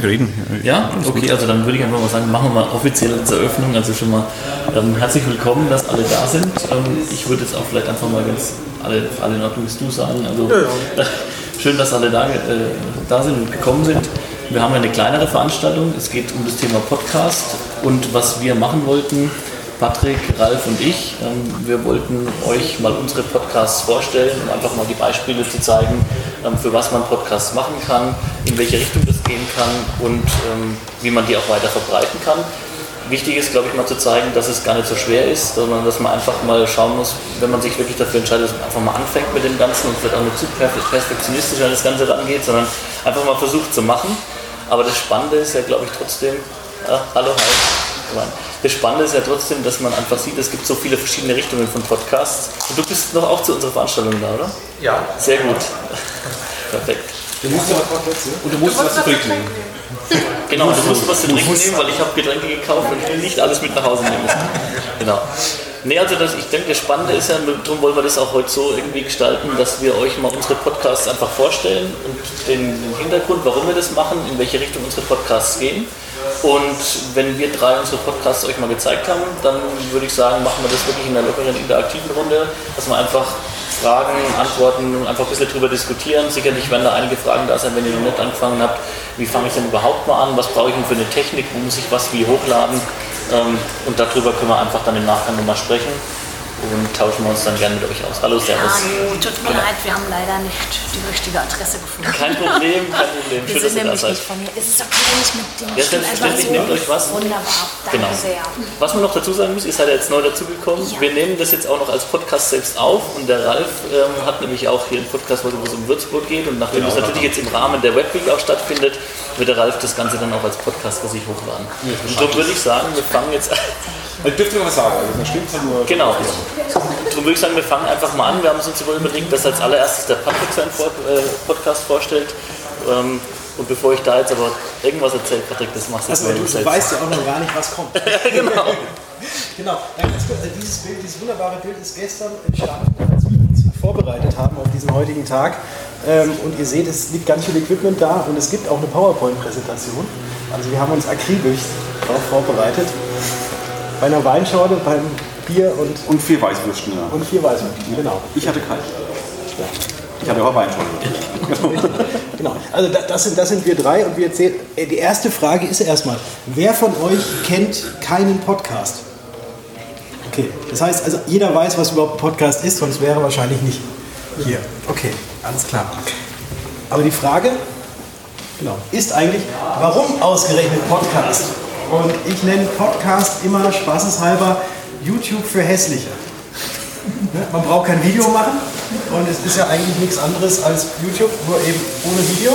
du reden. Ja, okay, also dann würde ich einfach mal sagen, machen wir mal offiziell zur Eröffnung. Also schon mal ähm, herzlich willkommen, dass alle da sind. Ähm, ich würde jetzt auch vielleicht einfach mal ganz alle, alle noch du du sagen. Also ja, ja. schön, dass alle da, äh, da sind und gekommen sind. Wir haben eine kleinere Veranstaltung. Es geht um das Thema Podcast und was wir machen wollten Patrick, Ralf und ich. Ähm, wir wollten euch mal unsere Podcasts vorstellen, um einfach mal die Beispiele zu zeigen, ähm, für was man Podcasts machen kann, in welche Richtung das gehen kann und ähm, wie man die auch weiter verbreiten kann. Wichtig ist, glaube ich, mal zu zeigen, dass es gar nicht so schwer ist, sondern dass man einfach mal schauen muss, wenn man sich wirklich dafür entscheidet, dass man einfach mal anfängt mit dem Ganzen und vielleicht auch nicht zu perfektionistisch an das Ganze rangeht, sondern einfach mal versucht zu machen. Aber das Spannende ist ja, glaube ich, trotzdem, äh, hallo, hi, das Spannende ist ja trotzdem, dass man einfach sieht, es gibt so viele verschiedene Richtungen von Podcasts. Und du bist noch auch zu unserer Veranstaltung da, oder? Ja. Sehr gut. Perfekt. Du musst noch und du musst was zu trinken nehmen. Genau, du musst was zu trinken nehmen, weil ich habe Getränke gekauft und will nicht alles mit nach Hause nehmen. Genau. Nee, also das, ich denke, das Spannende ist ja, darum wollen wir das auch heute so irgendwie gestalten, dass wir euch mal unsere Podcasts einfach vorstellen und den, den Hintergrund, warum wir das machen, in welche Richtung unsere Podcasts gehen. Und wenn wir drei unsere Podcasts euch mal gezeigt haben, dann würde ich sagen, machen wir das wirklich in einer lockeren, interaktiven Runde, dass wir einfach Fragen, Antworten, einfach ein bisschen drüber diskutieren. Sicherlich werden da einige Fragen da sein, wenn ihr noch nicht angefangen habt. Wie fange ich denn überhaupt mal an? Was brauche ich denn für eine Technik? Wo muss ich was wie hochladen? Ähm, und darüber können wir einfach dann im Nachgang nochmal sprechen und tauschen wir uns dann gerne mit euch aus. Hallo, Servus. Hallo, tut mir genau. leid, wir haben leider nicht die richtige Adresse gefunden. Kein Problem, kein Problem. Wir Schön, sind nämlich nicht von hier. Ist es okay, wenn ich mit dem Ja, selbstverständlich, nehmt euch was. Wunderbar, danke genau. sehr. Was man noch dazu sagen muss, ihr seid ja jetzt neu dazugekommen. Ja. Wir nehmen das jetzt auch noch als Podcast selbst auf und der Ralf ähm, hat nämlich auch hier einen Podcast, wo es um Würzburg geht und nachdem genau, es natürlich jetzt im Rahmen der Webweek auch stattfindet, wird der Ralf das Ganze dann auch als Podcast für sich hochladen. Ja, und darum würde ich sagen, wir fangen jetzt an. Also dürft ihr was sagen, also da stimmt nur. Genau. Darum würde ich sagen, wir fangen einfach mal an. Wir haben uns uns überlegt, dass als allererstes der Patrick seinen äh, Podcast vorstellt. Ähm, und bevor ich da jetzt aber irgendwas erzähle, Patrick, das machst du also, du, du weißt ja auch noch gar nicht, was kommt. genau. genau. Dieses Bild, dieses wunderbare Bild ist gestern entstanden, als wir uns vorbereitet haben auf diesen heutigen Tag. Ähm, und ihr seht, es liegt ganz viel Equipment da und es gibt auch eine PowerPoint-Präsentation. Also wir haben uns akribisch darauf vorbereitet bei einer Weinschorle, beim Bier und. Und vier Weißwürsten, ja. Und vier Weißwürsten, genau. Ich hatte kalt. Ja. Ich hatte aber Weinschorle. genau. Also das sind, das sind wir drei und wir erzählen. Äh, die erste Frage ist erstmal: Wer von euch kennt keinen Podcast? Okay, das heißt, also jeder weiß, was überhaupt ein Podcast ist, sonst wäre wahrscheinlich nicht hier. Okay, alles klar. Aber die Frage genau, ist eigentlich, warum ausgerechnet Podcast? Und ich nenne Podcast immer spaßeshalber YouTube für Hässliche. Ne, man braucht kein Video machen und es ist ja eigentlich nichts anderes als YouTube, nur eben ohne Video.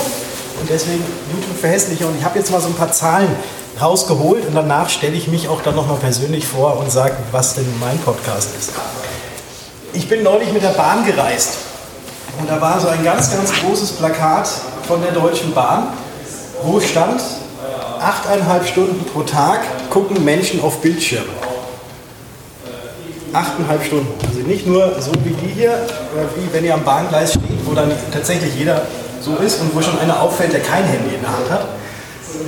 Und deswegen YouTube für Hässliche. Und ich habe jetzt mal so ein paar Zahlen rausgeholt und danach stelle ich mich auch dann nochmal persönlich vor und sage, was denn mein Podcast ist. Ich bin neulich mit der Bahn gereist und da war so ein ganz, ganz großes Plakat von der Deutschen Bahn, wo stand, achteinhalb Stunden pro Tag gucken Menschen auf Bildschirme. Achteinhalb Stunden. Also nicht nur so wie die hier, wie wenn ihr am Bahngleis steht, wo dann tatsächlich jeder so ist und wo schon einer auffällt, der kein Handy in der Hand hat.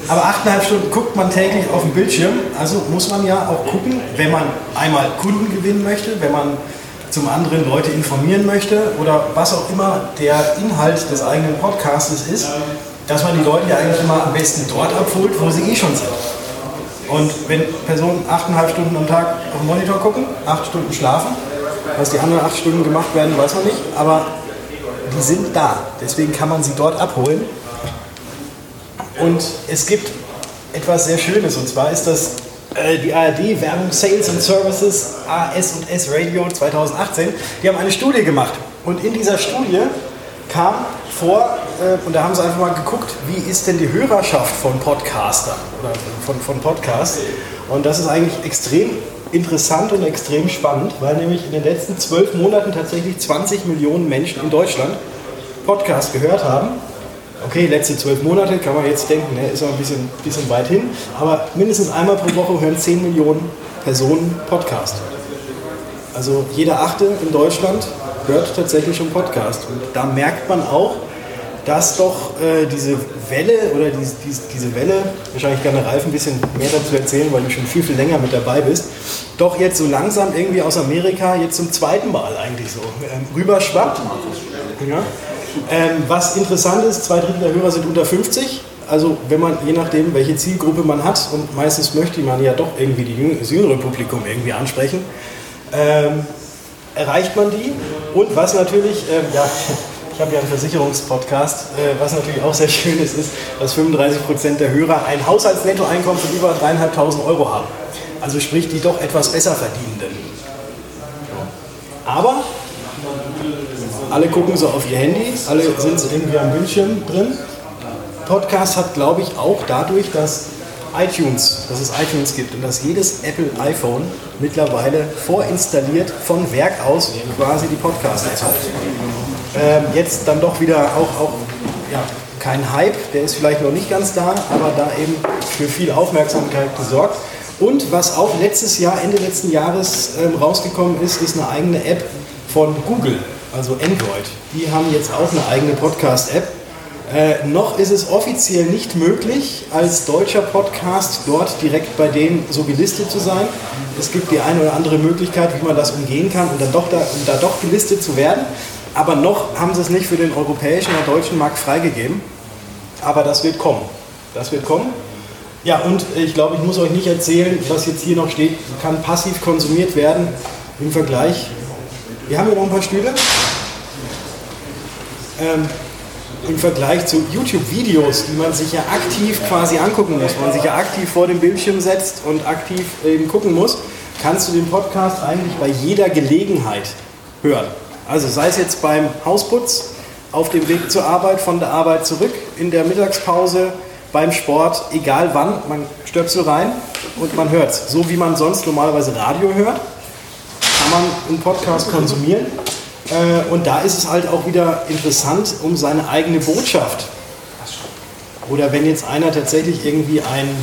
Aber achteinhalb Stunden guckt man täglich auf dem Bildschirm. Also muss man ja auch gucken, wenn man einmal Kunden gewinnen möchte, wenn man zum anderen Leute informieren möchte oder was auch immer der Inhalt des eigenen Podcastes ist, dass man die Leute ja eigentlich immer am besten dort abholt, wo sie eh schon sind. Und wenn Personen achteinhalb Stunden am Tag auf den Monitor gucken, acht Stunden schlafen, was die anderen acht Stunden gemacht werden, weiß man nicht, aber die sind da. Deswegen kann man sie dort abholen. Und es gibt etwas sehr Schönes, und zwar ist das äh, die ARD Werbung Sales and Services AS und S Radio 2018. Die haben eine Studie gemacht. Und in dieser Studie kam vor, äh, und da haben sie einfach mal geguckt, wie ist denn die Hörerschaft von Podcastern oder von, von Podcasts. Und das ist eigentlich extrem interessant und extrem spannend, weil nämlich in den letzten zwölf Monaten tatsächlich 20 Millionen Menschen in Deutschland Podcast gehört haben. Okay, letzte zwölf Monate kann man jetzt denken, ne, ist auch ein bisschen, bisschen weit hin, aber mindestens einmal pro Woche hören 10 Millionen Personen Podcast. Also jeder Achte in Deutschland hört tatsächlich schon Podcast. Und da merkt man auch, dass doch äh, diese Welle oder diese, diese, diese Welle, wahrscheinlich der Ralf ein bisschen mehr dazu erzählen, weil du schon viel, viel länger mit dabei bist, doch jetzt so langsam irgendwie aus Amerika jetzt zum zweiten Mal eigentlich so ähm, rüberschwappt. Ja. Ähm, was interessant ist, zwei Drittel der Hörer sind unter 50. Also wenn man, je nachdem, welche Zielgruppe man hat, und meistens möchte man ja doch irgendwie die, das jüngere Publikum irgendwie ansprechen, ähm, erreicht man die. Und was natürlich, ähm, ja, ich habe ja einen Versicherungspodcast, äh, was natürlich auch sehr schön ist, ist, dass 35% der Hörer ein Haushaltsnettoeinkommen von über 3.500 Euro haben. Also sprich die doch etwas besser verdienenden. Aber alle gucken so auf ihr Handy, alle sind so irgendwie am Bildschirm drin. Podcast hat, glaube ich, auch dadurch, dass iTunes, dass es iTunes gibt und dass jedes Apple iPhone mittlerweile vorinstalliert von Werk aus quasi die Podcast-App hat. Ähm, jetzt dann doch wieder auch, auch ja, kein Hype, der ist vielleicht noch nicht ganz da, aber da eben für viel Aufmerksamkeit gesorgt. Und was auch letztes Jahr, Ende letzten Jahres ähm, rausgekommen ist, ist eine eigene App von Google, also Android. Die haben jetzt auch eine eigene Podcast-App. Äh, noch ist es offiziell nicht möglich, als deutscher Podcast dort direkt bei denen so gelistet zu sein. Es gibt die eine oder andere Möglichkeit, wie man das umgehen kann, um dann doch da, um da doch gelistet zu werden. Aber noch haben sie es nicht für den europäischen oder deutschen Markt freigegeben. Aber das wird kommen. Das wird kommen. Ja, und ich glaube, ich muss euch nicht erzählen, was jetzt hier noch steht, kann passiv konsumiert werden im Vergleich. Wir haben hier noch ein paar Stühle. Ähm, Im Vergleich zu YouTube-Videos, die man sich ja aktiv quasi angucken muss, man sich ja aktiv vor dem Bildschirm setzt und aktiv eben gucken muss, kannst du den Podcast eigentlich bei jeder Gelegenheit hören. Also sei es jetzt beim Hausputz, auf dem Weg zur Arbeit, von der Arbeit zurück, in der Mittagspause, beim Sport, egal wann, man Stöpsel rein und man hört es. So wie man sonst normalerweise Radio hört, kann man einen Podcast konsumieren. Äh, und da ist es halt auch wieder interessant um seine eigene Botschaft. Oder wenn jetzt einer tatsächlich irgendwie einen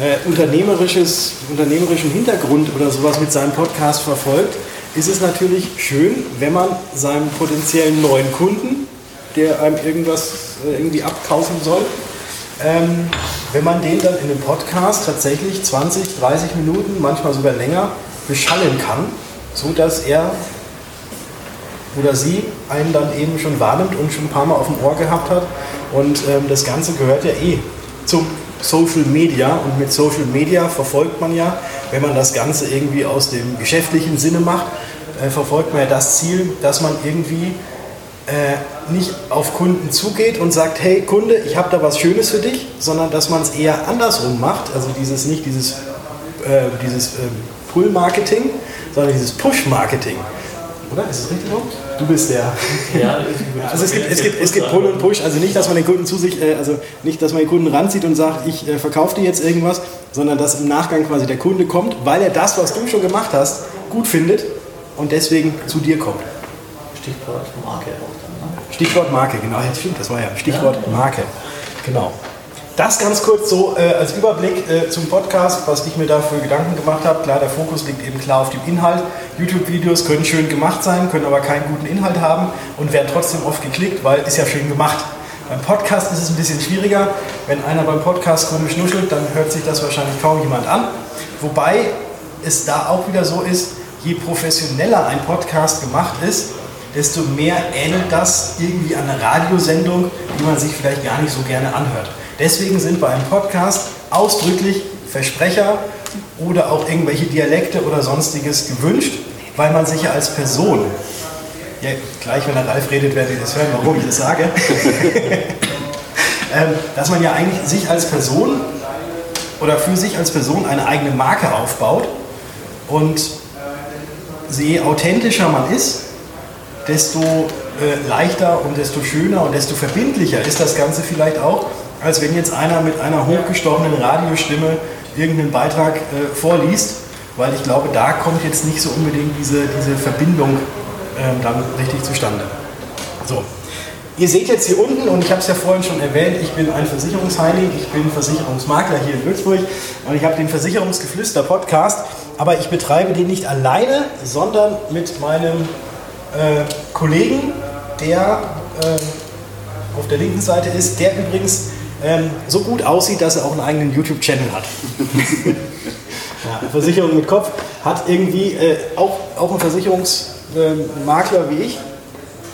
äh, unternehmerisches, unternehmerischen Hintergrund oder sowas mit seinem Podcast verfolgt, ist es natürlich schön, wenn man seinem potenziellen neuen Kunden, der einem irgendwas äh, irgendwie abkaufen soll, ähm, wenn man den dann in einem Podcast tatsächlich 20, 30 Minuten, manchmal sogar länger, beschallen kann, so dass er oder sie einen dann eben schon wahrnimmt und schon ein paar Mal auf dem Ohr gehabt hat. Und ähm, das Ganze gehört ja eh zum Social Media. Und mit Social Media verfolgt man ja, wenn man das Ganze irgendwie aus dem geschäftlichen Sinne macht, äh, verfolgt man ja das Ziel, dass man irgendwie äh, nicht auf Kunden zugeht und sagt, hey Kunde, ich habe da was Schönes für dich, sondern dass man es eher andersrum macht. Also dieses nicht dieses, äh, dieses ähm, Pull-Marketing, sondern dieses Push-Marketing. Oder? Ist es richtig? Du bist der. Ja, also es gibt, es, gibt, es gibt Pull und Push, also nicht, dass man den Kunden zu sich, äh, also nicht, dass man den Kunden ranzieht und sagt, ich äh, verkaufe dir jetzt irgendwas, sondern dass im Nachgang quasi der Kunde kommt, weil er das, was du schon gemacht hast, gut findet und deswegen zu dir kommt. Stichwort Marke auch dann. Ne? Stichwort Marke, genau, ja, das war ja Stichwort Marke. Genau. Das ganz kurz so äh, als Überblick äh, zum Podcast, was ich mir da für Gedanken gemacht habe. Klar, der Fokus liegt eben klar auf dem Inhalt. YouTube-Videos können schön gemacht sein, können aber keinen guten Inhalt haben und werden trotzdem oft geklickt, weil ist ja schön gemacht. Beim Podcast ist es ein bisschen schwieriger. Wenn einer beim Podcast komisch nuschelt, dann hört sich das wahrscheinlich kaum jemand an. Wobei es da auch wieder so ist, je professioneller ein Podcast gemacht ist, desto mehr ähnelt das irgendwie einer Radiosendung, die man sich vielleicht gar nicht so gerne anhört. Deswegen sind bei einem Podcast ausdrücklich Versprecher oder auch irgendwelche Dialekte oder sonstiges gewünscht, weil man sich ja als Person, ja, gleich wenn der Ralf redet, werdet ihr das hören, warum ich das sage, ähm, dass man ja eigentlich sich als Person oder für sich als Person eine eigene Marke aufbaut und je authentischer man ist, desto äh, leichter und desto schöner und desto verbindlicher ist das Ganze vielleicht auch, als wenn jetzt einer mit einer hochgestochenen Radiostimme irgendeinen Beitrag äh, vorliest, weil ich glaube, da kommt jetzt nicht so unbedingt diese, diese Verbindung ähm, dann richtig zustande. So. Ihr seht jetzt hier unten, und ich habe es ja vorhin schon erwähnt, ich bin ein Versicherungsheini, ich bin Versicherungsmakler hier in Würzburg und ich habe den Versicherungsgeflüster-Podcast, aber ich betreibe den nicht alleine, sondern mit meinem äh, Kollegen, der äh, auf der linken Seite ist, der übrigens ähm, so gut aussieht, dass er auch einen eigenen YouTube-Channel hat. ja, Versicherung mit Kopf hat irgendwie äh, auch, auch ein Versicherungsmakler äh, wie ich,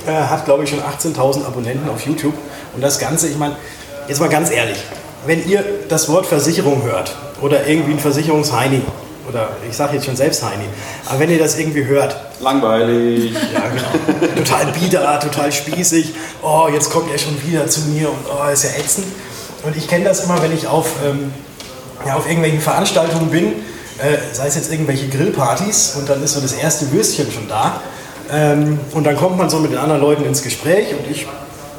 äh, hat glaube ich schon 18.000 Abonnenten auf YouTube. Und das Ganze, ich meine, jetzt mal ganz ehrlich, wenn ihr das Wort Versicherung hört oder irgendwie ein Versicherungsheini, oder ich sage jetzt schon selbst Heini, aber wenn ihr das irgendwie hört. Langweilig. Ja, genau. total bieder, total spießig. Oh, jetzt kommt er schon wieder zu mir und oh, ist ja ätzend. Und ich kenne das immer, wenn ich auf, ähm, ja, auf irgendwelchen Veranstaltungen bin, äh, sei es jetzt irgendwelche Grillpartys und dann ist so das erste Würstchen schon da. Ähm, und dann kommt man so mit den anderen Leuten ins Gespräch und ich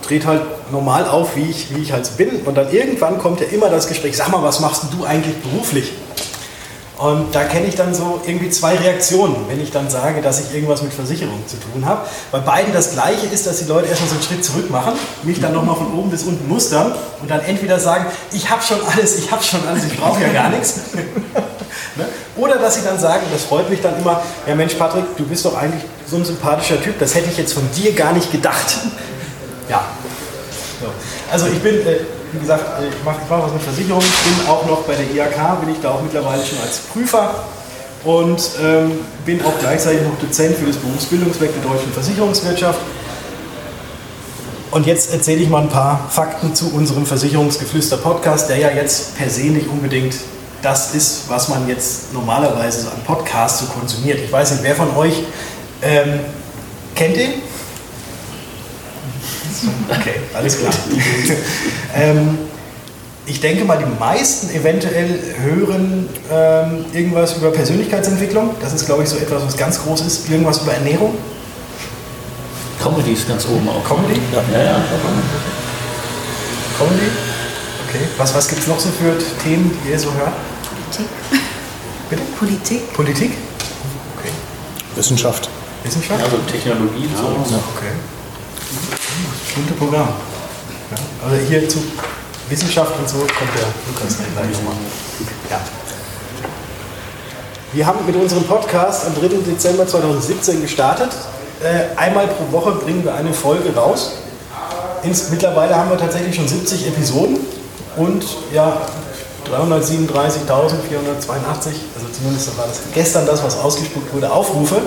trete halt normal auf, wie ich, wie ich halt bin. Und dann irgendwann kommt ja immer das Gespräch, sag mal, was machst du eigentlich beruflich? Und da kenne ich dann so irgendwie zwei Reaktionen, wenn ich dann sage, dass ich irgendwas mit Versicherung zu tun habe. Bei beiden das Gleiche ist, dass die Leute erstmal so einen Schritt zurück machen, mich dann nochmal von oben bis unten mustern und dann entweder sagen, ich habe schon alles, ich habe schon alles, ich brauche ja gar nichts. Ne? Oder dass sie dann sagen, das freut mich dann immer, ja Mensch Patrick, du bist doch eigentlich so ein sympathischer Typ, das hätte ich jetzt von dir gar nicht gedacht. Ja. So. Also ich bin, äh, wie gesagt, äh, ich mache mach was mit Versicherungen, bin auch noch bei der IHK, bin ich da auch mittlerweile schon als Prüfer und ähm, bin auch gleichzeitig noch Dozent für das Berufsbildungswerk der deutschen Versicherungswirtschaft. Und jetzt erzähle ich mal ein paar Fakten zu unserem Versicherungsgeflüster-Podcast, der ja jetzt per se nicht unbedingt das ist, was man jetzt normalerweise so an Podcasts so konsumiert. Ich weiß nicht, wer von euch ähm, kennt den? Okay, alles klar. ähm, ich denke mal, die meisten eventuell hören ähm, irgendwas über Persönlichkeitsentwicklung. Das ist, glaube ich, so etwas, was ganz groß ist. Irgendwas über Ernährung. Comedy ist ganz oben auch. Comedy? Ja, ja. ja. Comedy? Okay. Was, was gibt es noch so für Themen, die ihr so hört? Politik. Bitte? Politik. Politik? Okay. Wissenschaft. Wissenschaft? Also Technologie und so. Okay. Bunte Programm. Ja, also hier zu Wissenschaft und so kommt der Lukas gleich nochmal. Ja. Wir haben mit unserem Podcast am 3. Dezember 2017 gestartet. Äh, einmal pro Woche bringen wir eine Folge raus. Mittlerweile haben wir tatsächlich schon 70 Episoden und ja, 337.482, also zumindest war das gestern das, was ausgespuckt wurde, Aufrufe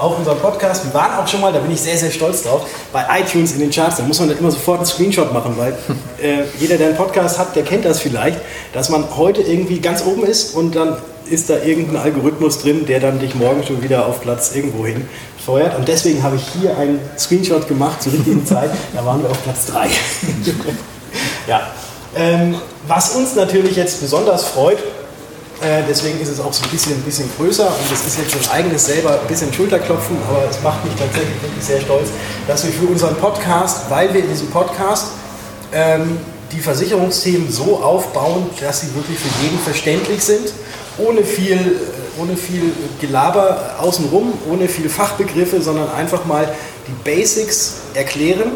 auf unserem Podcast. Wir waren auch schon mal, da bin ich sehr, sehr stolz drauf, bei iTunes in den Charts. Da muss man dann immer sofort einen Screenshot machen, weil äh, jeder, der einen Podcast hat, der kennt das vielleicht, dass man heute irgendwie ganz oben ist und dann ist da irgendein Algorithmus drin, der dann dich morgen schon wieder auf Platz irgendwo hin feuert. Und deswegen habe ich hier einen Screenshot gemacht zur richtigen Zeit. Da waren wir auf Platz 3. ja. Ähm, was uns natürlich jetzt besonders freut, äh, deswegen ist es auch so ein bisschen, ein bisschen größer und es ist jetzt schon eigenes selber ein bisschen Schulterklopfen, aber es macht mich tatsächlich wirklich sehr stolz, dass wir für unseren Podcast, weil wir in diesem Podcast ähm, die Versicherungsthemen so aufbauen, dass sie wirklich für jeden verständlich sind, ohne viel, ohne viel Gelaber außenrum, ohne viele Fachbegriffe, sondern einfach mal die Basics erklären,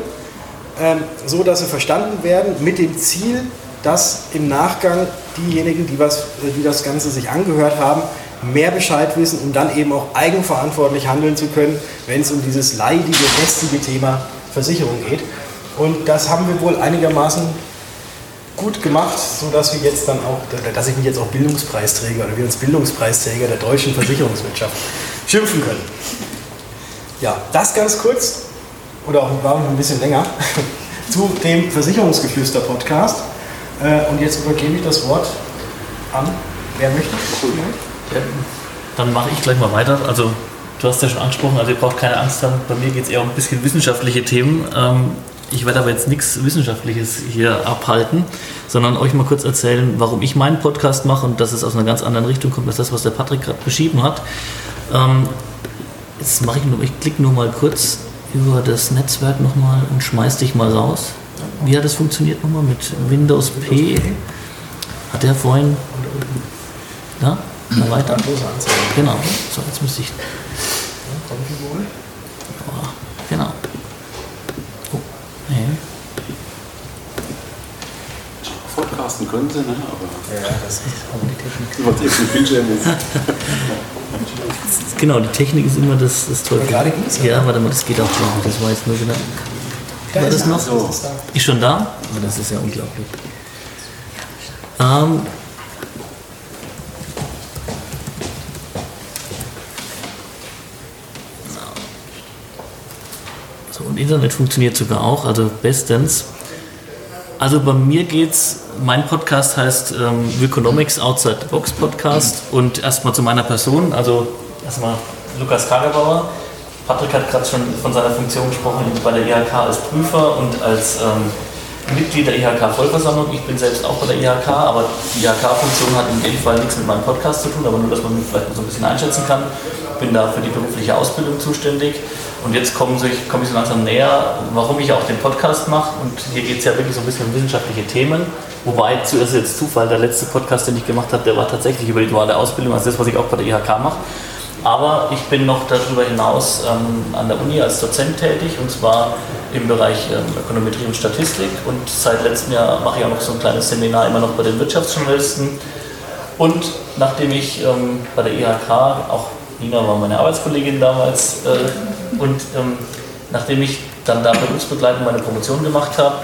ähm, so dass sie verstanden werden, mit dem Ziel, dass im Nachgang diejenigen, die, was, die das Ganze sich angehört haben, mehr Bescheid wissen, um dann eben auch eigenverantwortlich handeln zu können, wenn es um dieses leidige, lästige Thema Versicherung geht. Und das haben wir wohl einigermaßen gut gemacht, sodass wir jetzt dann auch, dass ich mich jetzt auch Bildungspreisträger oder wir uns Bildungspreisträger der deutschen Versicherungswirtschaft schimpfen können. Ja, das ganz kurz oder auch war ein bisschen länger zu dem Versicherungsgeflüster-Podcast. Äh, und jetzt übergebe ich das Wort an. Wer möchte? Ja, dann mache ich gleich mal weiter. Also du hast ja schon angesprochen, also ihr braucht keine Angst haben. Bei mir geht es eher um ein bisschen wissenschaftliche Themen. Ähm, ich werde aber jetzt nichts Wissenschaftliches hier abhalten, sondern euch mal kurz erzählen, warum ich meinen Podcast mache und dass es aus einer ganz anderen Richtung kommt als das, was der Patrick gerade beschrieben hat. Ähm, jetzt mache ich nur, ich klicke nur mal kurz über das Netzwerk nochmal und schmeiß dich mal raus. Wie hat das funktioniert nochmal mit Windows P? Hat der vorhin. Ja, mal weiter. Genau. So, jetzt müsste ich. Oh, genau. Oh, nee. Podcasten können sie, ne? aber Ja, das ist aber die Technik. über den Bildschirm ist. Genau, die Technik ist immer das, das Teufel. Ja, warte mal, das geht auch schon. Das war jetzt nur genau. Da War ist das noch? So. Ist schon da? Aber das ist ja unglaublich. Ähm, so, und Internet funktioniert sogar auch, also bestens. Also bei mir geht's, mein Podcast heißt ähm, Wilconomics Outside the Box Podcast und erstmal zu meiner Person, also erstmal Lukas Kagerbauer. Patrick hat gerade schon von seiner Funktion gesprochen bei der IHK als Prüfer und als ähm, Mitglied der IHK-Vollversammlung. Ich bin selbst auch bei der IHK, aber die IHK-Funktion hat in dem Fall nichts mit meinem Podcast zu tun, aber nur, dass man mich vielleicht mal so ein bisschen einschätzen kann. Bin da für die berufliche Ausbildung zuständig. Und jetzt komme ich, komme ich so langsam näher, warum ich auch den Podcast mache. Und hier geht es ja wirklich so ein bisschen um wissenschaftliche Themen. Wobei, zuerst jetzt Zufall, der letzte Podcast, den ich gemacht habe, der war tatsächlich über die duale Ausbildung, also das, was ich auch bei der IHK mache. Aber ich bin noch darüber hinaus ähm, an der Uni als Dozent tätig und zwar im Bereich ähm, Ökonometrie und Statistik. Und seit letztem Jahr mache ich auch noch so ein kleines Seminar immer noch bei den Wirtschaftsjournalisten. Und nachdem ich ähm, bei der IHK, auch Nina war meine Arbeitskollegin damals, äh, und ähm, nachdem ich dann da berufsbegleitend meine Promotion gemacht habe,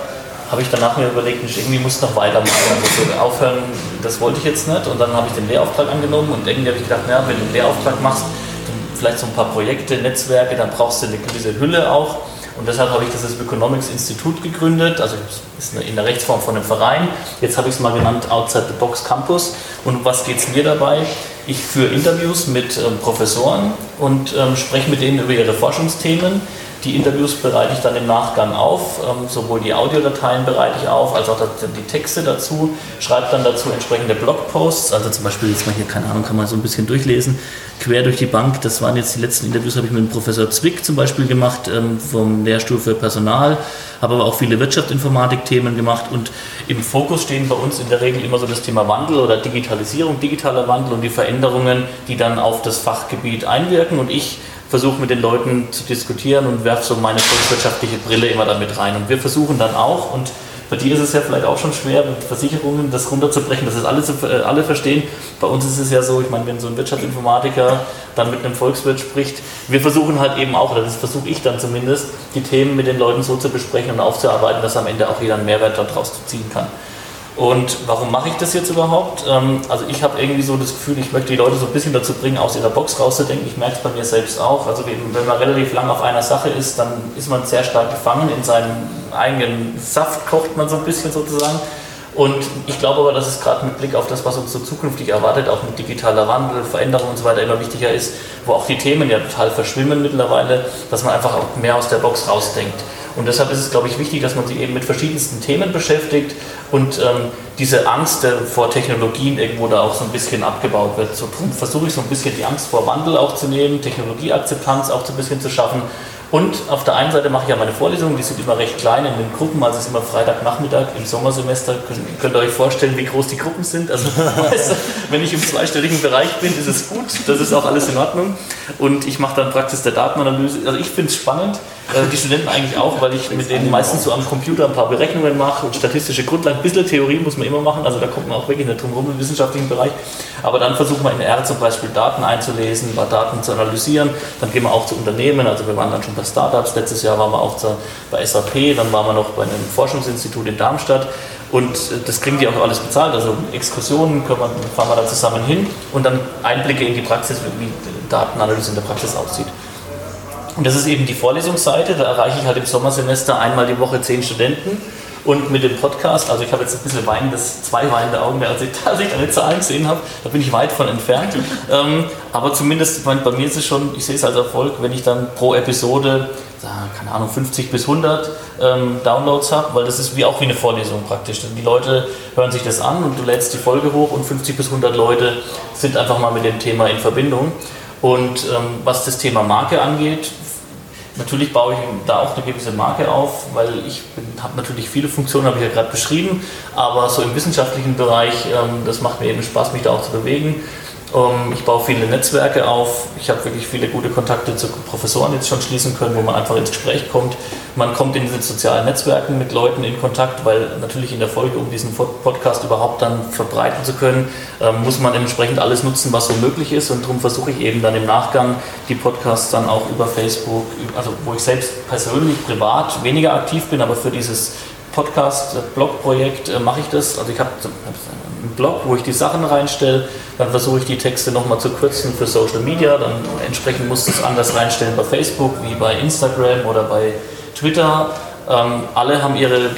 habe ich danach mir überlegt, Mensch, irgendwie muss ich noch weitermachen. Also so aufhören, das wollte ich jetzt nicht. Und dann habe ich den Lehrauftrag angenommen und irgendwie habe ich gedacht, naja, wenn du einen Lehrauftrag machst, vielleicht so ein paar Projekte, Netzwerke, dann brauchst du eine gewisse Hülle auch. Und deshalb habe ich das Economics Institut gegründet, also ist in der Rechtsform von einem Verein. Jetzt habe ich es mal genannt Outside the Box Campus. Und um was geht es mir dabei? Ich führe Interviews mit ähm, Professoren und ähm, spreche mit denen über ihre Forschungsthemen. Die Interviews bereite ich dann im Nachgang auf, ähm, sowohl die Audiodateien bereite ich auf, als auch die Texte dazu, schreibe dann dazu entsprechende Blogposts, also zum Beispiel jetzt mal hier, keine Ahnung, kann man so ein bisschen durchlesen, quer durch die Bank, das waren jetzt die letzten Interviews, habe ich mit dem Professor Zwick zum Beispiel gemacht, ähm, vom Lehrstuhl für Personal, habe aber auch viele Wirtschaftsinformatik-Themen gemacht. Und im Fokus stehen bei uns in der Regel immer so das Thema Wandel oder Digitalisierung, digitaler Wandel und die Veränderungen, die dann auf das Fachgebiet einwirken. Und ich versuche mit den Leuten zu diskutieren und werfe so meine volkswirtschaftliche Brille immer damit rein. Und wir versuchen dann auch, und bei dir ist es ja vielleicht auch schon schwer, mit Versicherungen das runterzubrechen, dass es alle, äh, alle verstehen. Bei uns ist es ja so, ich meine, wenn so ein Wirtschaftsinformatiker dann mit einem Volkswirt spricht, wir versuchen halt eben auch, oder das versuche ich dann zumindest, die Themen mit den Leuten so zu besprechen und aufzuarbeiten, dass am Ende auch jeder einen Mehrwert daraus ziehen kann. Und warum mache ich das jetzt überhaupt? Ähm, also ich habe irgendwie so das Gefühl, ich möchte die Leute so ein bisschen dazu bringen, aus ihrer Box rauszudenken. Ich merke es bei mir selbst auch. Also wenn man relativ lang auf einer Sache ist, dann ist man sehr stark gefangen in seinem eigenen Saft, kocht man so ein bisschen sozusagen. Und ich glaube aber, dass es gerade mit Blick auf das, was uns so zukünftig erwartet, auch mit digitaler Wandel, Veränderung und so weiter immer wichtiger ist, wo auch die Themen ja total verschwimmen mittlerweile, dass man einfach auch mehr aus der Box rausdenkt. Und deshalb ist es, glaube ich, wichtig, dass man sich eben mit verschiedensten Themen beschäftigt und ähm, diese Angst äh, vor Technologien irgendwo da auch so ein bisschen abgebaut wird. So versuche ich so ein bisschen die Angst vor Wandel auch zu nehmen, Technologieakzeptanz auch so ein bisschen zu schaffen. Und auf der einen Seite mache ich ja meine Vorlesungen, die sind immer recht klein in den Gruppen, also es ist immer Freitagnachmittag im Sommersemester. Könnt, ihr euch vorstellen, wie groß die Gruppen sind? Also, wenn ich im zweistelligen Bereich bin, ist es gut, das ist auch alles in Ordnung. Und ich mache dann Praxis der Datenanalyse. Also ich finde es spannend, äh, die Studenten eigentlich auch, weil ich mit denen meistens so am Computer ein paar Berechnungen mache und statistische Grundlagen. Ein bisschen Theorie muss man immer machen, also da kommt man auch wirklich nicht drum rum im wissenschaftlichen Bereich. Aber dann versuchen wir in R zum Beispiel Daten einzulesen, ein paar Daten zu analysieren. Dann gehen wir auch zu Unternehmen, also wir waren dann schon bei Startups. Letztes Jahr waren wir auch bei SAP, dann waren wir noch bei einem Forschungsinstitut in Darmstadt. Und das kriegen die auch alles bezahlt. Also Exkursionen wir, fahren wir da zusammen hin und dann Einblicke in die Praxis, wie Datenanalyse in der Praxis aussieht. Und das ist eben die Vorlesungsseite. Da erreiche ich halt im Sommersemester einmal die Woche zehn Studenten. Und mit dem Podcast, also ich habe jetzt ein bisschen weinendes, zwei weinende Augen, als ich, als ich deine Zahlen gesehen habe, da bin ich weit von entfernt. ähm, aber zumindest, bei mir ist es schon, ich sehe es als Erfolg, wenn ich dann pro Episode, keine Ahnung, 50 bis 100 ähm, Downloads habe, weil das ist wie auch wie eine Vorlesung praktisch. Die Leute hören sich das an und du lädst die Folge hoch und 50 bis 100 Leute sind einfach mal mit dem Thema in Verbindung. Und ähm, was das Thema Marke angeht, Natürlich baue ich da auch eine gewisse Marke auf, weil ich habe natürlich viele Funktionen, habe ich ja gerade beschrieben, aber so im wissenschaftlichen Bereich, ähm, das macht mir eben Spaß, mich da auch zu bewegen. Ähm, ich baue viele Netzwerke auf. Ich habe wirklich viele gute Kontakte zu Professoren jetzt schon schließen können, wo man einfach ins Gespräch kommt. Man kommt in diese sozialen Netzwerken mit Leuten in Kontakt, weil natürlich in der Folge, um diesen Podcast überhaupt dann verbreiten zu können, ähm, muss man entsprechend alles nutzen, was so möglich ist. Und darum versuche ich eben dann im Nachgang die Podcasts dann auch über Facebook, also wo ich selbst persönlich, privat weniger aktiv bin, aber für dieses Podcast-Blog-Projekt äh, mache ich das. Also ich habe Blog, wo ich die Sachen reinstelle, dann versuche ich die Texte nochmal zu kürzen für Social Media, dann entsprechend muss ich es anders reinstellen bei Facebook wie bei Instagram oder bei Twitter. Ähm, alle haben ihre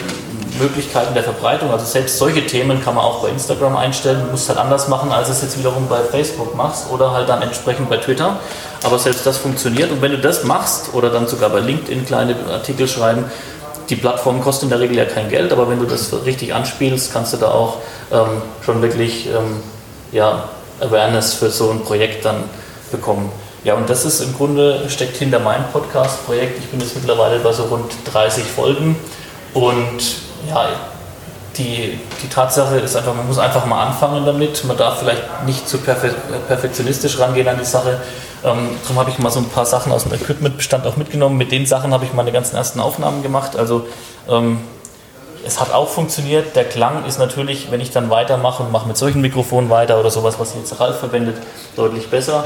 Möglichkeiten der Verbreitung, also selbst solche Themen kann man auch bei Instagram einstellen, du musst halt anders machen, als es jetzt wiederum bei Facebook machst oder halt dann entsprechend bei Twitter. Aber selbst das funktioniert und wenn du das machst oder dann sogar bei LinkedIn kleine Artikel schreiben, die Plattform kostet in der Regel ja kein Geld, aber wenn du das richtig anspielst, kannst du da auch ähm, schon wirklich ähm, ja, Awareness für so ein Projekt dann bekommen. Ja, und das ist im Grunde, steckt hinter meinem Podcast-Projekt. Ich bin jetzt mittlerweile bei so rund 30 Folgen und ja, die, die Tatsache ist einfach, man muss einfach mal anfangen damit. Man darf vielleicht nicht zu perfektionistisch rangehen an die Sache. Ähm, darum habe ich mal so ein paar Sachen aus dem Equipmentbestand auch mitgenommen. Mit den Sachen habe ich meine ganzen ersten Aufnahmen gemacht. Also ähm, es hat auch funktioniert. Der Klang ist natürlich, wenn ich dann weitermache und mache mit solchen Mikrofonen weiter oder sowas, was jetzt Ralf verwendet, deutlich besser.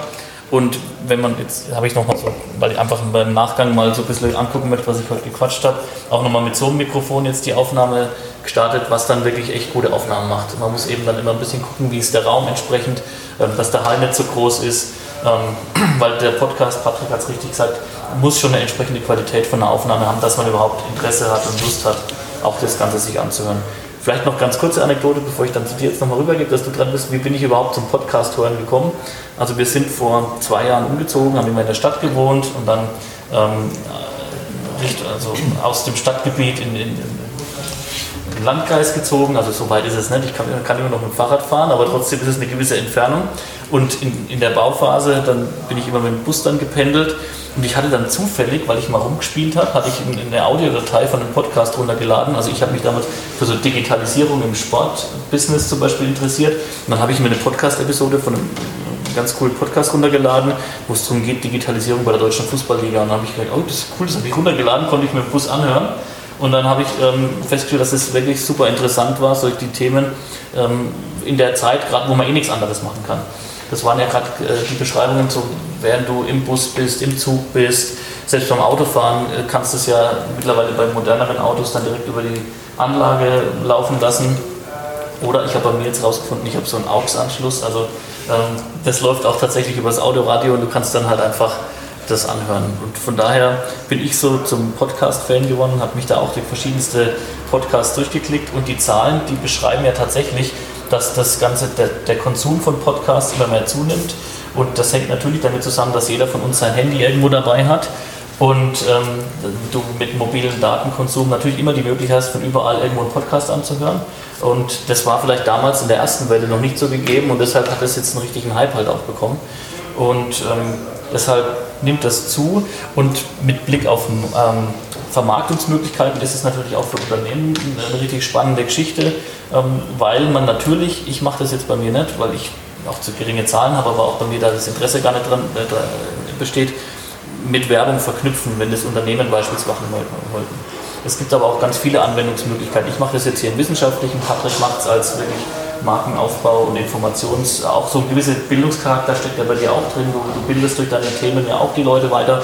Und wenn man jetzt, habe ich nochmal so, weil ich einfach beim Nachgang mal so ein bisschen angucken möchte, was ich heute gequatscht habe, auch nochmal mit so einem Mikrofon jetzt die Aufnahme gestartet, was dann wirklich echt gute Aufnahmen macht. Man muss eben dann immer ein bisschen gucken, wie ist der Raum entsprechend, ähm, dass der Hall nicht so groß ist, ähm, weil der Podcast, Patrick hat es richtig gesagt, muss schon eine entsprechende Qualität von der Aufnahme haben, dass man überhaupt Interesse hat und Lust hat, auch das Ganze sich anzuhören. Vielleicht noch ganz kurze Anekdote, bevor ich dann zu dir jetzt nochmal rübergebe, dass du dran bist. Wie bin ich überhaupt zum Podcast hören gekommen? Also wir sind vor zwei Jahren umgezogen, haben immer in der Stadt gewohnt und dann ähm, also aus dem Stadtgebiet in, in, in Landkreis gezogen, also so weit ist es nicht, ich kann, kann, immer noch mit dem Fahrrad fahren, aber trotzdem ist es eine gewisse Entfernung. Und in, in der Bauphase, dann bin ich immer mit dem Bus dann gependelt und ich hatte dann zufällig, weil ich mal rumgespielt habe, hatte ich eine Audiodatei von einem Podcast runtergeladen. Also ich habe mich damals für so Digitalisierung im Sportbusiness zum Beispiel interessiert. Und dann habe ich mir eine Podcast-Episode von einem ganz coolen Podcast runtergeladen, wo es darum geht, Digitalisierung bei der deutschen Fußballliga. Und dann habe ich gedacht, oh, das ist cool, das habe ich runtergeladen, konnte ich mir im Bus anhören. Und dann habe ich ähm, festgestellt, dass es wirklich super interessant war, solche die Themen ähm, in der Zeit, gerade wo man eh nichts anderes machen kann. Das waren ja gerade äh, die Beschreibungen, so während du im Bus bist, im Zug bist, selbst beim Autofahren äh, kannst du es ja mittlerweile bei moderneren Autos dann direkt über die Anlage laufen lassen. Oder ich habe bei mir jetzt rausgefunden, ich habe so einen AUX-Anschluss, also ähm, das läuft auch tatsächlich über das Autoradio und du kannst dann halt einfach das anhören. Und von daher bin ich so zum Podcast-Fan geworden, habe mich da auch durch verschiedenste Podcasts durchgeklickt und die Zahlen, die beschreiben ja tatsächlich, dass das Ganze, der, der Konsum von Podcasts immer mehr zunimmt. Und das hängt natürlich damit zusammen, dass jeder von uns sein Handy irgendwo dabei hat und ähm, du mit mobilen Datenkonsum natürlich immer die Möglichkeit hast, von überall irgendwo einen Podcast anzuhören. Und das war vielleicht damals in der ersten Welle noch nicht so gegeben und deshalb hat es jetzt einen richtigen Hype halt auch bekommen. Und ähm, deshalb nimmt das zu und mit Blick auf ähm, Vermarktungsmöglichkeiten ist es natürlich auch für Unternehmen eine richtig spannende Geschichte, ähm, weil man natürlich, ich mache das jetzt bei mir nicht, weil ich auch zu geringe Zahlen habe, aber auch bei mir da das Interesse gar nicht dran äh, besteht, mit Werbung verknüpfen, wenn das Unternehmen beispielsweise machen wollten. Es gibt aber auch ganz viele Anwendungsmöglichkeiten. Ich mache das jetzt hier im Wissenschaftlichen, Patrick macht es als wirklich Markenaufbau und Informations, auch so ein gewisser Bildungscharakter steckt ja bei dir auch drin. Du, du bildest durch deine Themen ja auch die Leute weiter.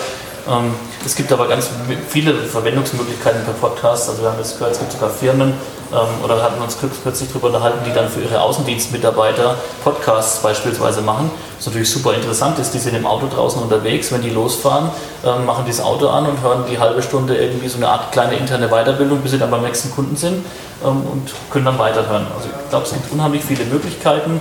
Ähm, es gibt aber ganz viele Verwendungsmöglichkeiten per Podcast. Also wir haben jetzt gehört, es gibt sogar Firmen, ähm, oder hatten uns kürzlich darüber unterhalten, die dann für ihre Außendienstmitarbeiter Podcasts beispielsweise machen. Was natürlich super interessant ist, die sind im Auto draußen unterwegs, wenn die losfahren, ähm, machen das Auto an und hören die halbe Stunde irgendwie so eine Art kleine interne Weiterbildung, bis sie dann beim nächsten Kunden sind und können dann weiterhören. Also ich glaube, es gibt unheimlich viele Möglichkeiten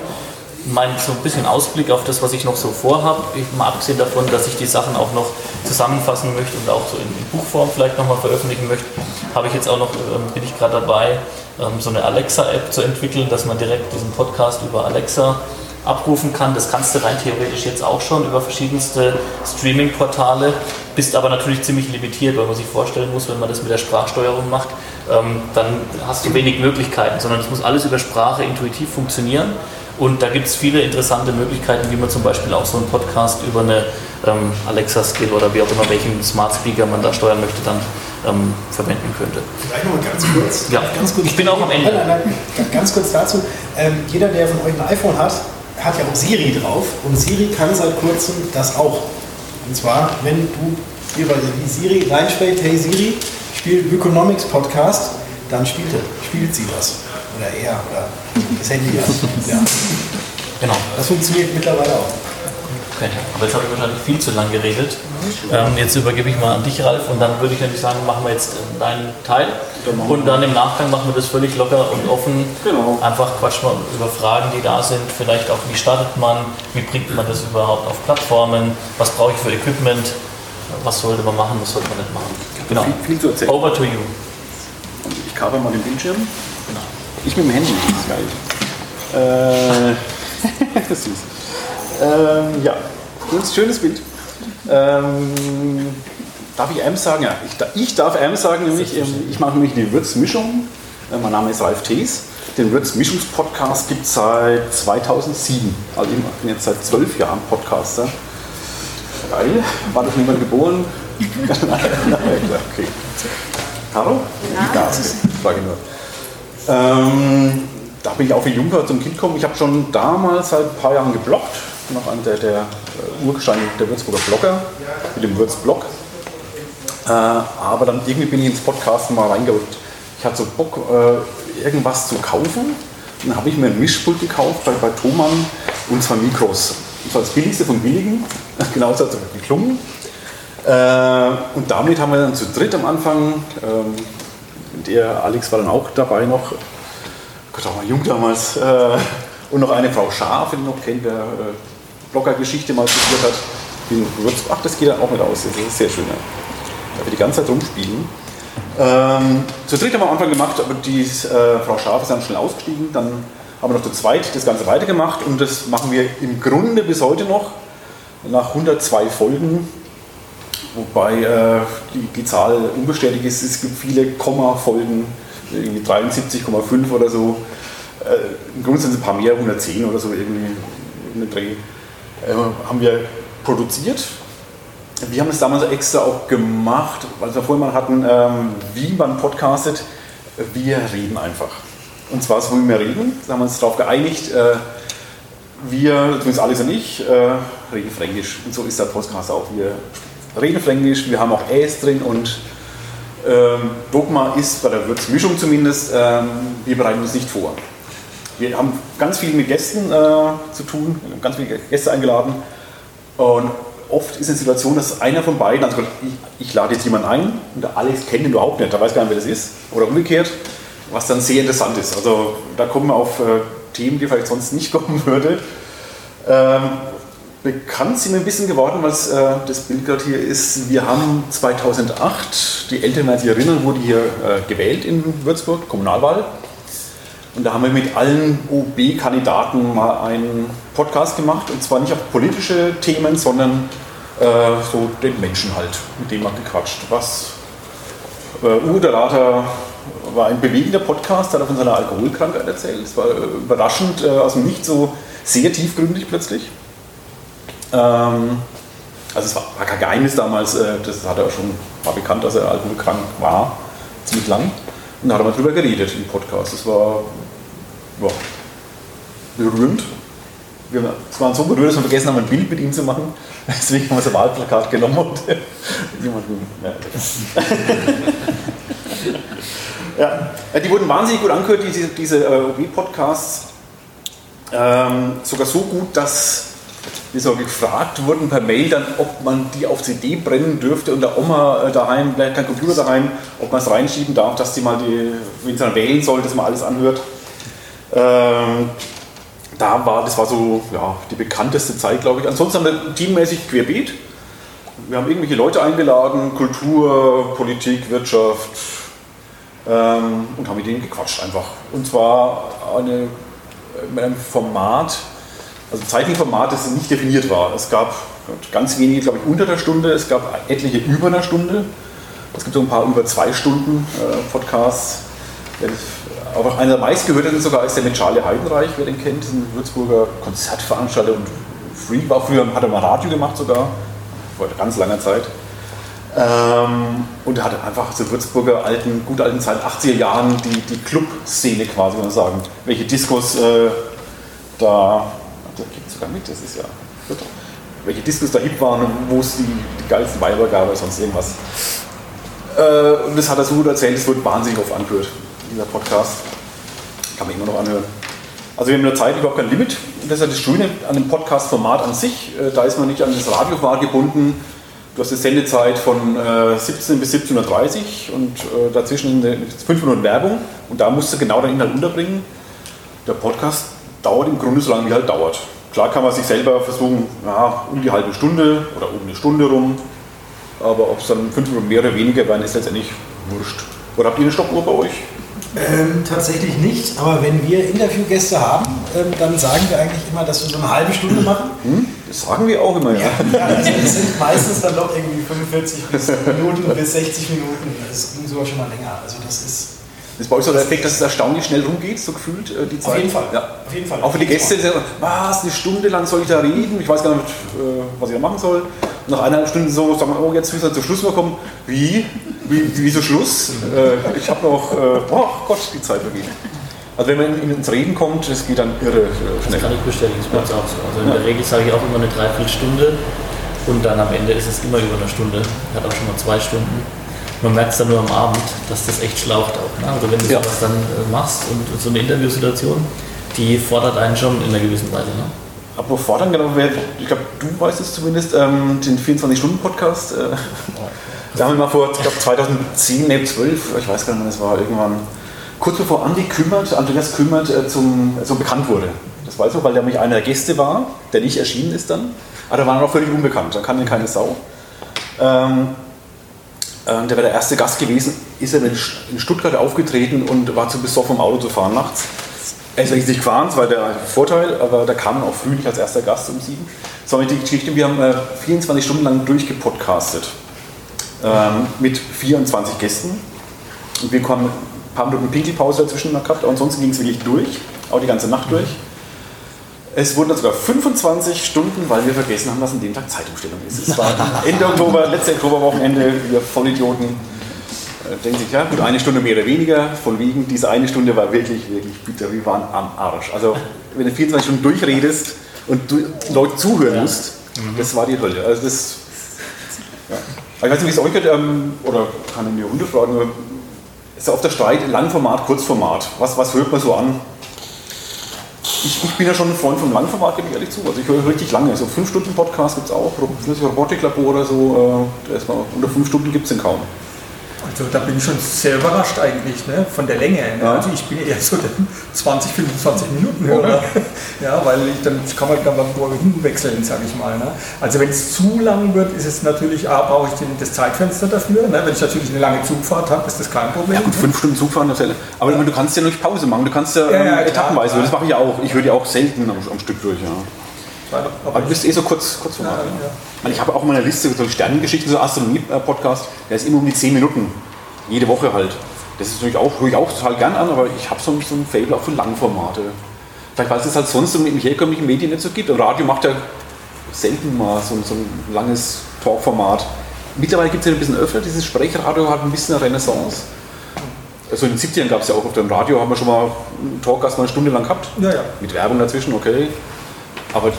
mein so ein bisschen Ausblick auf das, was ich noch so vorhabe. Mal abgesehen davon, dass ich die Sachen auch noch zusammenfassen möchte und auch so in, in Buchform vielleicht nochmal veröffentlichen möchte, habe ich jetzt auch noch, ähm, bin ich gerade dabei, ähm, so eine Alexa-App zu entwickeln, dass man direkt diesen Podcast über Alexa abrufen kann. Das kannst du rein theoretisch jetzt auch schon über verschiedenste Streaming-Portale, bist aber natürlich ziemlich limitiert, weil man sich vorstellen muss, wenn man das mit der Sprachsteuerung macht, ähm, dann hast du wenig Möglichkeiten, sondern es muss alles über Sprache intuitiv funktionieren. Und da gibt es viele interessante Möglichkeiten, wie man zum Beispiel auch so einen Podcast über eine ähm, Alexa-Skill oder wie auch immer, welchen Smart Speaker man da steuern möchte, dann ähm, verwenden könnte. Vielleicht noch mal ganz kurz. Ja, ganz kurz. ich bin auch am Ende. Nein, nein, nein, ganz kurz dazu. Ähm, jeder, der von euch ein iPhone hat, hat ja auch Siri drauf. Und Siri kann seit kurzem das auch. Und zwar, wenn du hier bei die Siri reinschlägt, hey Siri, spiel Ökonomics Podcast, dann spielt, spielt sie das. Oder er oder das Handy das. Ja. Genau. Das funktioniert mittlerweile auch. Okay, aber jetzt habe ich wahrscheinlich viel zu lang geredet. Ähm, jetzt übergebe ich mal an dich, Ralf, und dann würde ich nämlich sagen, machen wir jetzt äh, deinen Teil. Und dann im Nachgang machen wir das völlig locker und offen. Genau. Einfach quatschen wir über Fragen, die da sind. Vielleicht auch, wie startet man, wie bringt man das überhaupt auf Plattformen, was brauche ich für Equipment, was sollte man machen, was sollte man nicht machen. Genau. Viel, viel zu erzählen. Over to you. Ich kaper mal den Bildschirm. Ich mit dem Handy, das ist geil. Äh, das ist süß. Ähm, ja, das schönes Bild. Ähm, darf ich Ems sagen? Ja, ich, ich darf Ems sagen, nämlich, ähm, ich mache nämlich die Würzmischung. Äh, mein Name ist Ralf Thees. Den Würzmischungspodcast gibt es seit 2007. Also ich bin jetzt seit zwölf Jahren Podcaster. Geil. War doch niemand geboren? okay. Hallo? Ja, das frage nur. Ähm, da bin ich auch wie Juncker zum Kind gekommen. Ich habe schon damals seit ein paar Jahren gebloggt. Noch einer der, der äh, Urgestein der Würzburger Blogger mit dem Würzblog. Äh, aber dann irgendwie bin ich ins Podcasten mal reingerückt. Ich hatte so Bock, äh, irgendwas zu kaufen. Dann habe ich mir ein Mischpult gekauft bei, bei Thomann und zwei Mikros. Das war das billigste von billigen. Genauso hat es geklungen. Äh, und damit haben wir dann zu dritt am Anfang, ähm, der Alex war dann auch dabei noch, Gott, auch mal jung damals, äh, und noch eine Frau Schaaf, die noch kennt, wer äh, Blogger-Geschichte mal studiert hat. Ach, das geht dann auch mit aus, das ist sehr schön. Ja. Da wir die ganze Zeit rumspielen. Ähm, zu dritt haben wir am Anfang gemacht, aber die äh, Frau Scharf ist dann schnell ausgestiegen. Dann haben wir noch zu zweit das Ganze weitergemacht und das machen wir im Grunde bis heute noch. Nach 102 Folgen, wobei äh, die, die Zahl unbestätigt ist. Es gibt viele Komma-Folgen, irgendwie 73,5 oder so. Äh, Im Grunde sind es ein paar mehr, 110 oder so irgendwie in Dreh. Äh, haben wir produziert wir haben es damals extra auch gemacht, weil wir vorhin mal hatten, ähm, wie man podcastet. Wir reden einfach. Und zwar so, wie wir reden. Da haben wir uns darauf geeinigt. Äh, wir, zumindest Alex und ich, äh, reden Fränkisch. Und so ist der Podcast auch. Wir reden Fränkisch, wir haben auch Äs drin und ähm, Dogma ist bei der Würzmischung zumindest, ähm, wir bereiten uns nicht vor. Wir haben ganz viel mit Gästen äh, zu tun, wir haben ganz viele Gäste eingeladen. Und oft ist eine Situation, dass einer von beiden, also ich, ich lade jetzt jemanden ein und der Alex kennt ihn überhaupt nicht, der weiß gar nicht, wer das ist. Oder umgekehrt, was dann sehr interessant ist. Also da kommen wir auf äh, Themen, die vielleicht sonst nicht kommen würde. Ähm, bekannt sind wir ein bisschen geworden, was äh, das Bild gerade hier ist. Wir haben 2008, die Eltern werden sich erinnern, wurde hier äh, gewählt in Würzburg, Kommunalwahl. Und da haben wir mit allen OB-Kandidaten mal einen Podcast gemacht. Und zwar nicht auf politische Themen, sondern äh, so den Menschen halt, mit dem mal gequatscht. Was äh, Uwe der Later war ein bewegender Podcast, hat er von seiner Alkoholkrankheit erzählt. Es war äh, überraschend, äh, aus dem Nicht so sehr tiefgründig plötzlich. Ähm, also es war, war kein Geheimnis damals, äh, das hat er schon, war bekannt, dass er alkoholkrank war, ziemlich lang. Und da hat er mal drüber geredet im Podcast. Das war ja, berührend. Wir waren so berührt, dass wir vergessen haben, ein Bild mit ihm zu machen. Deswegen haben wir das Wahlplakat genommen und. Ja. ja, die wurden wahnsinnig gut angehört, diese, diese äh, OB-Podcasts. Ähm, sogar so gut, dass wir so gefragt wurden per Mail dann, ob man die auf CD brennen dürfte und der Oma äh, daheim, vielleicht kein Computer daheim, ob man es reinschieben darf, dass die mal die, wenn sie dann wählen soll, dass man alles anhört. Ähm, da war, das war so ja, die bekannteste Zeit, glaube ich. Ansonsten haben wir teammäßig querbeet. Wir haben irgendwelche Leute eingeladen, Kultur, Politik, Wirtschaft ähm, und haben mit denen gequatscht einfach. Und zwar eine, mit einem Format, also ein Zeitungsformat, das nicht definiert war. Es gab ganz wenige, glaube ich, unter der Stunde, es gab etliche über einer Stunde. Es gibt so ein paar über zwei Stunden äh, Podcasts. Aber einer der meistgehörten sogar ist der mit Charlie Heidenreich, wer den kennt, ein Würzburger Konzertveranstalter und Freak war früher, hat er mal Radio gemacht sogar, vor ganz langer Zeit. Ähm, und er hatte einfach so Würzburger alten, gut alten Zeit, 80er Jahren, die, die Club-Szene quasi, kann man sagen. Welche Diskos äh, da, sogar mit, das ist ja gut. Welche Diskos da hip waren und wo es die, die geilsten Weiber gab oder sonst irgendwas. Äh, und das hat er so gut erzählt, es wird wahnsinnig oft angehört, dieser Podcast. Kann man immer noch anhören. Also wir haben in der Zeit überhaupt kein Limit. Das ist ja das Schöne an dem Podcast-Format an sich. Äh, da ist man nicht an das Radioformat gebunden. Du hast eine Sendezeit von äh, 17 bis 17.30 Uhr und äh, dazwischen 5 Minuten Werbung und da musst du genau deinen Inhalt unterbringen. Der Podcast dauert im Grunde so lange, wie halt dauert. Klar kann man sich selber versuchen, ja, um die halbe Stunde oder um eine Stunde rum, aber ob es dann 5 Minuten mehr oder weniger werden, ist letztendlich wurscht. Oder habt ihr eine Stoppuhr bei euch? Ähm, tatsächlich nicht, aber wenn wir Interviewgäste haben, ähm, dann sagen wir eigentlich immer, dass wir so eine halbe Stunde machen. Hm? Das sagen wir auch immer, ja. ja also es sind meistens dann doch irgendwie 45 bis Minuten bis 60 Minuten. Das ging sogar schon mal länger. Also das ist. Das ist bei euch so der Effekt, dass es erstaunlich schnell rumgeht, so gefühlt äh, die Zeit? Auf jeden Fall. Ja. Auf jeden Fall. Auch für die Gäste, die sagen, was, eine Stunde lang soll ich da reden? Ich weiß gar nicht, äh, was ich da machen soll. Und nach eineinhalb Stunden so, sagen wir, oh, jetzt müssen wir zum Schluss mal kommen. Wie? Wie, wieso Schluss? Äh, ich habe noch, oh Gott, die Zeit vergeht. Also wenn man ins Reden kommt, das geht dann irre schnell. Das kann ich bestätigen, das ist ja. auch so. Also in der Regel sage ich auch immer eine Dreiviertelstunde und dann am Ende ist es immer über eine Stunde. Hat auch schon mal zwei Stunden. Man merkt es dann nur am Abend, dass das echt schlaucht auch. Ne? Also wenn du ja. sowas dann äh, machst und so eine Interviewsituation, die fordert einen schon in einer gewissen Weise. Ne? Aber fordern, genau, ich glaube, du weißt es zumindest, ähm, den 24-Stunden-Podcast. Äh, da haben wir mal vor, ich glaube 2010, nee, 12, ich weiß gar nicht, wann es war, irgendwann kurz bevor Andi Kümmert, Andreas Kümmert äh, zum, zum bekannt wurde. Das weiß ich, weil der nämlich einer der Gäste war, der nicht erschienen ist dann. Aber der war noch völlig unbekannt, da kannte keine Sau. Ähm, äh, der war der erste Gast gewesen, ist er in Stuttgart aufgetreten und war zu besoffen, im Auto zu fahren nachts. Er ist nicht gefahren, war der Vorteil, aber da kam auch früh nicht als erster Gast um sieben. So die Geschichte, wir haben äh, 24 Stunden lang durchgepodcastet ähm, mit 24 Gästen. Und wir kommen ein paar Minuten Pinkelpause dazwischen gehabt, aber ansonsten ging es wirklich durch, auch die ganze Nacht durch. Es wurden dann sogar 25 Stunden, weil wir vergessen haben, dass an dem Tag Zeitumstellung ist. Es war Ende Oktober, letzte Oktoberwochenende, wir Vollidioten äh, denken sich, ja gut, eine Stunde mehr oder weniger, von wegen, diese eine Stunde war wirklich, wirklich bitter, wir waren am Arsch. Also wenn du 24 Stunden durchredest und du Leute zuhören musst, mhm. das war die Hölle. Also das, ja. Ich weiß nicht, wie es euch geht, ähm, oder kann ich mir Hunde fragen, ist ja oft der Streit, Langformat, Kurzformat. Was, was hört man so an? Ich, ich bin ja schon ein Freund vom Langformat, gebe ich ehrlich zu. Also ich höre richtig lange. So 5 Stunden Podcast gibt es auch, Robotiklabor oder so. Äh, unter 5 Stunden gibt es den kaum. Also da bin ich schon sehr überrascht eigentlich ne, von der Länge. Ne? Ja. Also ich bin eher so der 20, 25 Minuten Hörer. Ja, weil ich, dann kann man dann mal hinwechseln, sage ich mal. Ne? Also wenn es zu lang wird, ist es natürlich, A, brauche ich den, das Zeitfenster dafür. Ne? Wenn ich natürlich eine lange Zugfahrt habe, ist das kein Problem. Ja gut, fünf Stunden Zugfahren natürlich. Aber ja. du kannst ja nicht Pause machen, du kannst ja, ja, ja ähm, etappenweise. Das mache ich ja auch. Ich höre die auch selten am, am Stück durch. Ja. Aber du bist eh so kurz, kurz vor ja, ja. Ich habe auch in meiner Liste so Sternengeschichten, so Astronomie-Podcast, der ist immer um die 10 Minuten. Jede Woche halt. Das ist natürlich auch, höre ich auch total gern an, aber ich habe so, so ein Fable auch für Langformate. Vielleicht weil es das halt sonst im herkömmlichen Medien nicht so gibt. Und Radio macht ja selten mal so, so ein langes Talkformat. Mittlerweile gibt es ja ein bisschen öfter, dieses Sprechradio hat ein bisschen eine Renaissance. Also in den 70ern gab es ja auch auf dem Radio, haben wir schon mal einen Talkgast mal eine Stunde lang gehabt. Ja, ja. Mit Werbung dazwischen, okay. Aber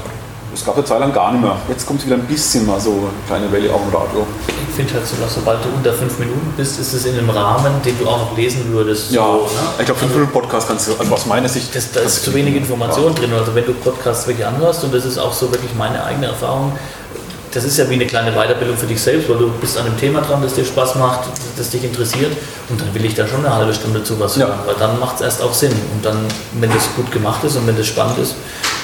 es gab eine Zeit lang gar nicht mehr. Jetzt kommt es wieder ein bisschen mal so eine kleine Welle auch im Radio. Ich finde halt so, dass sobald du unter fünf Minuten bist, ist es in einem Rahmen, den du auch noch lesen würdest. Ja, so, ne? ich glaube, fünf Minuten Podcast kannst du, also aus meiner Sicht. Das, da ist zu wenig Information drin. Also wenn du Podcasts wirklich anhörst, und das ist auch so wirklich meine eigene Erfahrung, das ist ja wie eine kleine Weiterbildung für dich selbst, weil du bist an einem Thema dran, das dir Spaß macht, das dich interessiert und dann will ich da schon eine halbe Stunde zu was hören, weil dann macht es erst auch Sinn und dann, wenn das gut gemacht ist und wenn das spannend ist,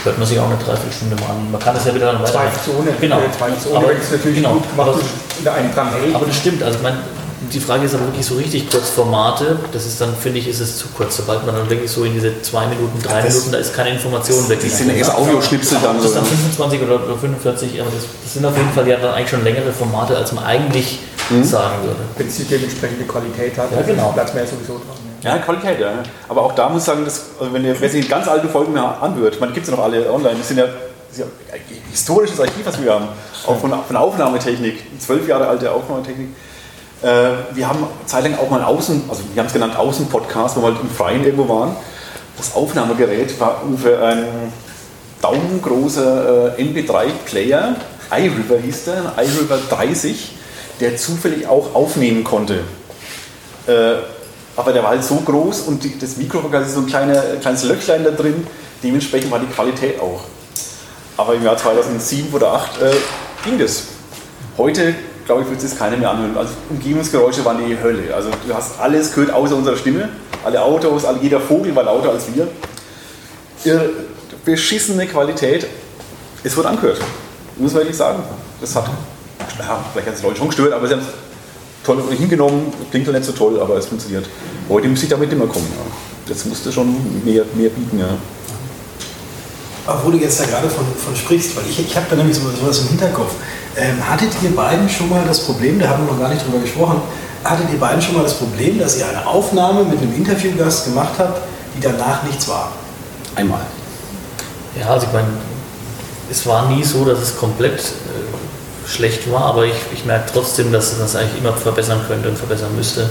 hört man sich auch eine Dreiviertelstunde mal an. Man kann das ja wieder dann weiter. Zweifelsohne, genau. Zweifelsohne, aber, wenn es natürlich genau, gut gemacht aber, ist, der einen dran hält. Aber das stimmt, also mein, die Frage ist aber wirklich so richtig Kurzformate, das ist dann, finde ich, ist es zu kurz. Sobald man dann wirklich so in diese zwei Minuten, drei das Minuten, da ist keine Information wirklich. Das sind ja Audioschnipsel dann. Das ist dann 25 oder 45, aber das, das, sind auf jeden Fall ja dann eigentlich schon längere Formate, als man eigentlich mhm. sagen würde. Wenn es die dementsprechende Qualität hat, ja, genau. bleibt mehr sowieso dran. Ja. Qualität, ja. Aber auch da muss ich sagen, dass, wenn ihr, wer sich ganz alten Folgen mehr anhört, man gibt es ja noch alle online, das sind ja, das ist ja ein historisches Archiv, was wir haben, auch von, von Aufnahmetechnik, zwölf Jahre alte Aufnahmetechnik. Äh, wir haben zeitlang auch mal einen Außen, also wir haben es genannt Außenpodcast, wo wir halt im Freien irgendwo waren. Das Aufnahmegerät war ungefähr ein daumengroßer äh, MP3-Player, iRiver hieß der, ein iRiver 30, der zufällig auch aufnehmen konnte. Äh, aber der war halt so groß und die, das Mikro war quasi so ein kleine, kleines Löchlein da drin, dementsprechend war die Qualität auch. Aber im Jahr 2007 oder 2008 äh, ging das. Heute, glaube ich, wird es keiner mehr anhören. Also Umgebungsgeräusche waren die Hölle. Also du hast alles gehört außer unserer Stimme. Alle Autos, jeder Vogel war lauter als wir. Irre, beschissene Qualität. Es wird angehört. Muss man wirklich sagen. Das hat, ja, vielleicht hat es Leute schon gestört, aber sie haben es toll hingenommen. Klingt ja nicht so toll, aber es funktioniert. Heute müsste ich damit immer kommen. Ja. Das musste schon mehr, mehr bieten. Ja. Aber wo du jetzt da gerade von, von sprichst, weil ich, ich habe da nämlich so, sowas im Hinterkopf. Ähm, hattet ihr beiden schon mal das Problem, da haben wir noch gar nicht drüber gesprochen, hattet ihr beiden schon mal das Problem, dass ihr eine Aufnahme mit einem Interviewgast gemacht habt, die danach nichts war? Einmal. Ja, also ich meine, es war nie so, dass es komplett schlecht war, aber ich, ich merke trotzdem, dass man das eigentlich immer verbessern könnte und verbessern müsste.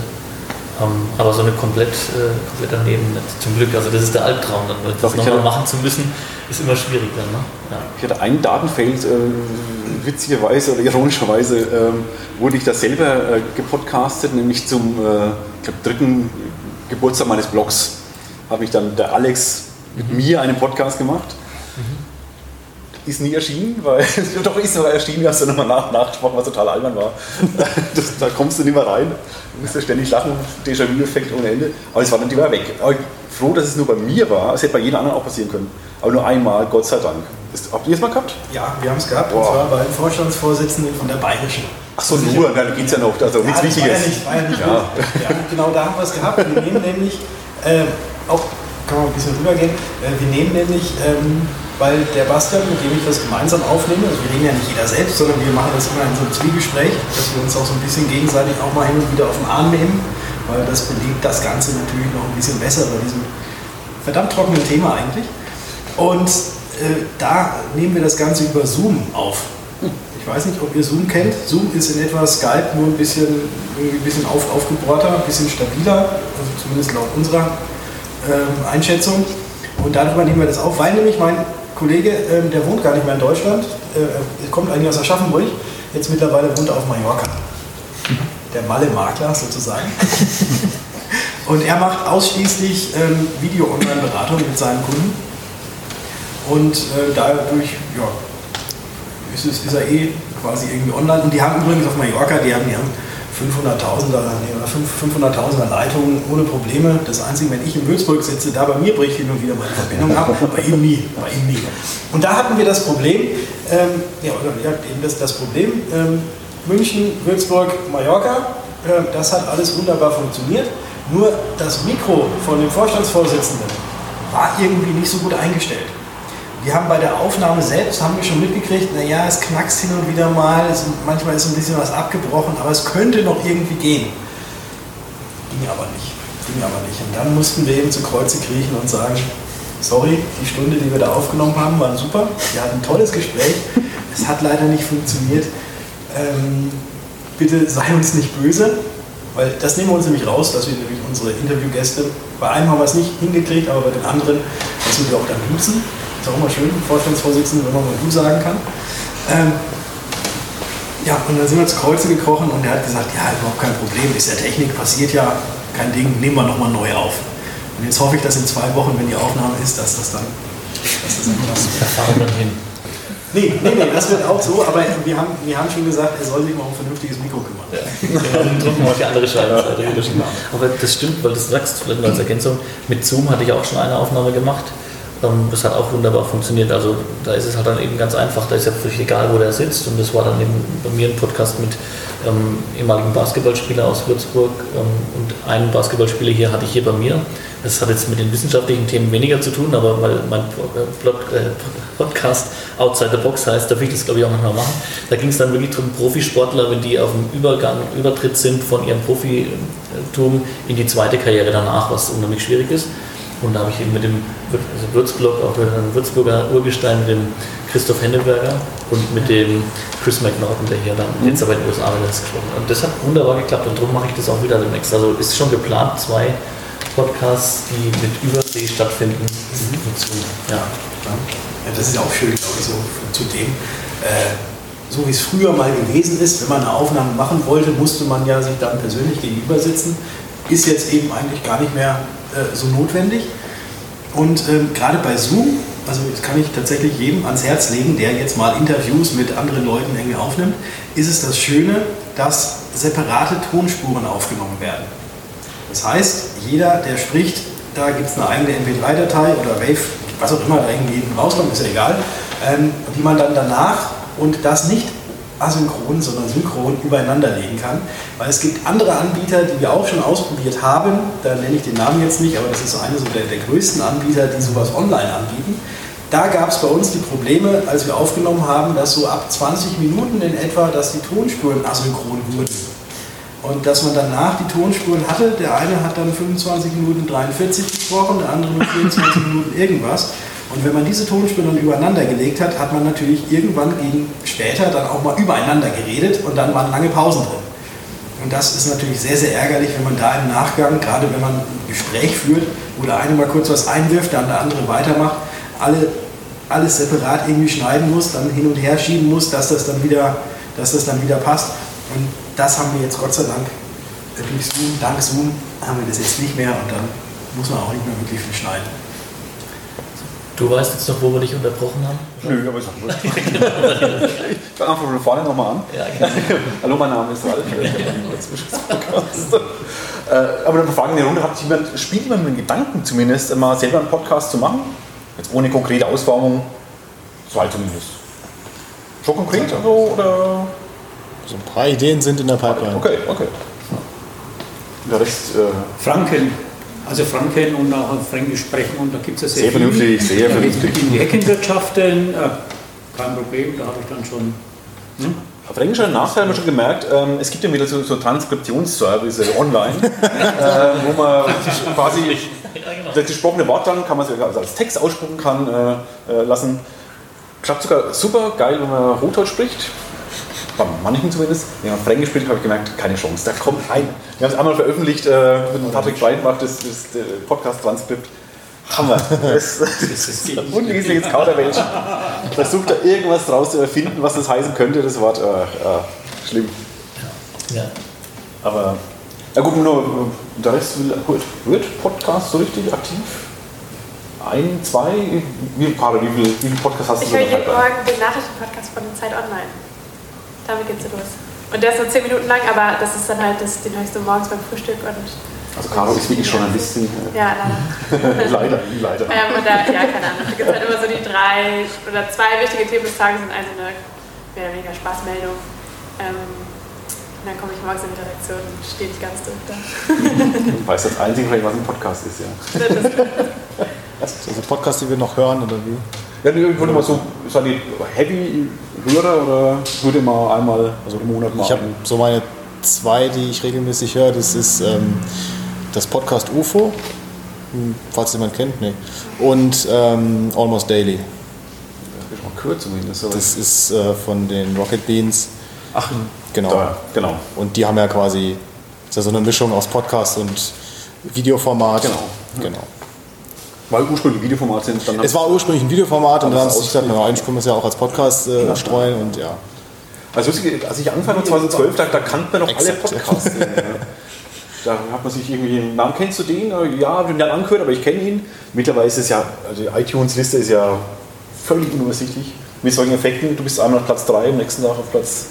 Ähm, aber so eine komplett, äh, komplett daneben, zum Glück, also das ist der Albtraum, dann das nochmal machen zu müssen, ist immer schwierig dann. Ne? Ja. Ich hatte einen Datenfail, äh, witzigerweise oder ironischerweise ähm, wurde ich da selber äh, gepodcastet, nämlich zum äh, glaub, dritten Geburtstag meines Blogs. Habe ich dann der Alex mit mhm. mir einen Podcast gemacht. Ist nie erschienen, weil doch ist sogar erschienen, hast du nochmal nach, nachgesprochen, was total albern war. das, da kommst du nicht mehr rein. Du musst ja ständig lachen, Déjà-vu-Effekt ohne Ende. Aber es war dann die war weg. Aber ich bin froh, dass es nur bei mir war. Es hätte bei jedem anderen auch passieren können. Aber nur einmal, Gott sei Dank. Ist, habt ihr es mal gehabt? Ja, wir haben es gehabt. Boah. Und zwar bei Vorstandsvorsitzenden von der Bayerischen. Ach so, nur, dann geht es ja noch. Also ja, nichts Wichtiges. War ja nicht, war ja nicht ja. ja. genau da haben wir es gehabt. Wir nehmen nämlich, äh, auch kann man ein bisschen rübergehen, äh, wir nehmen nämlich, ähm, weil der Bastian, mit dem ich das gemeinsam aufnehme, also wir reden ja nicht jeder selbst, sondern wir machen das immer in so einem Zwiegespräch, dass wir uns auch so ein bisschen gegenseitig auch mal hin und wieder auf den Arm nehmen, weil das belebt das Ganze natürlich noch ein bisschen besser bei diesem verdammt trockenen Thema eigentlich. Und äh, da nehmen wir das Ganze über Zoom auf. Ich weiß nicht, ob ihr Zoom kennt. Zoom ist in etwa Skype nur ein bisschen, ein bisschen auf, aufgebohrter, ein bisschen stabiler, also zumindest laut unserer äh, Einschätzung. Und darüber nehmen wir das auf, weil nämlich mein Kollege, äh, der wohnt gar nicht mehr in Deutschland, äh, kommt eigentlich aus Aschaffenburg, jetzt mittlerweile wohnt er auf Mallorca. Der Malle-Makler sozusagen. Und er macht ausschließlich ähm, Video-Online-Beratung mit seinen Kunden. Und äh, dadurch ja, ist, es, ist er eh quasi irgendwie online. Und die haben übrigens auf Mallorca, die haben, die haben 500.000er nee, 500.000er Leitungen ohne Probleme. Das Einzige, wenn ich in Würzburg sitze, da bei mir bricht hin und wieder meine Verbindung ab, bei ihm nie, bei ihm nie. Und da hatten wir das Problem, ähm, ja, ja, eben das, das Problem, ähm, München, Würzburg, Mallorca, äh, das hat alles wunderbar funktioniert. Nur das Mikro von dem Vorstandsvorsitzenden war irgendwie nicht so gut eingestellt. Wir haben bei der Aufnahme selbst haben wir schon mitgekriegt, naja, es knackst hin und wieder mal, es, manchmal ist ein bisschen was abgebrochen, aber es könnte noch irgendwie gehen. Ging aber nicht. Ging aber nicht. Und dann mussten wir eben zu Kreuze kriechen und sagen, sorry, die Stunde, die wir da aufgenommen haben, war super. Wir hatten ein tolles Gespräch. Es hat leider nicht funktioniert. Ähm, bitte sei uns nicht böse. Weil das nehmen wir uns nämlich raus, dass wir nämlich unsere Interviewgäste, bei einem haben wir es nicht hingekriegt, aber bei den anderen, dass wir auch dann duzen. Ist auch immer schön, Vorstandsvorsitzenden, wenn man mal du sagen kann. Ähm, ja, und dann sind wir zu Kreuze gekrochen und er hat gesagt, ja, überhaupt kein Problem, ist ja Technik, passiert ja, kein Ding, nehmen wir nochmal neu auf. Und jetzt hoffe ich, dass in zwei Wochen, wenn die Aufnahme ist, dass das dann, dass das dann Erfahrung hin. Nee, nee, nee, das wird auch so, aber wir haben, wir haben schon gesagt, er soll sich mal um ein vernünftiges Mikro kümmern. Ja. Dann drücken wir auf die andere. Ja, aber das stimmt, weil du sagst, vielleicht als Ergänzung, mit Zoom hatte ich auch schon eine Aufnahme gemacht das hat auch wunderbar funktioniert. Also da ist es halt dann eben ganz einfach, da ist ja völlig egal, wo der sitzt. Und das war dann eben bei mir ein Podcast mit ähm, ehemaligen Basketballspieler aus Würzburg ähm, und einen Basketballspieler hier hatte ich hier bei mir. Das hat jetzt mit den wissenschaftlichen Themen weniger zu tun, aber weil mein äh, Podcast Outside the Box heißt, darf ich das glaube ich auch manchmal machen. Da ging es dann wirklich darum, Profisportler, wenn die auf dem Übergang, Übertritt sind von ihrem Profitum in die zweite Karriere danach, was unheimlich schwierig ist. Und da habe ich eben mit dem also Würzburg, auch mit einem Würzburger Urgestein, mit dem Christoph Henneberger und mit dem Chris McNaughton, der hier dann mhm. jetzt aber in den USA ist. Und das hat wunderbar geklappt und darum mache ich das auch wieder demnächst. Also ist schon geplant, zwei Podcasts, die mit Übersee stattfinden. Mhm. Ja. ja. das ist ja auch schön, glaube ich, so zu dem. Äh, so wie es früher mal gewesen ist, wenn man eine Aufnahme machen wollte, musste man ja sich dann persönlich gegenüber sitzen. Ist jetzt eben eigentlich gar nicht mehr äh, so notwendig. Und ähm, gerade bei Zoom, also das kann ich tatsächlich jedem ans Herz legen, der jetzt mal Interviews mit anderen Leuten eng aufnimmt, ist es das Schöne, dass separate Tonspuren aufgenommen werden. Das heißt, jeder, der spricht, da gibt es eine eigene MP3-Datei oder Wave, was auch immer da irgendwie rauskommt, ist ja egal, ähm, die man dann danach und das nicht asynchron, sondern synchron übereinander legen kann. Weil es gibt andere Anbieter, die wir auch schon ausprobiert haben, da nenne ich den Namen jetzt nicht, aber das ist so eine so der, der größten Anbieter, die sowas online anbieten. Da gab es bei uns die Probleme, als wir aufgenommen haben, dass so ab 20 Minuten in etwa, dass die Tonspuren asynchron wurden. Und dass man danach die Tonspuren hatte, der eine hat dann 25 Minuten 43 gesprochen, der andere nur 24 Minuten irgendwas. Und wenn man diese Tonspuren übereinander gelegt hat, hat man natürlich irgendwann gegen später dann auch mal übereinander geredet und dann waren lange Pausen drin. Und das ist natürlich sehr, sehr ärgerlich, wenn man da im Nachgang, gerade wenn man ein Gespräch führt, wo der eine mal kurz was einwirft, dann der andere weitermacht, alle, alles separat irgendwie schneiden muss, dann hin und her schieben muss, dass das dann wieder, dass das dann wieder passt. Und das haben wir jetzt Gott sei Dank durch Zoom, dank Zoom haben wir das jetzt nicht mehr und dann muss man auch nicht mehr wirklich viel schneiden. Du weißt jetzt noch, wo wir dich unterbrochen haben? Nö, aber ich sag wurscht. ich fange einfach von vorne nochmal an. Ja, genau. Hallo, mein Name ist Ralf. äh, aber dann Frage in die Runde, hat jemand, spielt jemand mit dem Gedanken zumindest, mal selber einen Podcast zu machen? Jetzt ohne konkrete Ausformung, so halt zumindest. Schon konkret also, oder? So ein paar Ideen sind in der Pipeline. Okay, okay. Der Rest, äh Franken also Franken und auch Fränkisch sprechen und da gibt es ja sehr, sehr vernünftig, sehr vernünftig. In die Heckenwirtschaften, äh, kein Problem, da habe ich dann schon. Hm? Auf Englisch einen Nachteil haben wir schon gemerkt, ähm, es gibt ja wieder so, so Transkriptionsservice online, äh, wo man quasi das gesprochene Wort dann, kann man es also als Text aussprechen kann, äh, äh, lassen. Klappt sogar super geil, wenn man Rotholz spricht bei manchen zumindest, wenn man Fränkisch spricht, habe ich gemerkt, keine Chance. Da kommt ein. Wir haben es einmal veröffentlicht, äh, mit Patrick Breitbach, das, das, das Podcast-Transkript. Hammer. Das, das ist ein unwesentliches Kauderwelsch. Versucht da irgendwas draus zu erfinden, was das heißen könnte, das Wort. Äh, äh, schlimm. Ja. Aber, na gut, nur der Rest wird Podcast so richtig aktiv? Ein, zwei? Wie, Paare, wie viele wie viel Podcasts hast ich du? Ich höre jeden Morgen den Nachrichtenpodcast von der Zeit Online. Damit geht's so los. Und der ist nur 10 Minuten lang, aber das ist dann halt, das, den so morgens beim Frühstück und also Caro ist wirklich schon ein bisschen. Ja, leider. leider, leider. Ähm, und da, ja, keine Ahnung. Da gibt es halt immer so die drei oder zwei wichtige Themen des Tages und eine eine mehr oder weniger Spaßmeldung. Ähm, und dann komme ich morgens in die Redaktion und stehe nicht ganz durch da. du weißt das Einzige, was ein Podcast ist, ja. Das ist also Podcast, die wir noch hören oder wie? Ja, ich würde mal so, sagen die Heavy Hörer oder würde mal einmal also im Monat machen? Ich habe so meine zwei, die ich regelmäßig höre. Das ist ähm, das Podcast UFO, hm, falls jemand kennt, nee. Und ähm, Almost Daily. Mal. Das ist äh, von den Rocket Beans. Ach, genau. Da, genau. Und die haben ja quasi, das ist ja so eine Mischung aus Podcast und Videoformat. Genau. genau. Weil ursprünglich Videoformat sind. Dann es war ursprünglich ein Videoformat und dann haben sie sich gesagt, eigentlich können wir es ja auch als Podcast äh, streuen und ja. Also als ich angefangen habe 2012, da, da kannte man noch Exakt. alle Podcasts. ja. Da hat man sich irgendwie, einen Namen kennst du den? Ja, habe den angehört, aber ich kenne ihn. Mittlerweile ist es ja, also die iTunes-Liste ist ja völlig unübersichtlich. Mit solchen Effekten, du bist einmal auf Platz 3, am nächsten Tag auf Platz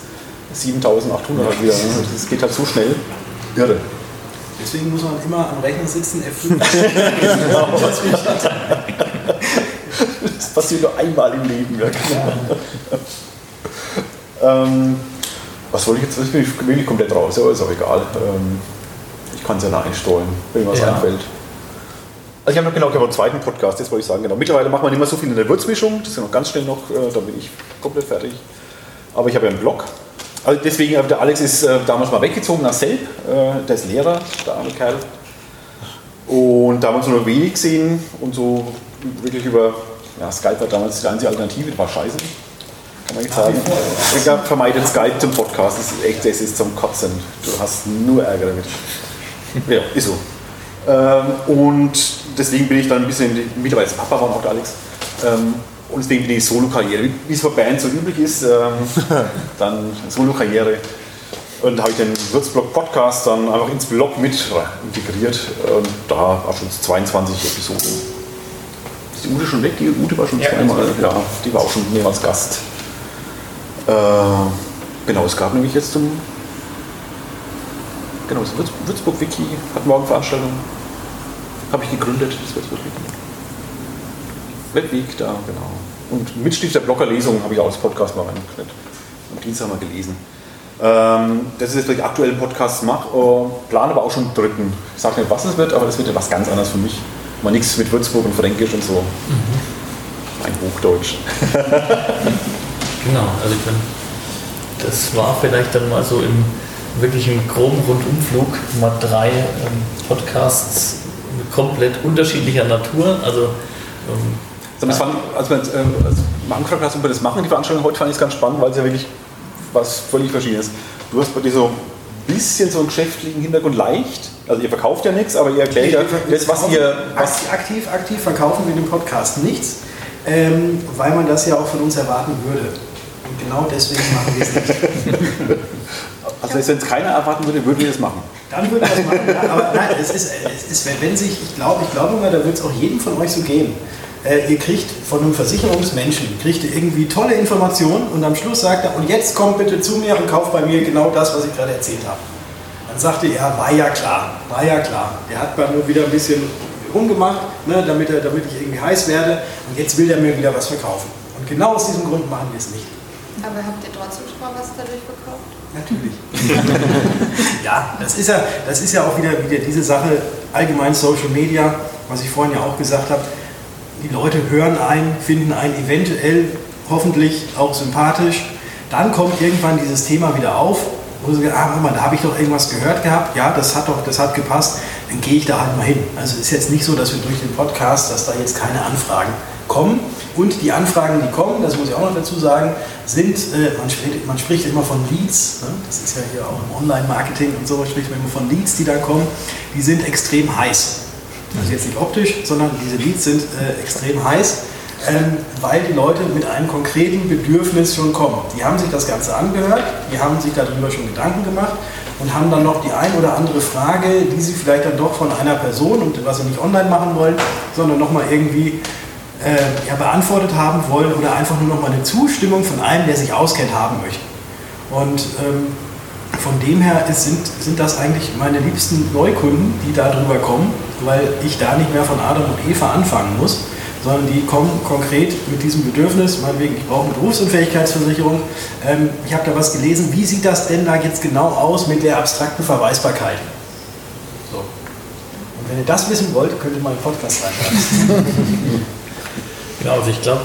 7800 wieder. Das geht halt so schnell. Irre. Deswegen muss man immer am Rechner sitzen, F5. genau. das passiert nur einmal im Leben. Ja, genau. ähm, was wollte ich jetzt? Ich bin gewöhnlich komplett raus, aber ist auch egal. Ähm, ich kann es ja noch einstreuen, wenn mir was Ja. einfällt. Also ich habe noch genau, ich habe einen zweiten Podcast, das wollte ich sagen. Genau. Mittlerweile macht man nicht mehr so viel in der Würzmischung, das ist ja noch ganz schnell noch, äh, da bin ich komplett fertig. Aber ich habe ja einen Blog. Also deswegen, äh, der Alex ist äh, damals mal weggezogen nach Selb, äh, der ist Lehrer, der arme Kerl. Und da haben wir uns nur wenig gesehen und so wirklich über, ja, Skype war damals die einzige Alternative, das war scheiße. Kann man nicht sagen. Ich glaube, vermeidet Skype zum Podcast, das ist echt, das ist zum Kotzen. Du hast nur Ärger damit. Ja, ist so. Ähm, und deswegen bin ich dann ein bisschen, mittlerweile ist Papa war auch der Alex, ähm, und deswegen bin ich Solo-Karriere, wie es bei Bands so üblich ist, ähm, dann Solo-Karriere. Und habe ich den Würzblog-Podcast dann einfach ins Blog mit integriert und da auch schon 22 Episoden. Ist die Ute schon weg? Die Ute war schon Ja, zweimal, ja, die war auch schon mehrmals Gast. Äh, genau, es gab nämlich jetzt zum Genau, das Würz Würzburg-Wiki hat morgen Veranstaltung. Habe ich gegründet, das Würzburg-Wiki. Webweek, da, genau. Und Mitstifter Bloggerlesungen habe ich auch als Podcast mal reingeknallt. Am Dienstag mal gelesen. Ähm, das ist jetzt, was ich aktuell einen Podcast mache. Äh, plane aber auch schon einen dritten. Ich sage nicht, was es wird, aber das wird etwas ganz anderes für mich. Mal nichts mit Würzburg und Fränkisch und so. Mein Hochdeutsch. Genau, also ich meine, das war vielleicht dann mal so im wirklichen groben Rundumflug mal drei ähm, Podcasts mit komplett unterschiedlicher Natur. Also ähm, Also das fand, als wir äh, als mal angefragt hast, ob wir das machen, die Veranstaltung heute, fand ich es ganz spannend, weil es ja wirklich was völlig Verschiedenes ist. Du hast bei dir so ein bisschen so einen geschäftlichen Hintergrund leicht. Also ihr verkauft ja nichts, aber ihr erklärt ja das, was ihr... Was, aktiv, aktiv verkaufen wir in dem Podcast nichts, ähm, weil man das ja auch von uns erwarten würde. Und genau deswegen machen wir es nicht. also wenn es keiner erwarten würde, würden wir das machen. Dann würden wir das machen. Ja, aber nein, es ist, es ist wenn- wenn sich, ich glaube, ich glaube immer, da wird es auch jedem von euch so gehen. Äh, ihr kriegt von einem Versicherungsmenschen kriegt ihr irgendwie tolle Informationen und am Schluss sagt er, und jetzt kommt bitte zu mir und kauft bei mir genau das, was ich gerade erzählt habe. Dann sagte er, war ja klar, war ja klar. Der hat bei mir wieder ein bisschen rumgemacht, ne, damit, er, damit ich irgendwie heiß werde und jetzt will er mir wieder was verkaufen. Und genau aus diesem Grund machen wir es nicht. Aber habt ihr trotzdem schon mal was dadurch verkauft? Natürlich. ja, das ist ja, das ist ja auch wieder, wieder diese Sache, allgemein Social Media, was ich vorhin ja auch gesagt habe. Die Leute hören ein, finden einen eventuell hoffentlich auch sympathisch. Dann kommt irgendwann dieses Thema wieder auf, wo sie sagen, ah, warte mal, da habe ich doch irgendwas gehört gehabt, ja, das hat doch, das hat gepasst, dann gehe ich da halt mal hin. Also es ist jetzt nicht so, dass wir durch den Podcast, dass da jetzt keine Anfragen kommen. Und die Anfragen, die kommen, das muss ich auch noch dazu sagen, sind, äh, man, spricht, man spricht immer von Leads, ne? das ist ja hier auch im Online-Marketing und so, spricht man immer von Leads, die da kommen, die sind extrem heiß. Also jetzt nicht optisch, sondern diese Leads sind äh, extrem heiß, ähm, weil die Leute mit einem konkreten Bedürfnis schon kommen. Die haben sich das Ganze angehört, die haben sich darüber schon Gedanken gemacht und haben dann noch die ein oder andere Frage, die sie vielleicht dann doch von einer Person, und was sie nicht online machen wollen, sondern nochmal irgendwie äh, ja, beantwortet haben wollen oder einfach nur nochmal eine Zustimmung von einem, der sich auskennt, haben möchten. Und ähm, von dem her ist, sind, sind das eigentlich meine liebsten Neukunden, die da drüber kommen, weil ich da nicht mehr von Adam und Eva anfangen muss, sondern die kommen konkret mit diesem Bedürfnis, meinetwegen, ich brauche eine Berufsunfähigkeitsversicherung, ähm, ich habe da was gelesen, wie sieht das denn da jetzt genau aus mit der abstrakten Verweisbarkeit? So. Und wenn ihr das wissen wollt, könnt ihr mal einen Podcast reinladen. Genau, also ich glaube,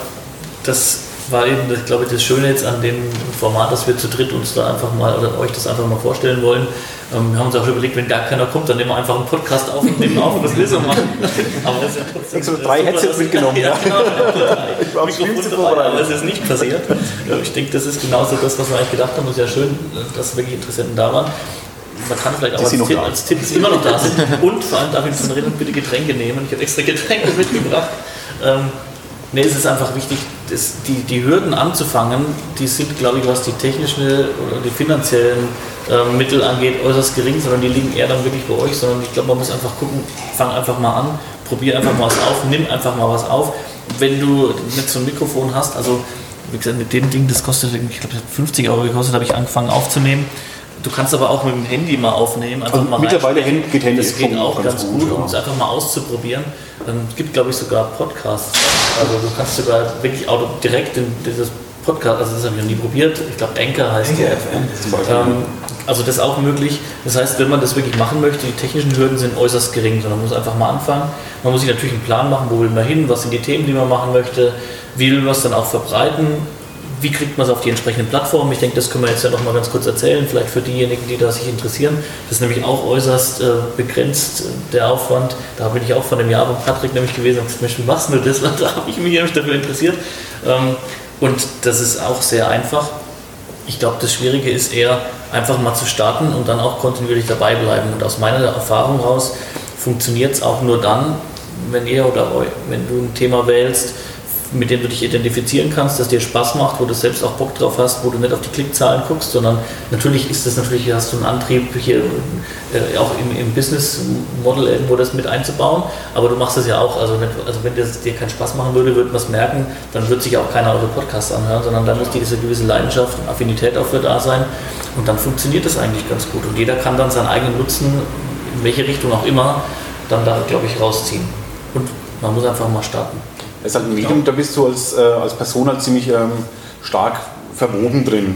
das war eben, das, glaube ich, das Schöne jetzt an dem Format, dass wir zu dritt uns da einfach mal oder euch das einfach mal vorstellen wollen. Ähm, wir haben uns auch schon überlegt, wenn gar keiner kommt, dann nehmen wir einfach einen Podcast auf und nehmen auf und das so machen. Aber das ist ja trotzdem Extra äh, drei Headsets mitgenommen, Ja, genau. Ich war schlimmsten dabei, aber das ist nicht passiert. Ich denke, das ist genauso das, was wir eigentlich gedacht haben. Es ist ja schön, dass wirklich Interessenten da waren. Man kann vielleicht auch als Tipp, als Tipp, dass sie immer noch da sind. Und vor allem darf ich von Reden bitte Getränke nehmen. Ich habe extra Getränke mitgebracht. Ähm, es ist einfach wichtig, das, die, die Hürden anzufangen, die sind, glaube ich, was die technischen oder die finanziellen ähm, Mittel angeht, äußerst gering, sondern die liegen eher dann wirklich bei euch, sondern ich glaube, man muss einfach gucken, fang einfach mal an, probier einfach mal was auf, nimm einfach mal was auf. Wenn du nicht so ein Mikrofon hast, also wie gesagt, mit dem Ding, das kostet, ich glaube, das hat 50 Euro gekostet, habe ich angefangen aufzunehmen. Du kannst aber auch mit dem Handy mal aufnehmen. Einfach Also mal mittlerweile geht Handy Das geht auch ganz ganz gut, gut, ja. um es einfach mal auszuprobieren. Ähm, Es gibt, glaube ich, sogar Podcasts. Also du kannst sogar wirklich auto direkt in dieses Podcast, also das habe ich noch nie probiert. Ich glaube, Anchor heißt Anchor der. FM zum Beispiel. Ähm, also das ist auch möglich. Das heißt, wenn man das wirklich machen möchte, die technischen Hürden sind äußerst gering, sondern man muss einfach mal anfangen. Man muss sich natürlich einen Plan machen, wo will man hin, was sind die Themen, die man machen möchte, wie will man es dann auch verbreiten, wie kriegt man es auf die entsprechenden Plattformen. Ich denke, das können wir jetzt ja noch mal ganz kurz erzählen, vielleicht für diejenigen, die da sich interessieren. Das ist nämlich auch äußerst äh, begrenzt, äh, der Aufwand. Da bin ich auch von dem Jahr von Patrick nämlich gewesen und gesagt, Mensch, machst du das? Da habe ich mich nämlich dafür interessiert. Ähm, und das ist auch sehr einfach. Ich glaube, das Schwierige ist eher, einfach mal zu starten und dann auch kontinuierlich dabei bleiben. Und aus meiner Erfahrung heraus funktioniert es auch nur dann, wenn ihr oder wenn du ein Thema wählst, mit dem du dich identifizieren kannst, das dir Spaß macht, wo du selbst auch Bock drauf hast, wo du nicht auf die Klickzahlen guckst, sondern natürlich ist das natürlich, hast du einen Antrieb hier äh, auch im, im Business Model irgendwo das mit einzubauen, aber du machst das ja auch, also, nicht, also wenn das dir keinen Spaß machen würde, würde man es merken, dann wird sich auch keiner eure Podcasts anhören, sondern da muss diese gewisse Leidenschaft und Affinität auch für da sein und dann funktioniert das eigentlich ganz gut und jeder kann dann seinen eigenen Nutzen, in welche Richtung auch immer, dann da, glaube ich, rausziehen. Und man muss einfach mal starten. Es ist halt ein Medium, da bist du als, äh, als Person halt ziemlich ähm, stark verwoben drin.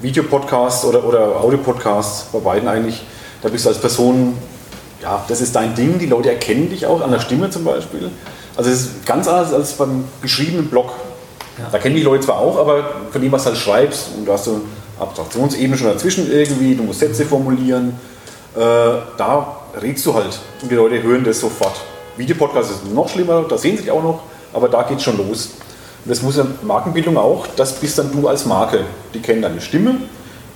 Videopodcast oder, oder Audiopodcast bei beiden eigentlich, da bist du als Person, ja, das ist dein Ding, die Leute erkennen dich auch an der Stimme zum Beispiel. Also es ist ganz anders als beim geschriebenen Blog. Da kennen die Leute zwar auch, aber von dem, was du halt schreibst, und da hast du Abstraktionsebene schon dazwischen irgendwie, du musst Sätze formulieren, äh, da redst du halt und die Leute hören das sofort. Videopodcast ist noch schlimmer, da sehen sie dich auch noch, aber da geht schon los. Und das muss ja Markenbildung auch, das bist dann du als Marke. Die kennen deine Stimme,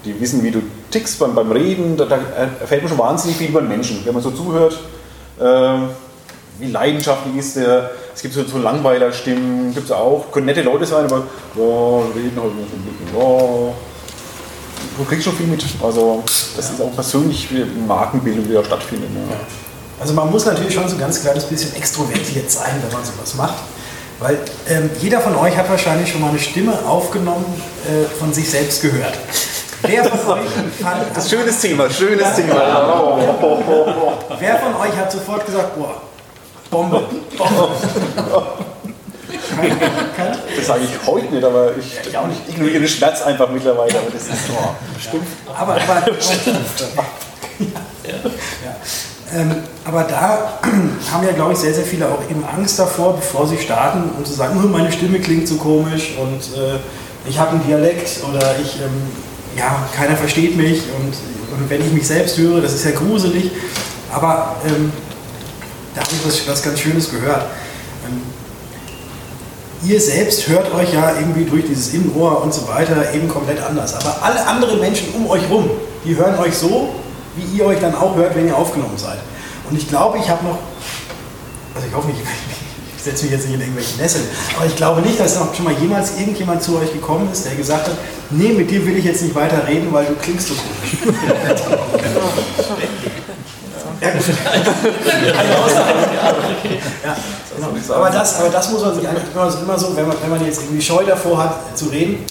die wissen, wie du tickst beim, beim Reden, da, da erfährt man schon wahnsinnig viel über den Menschen, wenn man so zuhört. Äh, wie leidenschaftlich ist der. Es gibt so, so Langweilerstimmen, gibt es auch. Können nette Leute sein, aber boah, reden halt nur so ein bisschen. Boah. Du kriegst schon viel mit. Also, das ist auch persönlich Markenbildung, die da stattfindet. Ja. Also man muss natürlich schon so ein ganz kleines bisschen extrovertiert sein, wenn man sowas macht. Weil ähm, jeder von euch hat wahrscheinlich schon mal eine Stimme aufgenommen, äh, von sich selbst gehört. Wer von euch fand, Das ist ein schönes Thema, schönes Thema. Oh. Wer von euch hat sofort gesagt, boah, Bombe, Bombe. Kein- Das sage ich heute nicht, aber ich, ich, auch nicht. ignoriere den Schmerz einfach mittlerweile. Aber das ist boah, stumpf. Aber, aber, ja. Ähm, aber da haben ja, glaube ich, sehr, sehr viele auch eben Angst davor, bevor sie starten, um zu sagen, "Oh, meine Stimme klingt so komisch und äh, ich habe einen Dialekt oder ich, ähm, ja, keiner versteht mich und, und wenn ich mich selbst höre, das ist ja gruselig. Aber ähm, da habe ich was, was ganz Schönes gehört. Ähm, ihr selbst hört euch ja irgendwie durch dieses Innenohr und so weiter eben komplett anders. Aber alle anderen Menschen um euch rum, die hören euch so, wie ihr euch dann auch hört, wenn ihr aufgenommen seid. Und ich glaube, ich habe noch, also ich hoffe nicht, ich setze mich jetzt nicht in irgendwelche Nesseln, aber ich glaube nicht, dass noch schon mal jemals irgendjemand zu euch gekommen ist, der gesagt hat, nee, mit dir will ich jetzt nicht weiter reden, weil du klingst so komisch. Ja, gut. Ja, genau. aber, das, aber das muss man sich eigentlich immer, immer so, wenn man, wenn man jetzt irgendwie Scheu davor hat zu reden,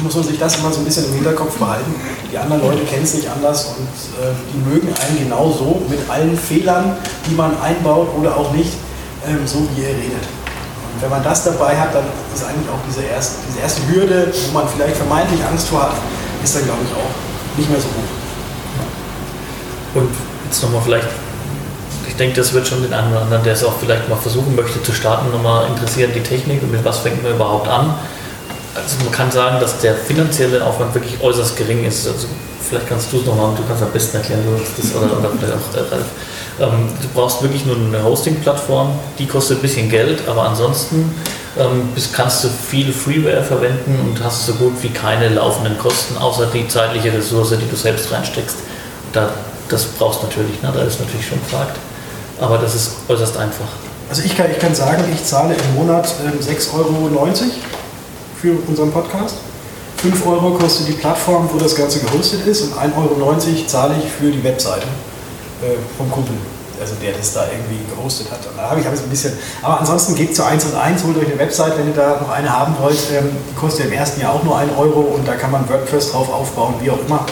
muss man sich das immer so ein bisschen im Hinterkopf behalten. Die anderen Leute kennen es nicht anders und äh, die mögen einen genauso mit allen Fehlern, die man einbaut oder auch nicht, ähm, so wie ihr redet. Und wenn man das dabei hat, dann ist eigentlich auch diese erste, diese erste Hürde, wo man vielleicht vermeintlich Angst vor hat, ist dann, glaube ich, auch nicht mehr so hoch. Und jetzt nochmal vielleicht, ich denke, das wird schon den einen oder anderen, der es auch vielleicht mal versuchen möchte zu starten, nochmal interessieren, die Technik und mit was fängt man überhaupt an. Also man kann sagen, dass der finanzielle Aufwand wirklich äußerst gering ist. Also vielleicht kannst du es nochmal, du kannst am besten erklären, du das oder, oder vielleicht auch Ralf. Ähm, du brauchst wirklich nur eine Hosting-Plattform, die kostet ein bisschen Geld, aber ansonsten ähm, kannst du viel Freeware verwenden und hast so gut wie keine laufenden Kosten, außer die zeitliche Ressource, die du selbst reinsteckst. Da, das brauchst du natürlich, ne? da ist natürlich schon gefragt. Aber das ist äußerst einfach. Also ich kann, ich kann sagen, ich zahle im Monat ähm, 6,90 Euro für unseren Podcast. 5 Euro kostet die Plattform, wo das Ganze gehostet ist und 1,90 Euro zahle ich für die Webseite äh, vom Kumpel, also der das da irgendwie gehostet hat. Und da habe ich, so ein bisschen, aber ansonsten geht zu 1 und 1, holt euch eine Webseite, wenn ihr da noch eine haben wollt. Ähm, die kostet ja im ersten Jahr auch nur 1 Euro und da kann man WordPress drauf aufbauen, wie auch immer.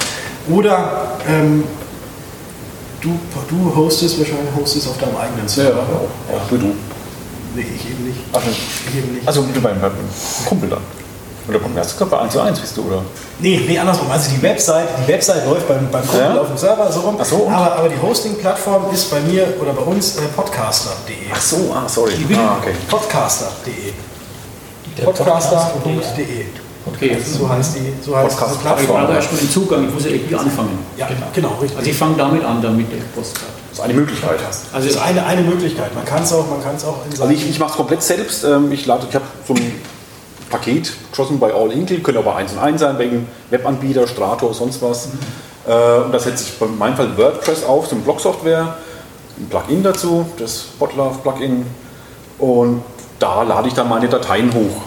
Oder ähm, du, du hostest wahrscheinlich hostest auf deinem eigenen Server. Ja, du, du. Nee, ich eben nicht. Ich also du beim, beim Kumpel dann. Oder beim ersten Körper 1 zu 1 bist du, oder? Nee, nee, andersrum. Also die Website, die Website läuft beim, beim Kumpel Ja? auf dem Server so rum. Ach so, und? aber, aber die Hosting-Plattform ist bei mir oder bei uns äh, podcaster.de. Ach so, ah, sorry. Die Ah, okay. Podcaster.de. Der Podcaster.de. Okay, So heißt die, so heißt Podcast- diese aber ich Plattform. brauche erstmal den Zugang, ich muss ja irgendwie anfangen. Ja, genau, richtig. Also ich fange damit an, damit der Postkarte. Das ist eine Möglichkeit. Also das ist eine, eine Möglichkeit. Man kann es auch, man kann es auch Also ich, ich mache es komplett selbst. Ähm, Ich, lade- ich habe so ein Paket geschossen bei All Inkle, könnte aber eins und eins sein, wegen Webanbieter, Strator, sonst was. Äh, Und da setze ich in meinem Fall WordPress auf, so eine Blog-Software, ein Plugin dazu, das Botlove-Plugin. Und da lade ich dann meine Dateien hoch.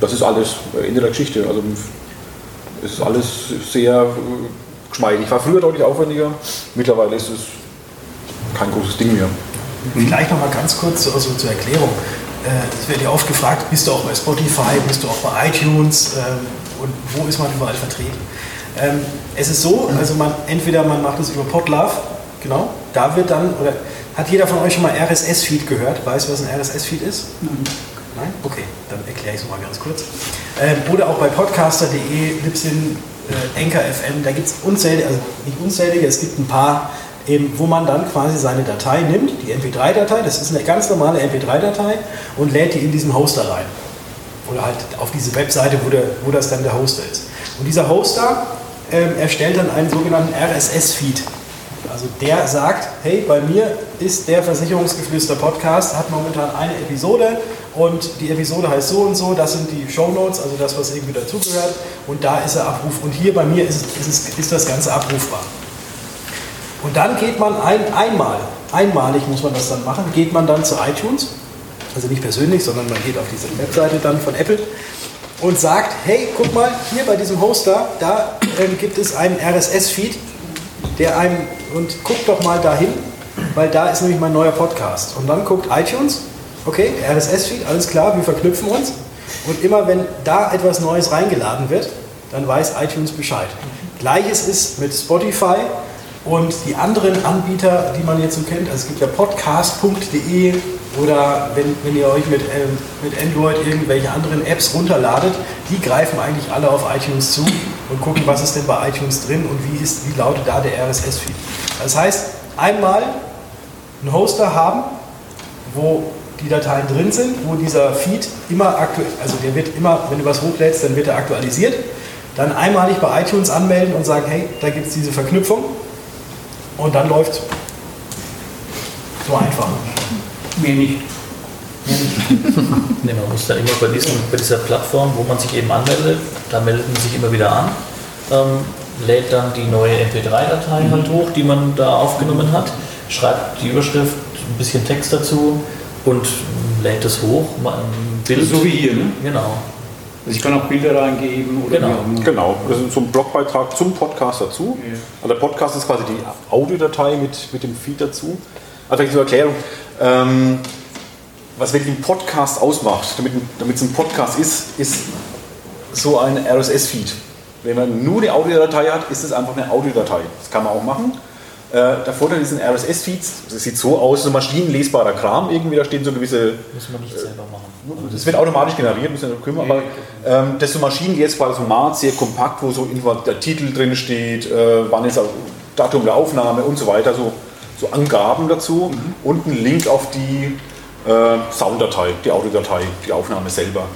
Das ist alles äh, Ende der Geschichte. Also es ist alles sehr äh, geschmeidig. War früher deutlich aufwendiger. Mittlerweile ist es kein großes Ding mehr. Vielleicht noch mal ganz kurz so, so zur Erklärung. Äh, Es wird ja oft gefragt, bist du auch bei Spotify, bist du auch bei iTunes ähm, und wo ist man überall vertreten? Ähm, Es ist so, also man entweder man macht es über Podlove, genau, da wird dann, oder hat jeder von euch schon mal RSS-Feed gehört? Weiß, was ein RSS-Feed ist? Nein? Okay, dann erkläre ich es mal ganz kurz. Ähm, oder auch bei podcaster.de, Libsyn, äh, FM, da gibt es unzählige, also nicht unzählige, es gibt ein paar, eben, wo man dann quasi seine Datei nimmt, die MP3-Datei, das ist eine ganz normale MP3-Datei und lädt die in diesen Hoster rein. Oder halt auf diese Webseite, wo, der, wo das dann der Hoster ist. Und dieser Hoster ähm, erstellt dann einen sogenannten RSS-Feed. Also der sagt, hey, bei mir ist der Versicherungsgeflüster Podcast, hat momentan eine Episode und die Episode heißt so und so, das sind die Shownotes, also das, was irgendwie dazugehört und da ist er abruf und hier bei mir ist, ist, ist das Ganze abrufbar. Und dann geht man ein, einmal, einmalig muss man das dann machen, geht man dann zu iTunes, also nicht persönlich, sondern man geht auf diese Webseite dann von Apple und sagt, hey, guck mal, hier bei diesem Hoster, da ähm, gibt es einen RSS-Feed, der einem, und guck doch mal dahin, weil da ist nämlich mein neuer Podcast. Und dann guckt iTunes, okay, RSS-Feed, alles klar, wir verknüpfen uns. Und immer wenn da etwas Neues reingeladen wird, dann weiß iTunes Bescheid. Gleiches ist mit Spotify und die anderen Anbieter, die man jetzt so kennt. Also es gibt ja podcast.de oder wenn, wenn ihr euch mit, ähm, mit Android irgendwelche anderen Apps runterladet, die greifen eigentlich alle auf iTunes zu und gucken, was ist denn bei iTunes drin und wie, ist, wie lautet da der RSS-Feed. Das heißt, einmal einen Hoster haben, wo die Dateien drin sind, wo dieser Feed immer aktuell, also der wird immer, wenn du was hochlädst, dann wird er aktualisiert. Dann einmalig bei iTunes anmelden und sagen, hey, da gibt es diese Verknüpfung und dann läuft so einfach. Mehr nicht. Nee, man muss dann immer bei, diesem, bei dieser Plattform, wo man sich eben anmeldet, da meldet man sich immer wieder an, ähm, lädt dann die neue MP3-Datei halt hoch, die man da aufgenommen hat, schreibt die Überschrift, ein bisschen Text dazu und lädt es hoch, mal ein Bild. So wie hier, ne? Genau. Also ich kann auch Bilder reingeben oder Genau. Genau, das ist so ein Blogbeitrag zum Podcast dazu. Ja. Also der Podcast ist quasi die Audiodatei mit, mit dem Feed dazu. Also vielleicht zur Erklärung, ähm, was wirklich ein Podcast ausmacht, damit, damit es ein Podcast ist, ist so ein RSS-Feed. Wenn man nur die Audiodatei hat, ist es einfach eine Audiodatei. Das kann man auch machen. Äh, der Vorteil diesen RSS-Feeds, das sieht so aus, so maschinenlesbarer Kram irgendwie, da stehen so gewisse Muss man nicht selber machen. das wird automatisch generiert, müssen wir kümmern, aber ähm, das so maschinenlesbares Format, sehr kompakt, wo so der Titel drin steht, äh, wann ist das Datum der Aufnahme und so weiter, so, so Angaben dazu und ein Link auf die äh, Sounddatei, die Audiodatei, die Aufnahme selber.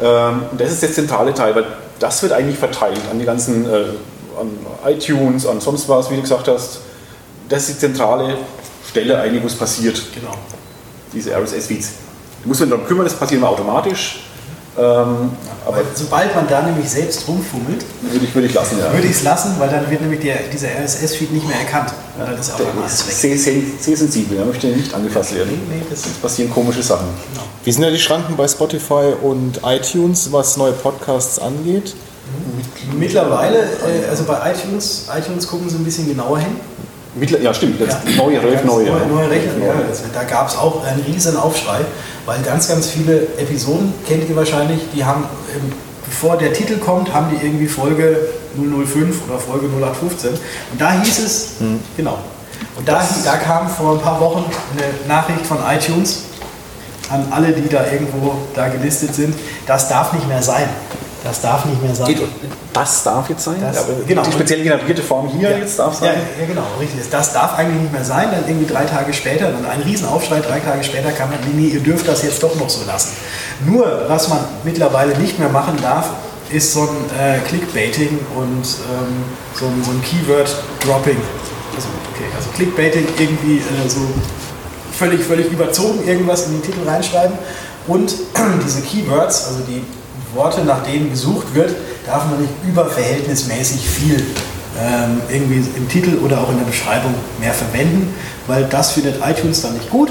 Ähm, das ist der zentrale Teil, weil das wird eigentlich verteilt an die ganzen, äh, an iTunes, an sonst was, wie du gesagt hast. Das ist die zentrale Stelle eigentlich, wo es passiert Genau. diese RSS-Feeds. Die muss man darum kümmern, das passiert immer automatisch. Ähm, aber Weil sobald man da nämlich selbst rumfummelt, würde ich, würde ich lassen, ja. würde ich es lassen, weil dann wird nämlich der, dieser RSS-Feed nicht mehr erkannt. Und dann ist auch alles weg. sehr, sehr, sehr sensibel, er möchte nicht angefasst werden. Nee, das Es passieren komische Sachen. Wie sind da die Schranken bei Spotify und iTunes, was neue Podcasts angeht? Mittlerweile, äh, also bei iTunes, iTunes gucken sie ein bisschen genauer hin. Mittler, ja, stimmt, jetzt Ja. neue, Ganz neue. neue, neue Rechner. Ja, da gab es auch einen riesen Aufschrei, weil ganz, ganz viele Episoden, kennt ihr wahrscheinlich, die haben bevor der Titel kommt, haben die irgendwie Folge 005 oder Folge 0815. Und da hieß es, genau, und da, da kam vor ein paar Wochen eine Nachricht von iTunes an alle, die da irgendwo da gelistet sind, das darf nicht mehr sein. Das darf nicht mehr sein. Geht, das darf jetzt sein? Das- aber genau. Die speziell generierte Form hier Ja. jetzt darf Ja, sein? ja, genau, richtig. Das darf eigentlich nicht mehr sein. Dann irgendwie drei Tage später, dann ein Riesenaufschrei, drei Tage später kam dann, nee, nee, ihr dürft das jetzt doch noch so lassen. Nur, was man mittlerweile nicht mehr machen darf, ist so ein äh, Clickbaiting und ähm, so ein, so ein Keyword-Dropping. Also, okay, also Clickbaiting irgendwie äh, so völlig, völlig überzogen irgendwas in den Titel reinschreiben. Und diese Keywords, also die Worte, nach denen gesucht wird, darf man nicht überverhältnismäßig viel ähm, irgendwie im Titel oder auch in der Beschreibung mehr verwenden, weil das findet iTunes dann nicht gut.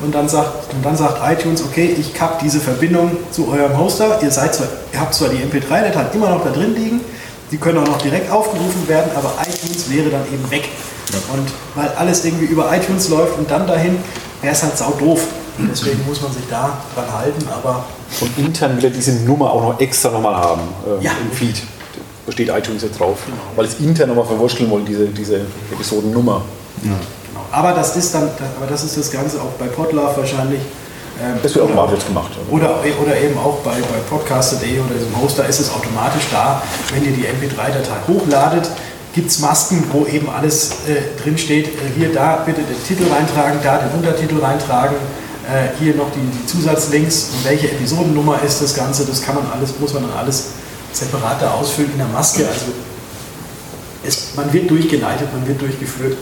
Und dann sagt, und dann sagt iTunes, okay, ich kapp diese Verbindung zu eurem Hoster. Ihr, seid zwar, ihr habt zwar die MP3-Datei immer noch da drin liegen, die können auch noch direkt aufgerufen werden, aber iTunes wäre dann eben weg. Und weil alles irgendwie über iTunes läuft und dann dahin, wäre es halt sau doof. Deswegen muss man sich da dran halten, aber Und intern will er diese Nummer auch noch extra nochmal haben ähm, Ja. im Feed. Da steht iTunes jetzt drauf. Weil es intern nochmal verwurschteln wollen, diese, diese Episodennummer. Genau. Aber das ist dann, aber das ist das Ganze auch bei Podlove wahrscheinlich. ähm, Das wird automatisch gemacht. Oder, oder eben auch bei, bei podcaster.de oder diesem Hoster ist es automatisch da, wenn ihr die MP3-Datei hochladet, gibt es Masken, wo eben alles äh, drin steht. Äh, hier, da bitte den Titel reintragen, da den Untertitel reintragen, äh, hier noch die, die Zusatzlinks und welche Episodennummer ist das Ganze. Das kann man alles, muss man dann alles separat da ausfüllen in der Maske. Also es, man wird durchgeleitet, man wird durchgeführt.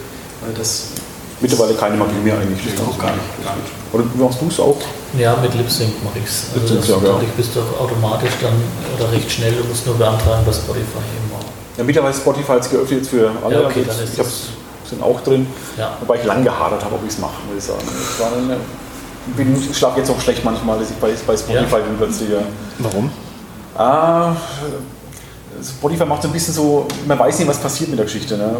Weil das Mittlerweile keine Magie mehr eigentlich. auch gar nicht. Gar nicht. Oder machst du es auch? Ja, mit Lip Sync mache ich es. Also Lip das, ja, ja. dadurch bist du auch automatisch dann oder recht schnell, du musst nur beantragen bei Spotify immer. Ja, mittlerweile ist Spotify jetzt geöffnet jetzt für alle. Ja, okay, also dann ist ich habe das- sind auch drin. Ja. Wobei ich lang gehadert habe, ob ich es mache, muss ich sagen. Bin, ich schlafe jetzt auch schlecht manchmal, dass ich bei, bei Spotify bin plötzlich. Ja. Warum? Ah, Spotify macht so ein bisschen so, man weiß nicht, was passiert mit der Geschichte. Ne?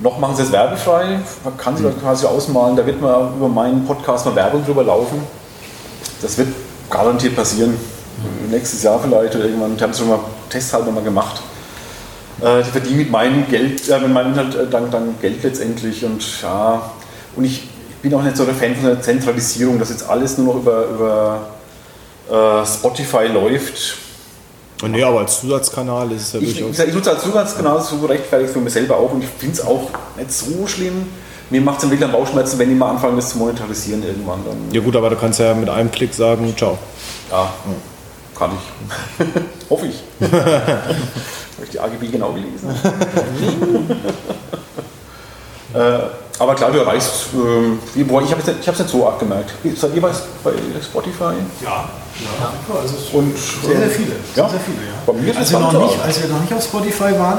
Noch machen sie es werbefrei, man kann sich quasi ausmalen, da wird mal über meinen Podcast mal Werbung drüber laufen. Das wird garantiert passieren. Nächstes Jahr vielleicht oder irgendwann, die haben es schon mal testhalber mal gemacht. Äh, die verdienen mit meinem Geld, äh, mit meinem Inhalt äh, dann, dann Geld letztendlich und ja, und ich bin auch nicht so der Fan von der Zentralisierung, dass jetzt alles nur noch über, über äh, Spotify läuft. Und nee, aber als Zusatzkanal ist es ja Ich, durchaus. gesagt, ich nutze als Zusatzkanal so rechtfertigt für mich selber auch und ich finde es auch nicht so schlimm. Mir macht es dann wirklich Bauchschmerzen, wenn die mal anfangen, das zu monetarisieren irgendwann. Dann, Ja gut, aber du kannst ja mit einem Klick sagen, ciao. ja, kann ich. Hoffe ich. Habe ich die AGB genau gelesen. äh, aber klar, du erreichst, ähm, ich habe es nicht, ich hab's nicht so arg gemerkt. Seid ihr bei, bei Spotify? Ja, ja. Also es Und, Sehr, sehr viele. Sehr, Ja. sehr viele, ja. Bei mir ist als, es wir noch nicht, als wir noch nicht auf Spotify waren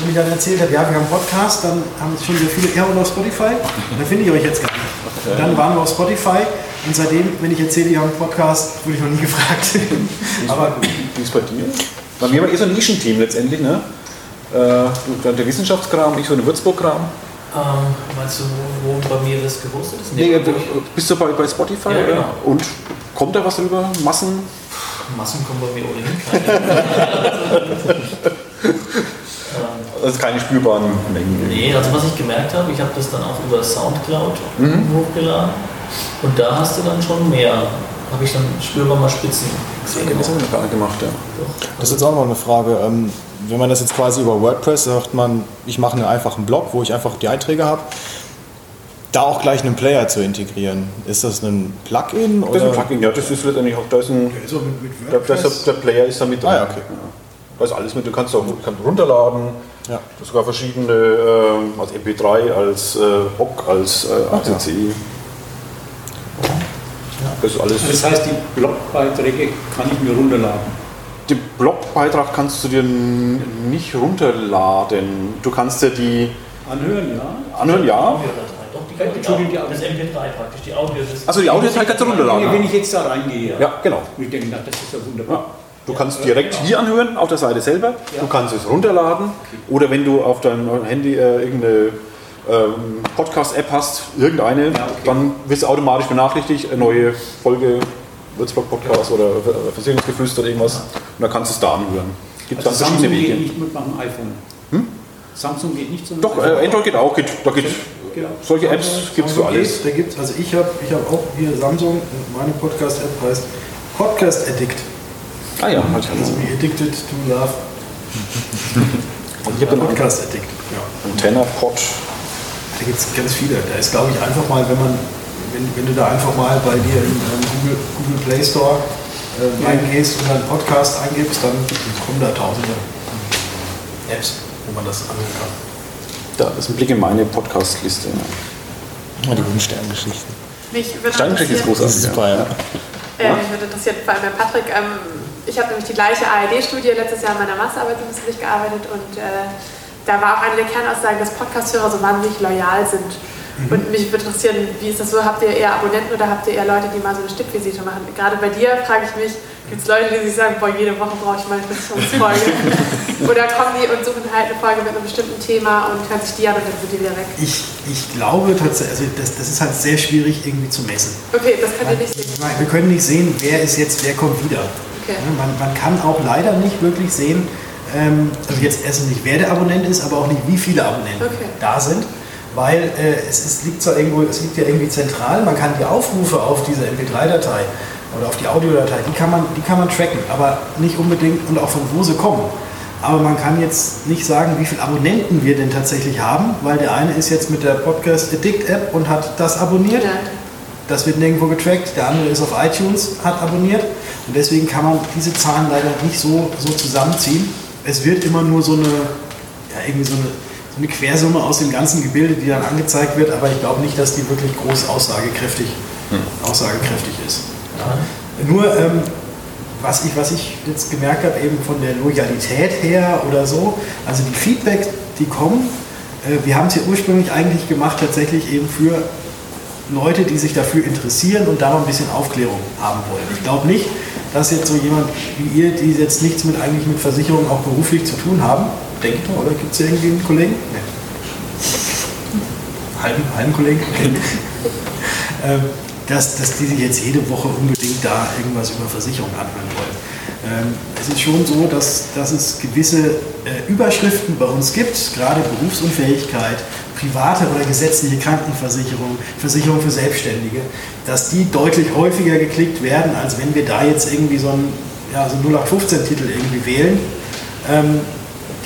und ich dann erzählt habe, ja, wir haben einen Podcast, dann haben schon sehr viele, ja, und auf Spotify? Und dann finde ich euch jetzt gar nicht. Und dann waren wir auf Spotify und seitdem, wenn ich erzähle, ihr habt einen Podcast, wurde ich noch nie gefragt. Aber Wie ist bei dir? Bei mir war eh so ein Nischenteam letztendlich, ne? Äh, der Wissenschaftskram, ich so eine Würzburg-Kram. Ähm, meinst du, wo bei mir das gehostet ist? Nee, wo äh, bist du bei, bei Spotify? Ja, oder? genau. Und kommt da was rüber? Massen? Massen kommen bei mir ohnehin keine. Also keine spürbaren Mengen. Nee, also was ich gemerkt habe, ich habe das dann auch über Soundcloud Mhm. hochgeladen und da hast du dann schon mehr, habe ich dann spürbar mal Spitzen gesehen. Das habe ich gar nicht gemacht, ja. Das ist jetzt auch noch eine Frage. Wenn man das jetzt quasi über WordPress sagt, man, ich mache einen einfachen Blog, wo ich einfach die Einträge habe, da auch gleich einen Player zu integrieren. Ist das ein Plugin? Das ist Oder? ein Plugin, ja, das ist letztendlich auch, da ist ein, so mit, mit der, der, WordPress. der Player ist da mit drin. Ah, ja, okay. Da ist alles mit, du kannst auch kannst runterladen, Ja. Du hast sogar verschiedene, ähm, als MP3, als äh, HOC, als äh, ACC. Das ist alles. Das heißt, die Blogbeiträge kann ich mir runterladen. Den Blogbeitrag kannst du dir nicht runterladen. Du kannst dir die Anhören, ja. anhören, ja. Audiodatei, doch, die kann Entschuldigung, die. Das MP3 praktisch, die Audio. Also die Audiodatei kannst du Wenn runterladen. ich jetzt da reingehe, Ja, genau. ich denke, na, das ist ja wunderbar. Ja. Du kannst direkt hier anhören, auf der Seite selber. Du kannst es runterladen. Oder wenn du auf deinem Handy äh, irgendeine ähm, Podcast-App hast, irgendeine, okay. dann wirst du automatisch benachrichtigt, eine neue Folge Würzburg-Podcast oder Versicherungsgeflüster oder irgendwas. Und dann kannst du es da anhören. Gibt Also dann verschiedene Samsung Wege. geht nicht mit meinem iPhone. Hm? Samsung geht nicht so Doch, äh, Android geht auch. Geht, da geht, Genau. solche Apps gibt es für alles. geht, Da gibt's, also ich habe ich hab auch hier Samsung, und meine Podcast-App heißt Podcast Addict. Ah ja, halt Also wie Addicted to Love. Ich habe den Podcast Addict. Ja. Antenna Pod. Da gibt es ganz viele. Da ist, glaube ich, einfach mal, wenn man, wenn, wenn du da einfach mal bei dir im ähm, Google, Google Play Store äh, reingehst und dann Podcast eingibst, dann kommen da tausende Apps, wo man das anhören kann. Da ist ein Blick in meine Podcast-Liste. Ja, die guten Sterngeschichten. Mich würde Steingeschichte ist großartig. super, ja. Äh, mich würde interessieren, vor allem bei Patrick, ähm, ich habe nämlich die gleiche ARD-Studie letztes Jahr in meiner Masterarbeit ein bisschen durchgearbeitet und äh, da war auch eine der Kernaussagen, dass Podcast-Hörer so wahnsinnig loyal sind. Und mich würde interessieren, wie ist das so? Habt ihr eher Abonnenten oder habt ihr eher Leute, die mal so eine Stippvisite machen? Gerade bei dir frage ich mich, gibt es Leute, die sich sagen, boah, jede Woche brauche ich mal eine Versicherungsfolge? oder kommen die und suchen halt eine Folge mit einem bestimmten Thema und hören sich die an und dann sind die wieder weg? Ich, ich glaube tatsächlich, also das, das ist halt sehr schwierig irgendwie zu messen. Okay, das könnt ihr nicht sehen. Wir können nicht sehen, wer ist jetzt, wer kommt wieder. Okay. Man, man kann auch leider nicht wirklich sehen, ähm, also jetzt erstens nicht, wer der Abonnent ist, aber auch nicht, wie viele Abonnenten Okay. da sind. Weil äh, es, es liegt zwar irgendwo, es liegt ja irgendwie zentral, man kann die Aufrufe auf diese MP3-Datei oder auf die Audiodatei, die kann man, die kann man tracken, aber nicht unbedingt und auch von wo sie kommen. Aber man kann jetzt nicht sagen, wie viele Abonnenten wir denn tatsächlich haben, weil der eine ist jetzt mit der Podcast Addict App und hat das abonniert. Ja. Das wird nirgendwo getrackt. Der andere ist auf iTunes, hat abonniert. Und deswegen kann man diese Zahlen leider nicht so, so zusammenziehen. Es wird immer nur so eine, ja, irgendwie so eine, so eine Quersumme aus dem ganzen Gebilde, die dann angezeigt wird. Aber ich glaube nicht, dass die wirklich groß aussagekräftig, aussagekräftig ist. Ja. Nur, ähm, was, ich, was ich jetzt gemerkt habe, eben von der Loyalität her oder so, also die Feedbacks, die kommen, äh, wir haben es ja ursprünglich eigentlich gemacht, tatsächlich eben für Leute, die sich dafür interessieren und da ein bisschen Aufklärung haben wollen. Ich glaube nicht, dass jetzt so jemand wie ihr, die jetzt nichts mit eigentlich mit Versicherungen auch beruflich zu tun haben, denkt doch, oder gibt es irgendwie einen Kollegen? Nee. Halben, halben Kollegen? Okay. ähm, dass, dass die jetzt jede Woche unbedingt da irgendwas über Versicherungen anhören wollen. Ähm, es ist schon so, dass, dass es gewisse äh, Überschriften bei uns gibt, gerade Berufsunfähigkeit, private oder gesetzliche Krankenversicherung, Versicherung für Selbstständige, dass die deutlich häufiger geklickt werden, als wenn wir da jetzt irgendwie so einen ja, so 0815-Titel irgendwie wählen. Ähm,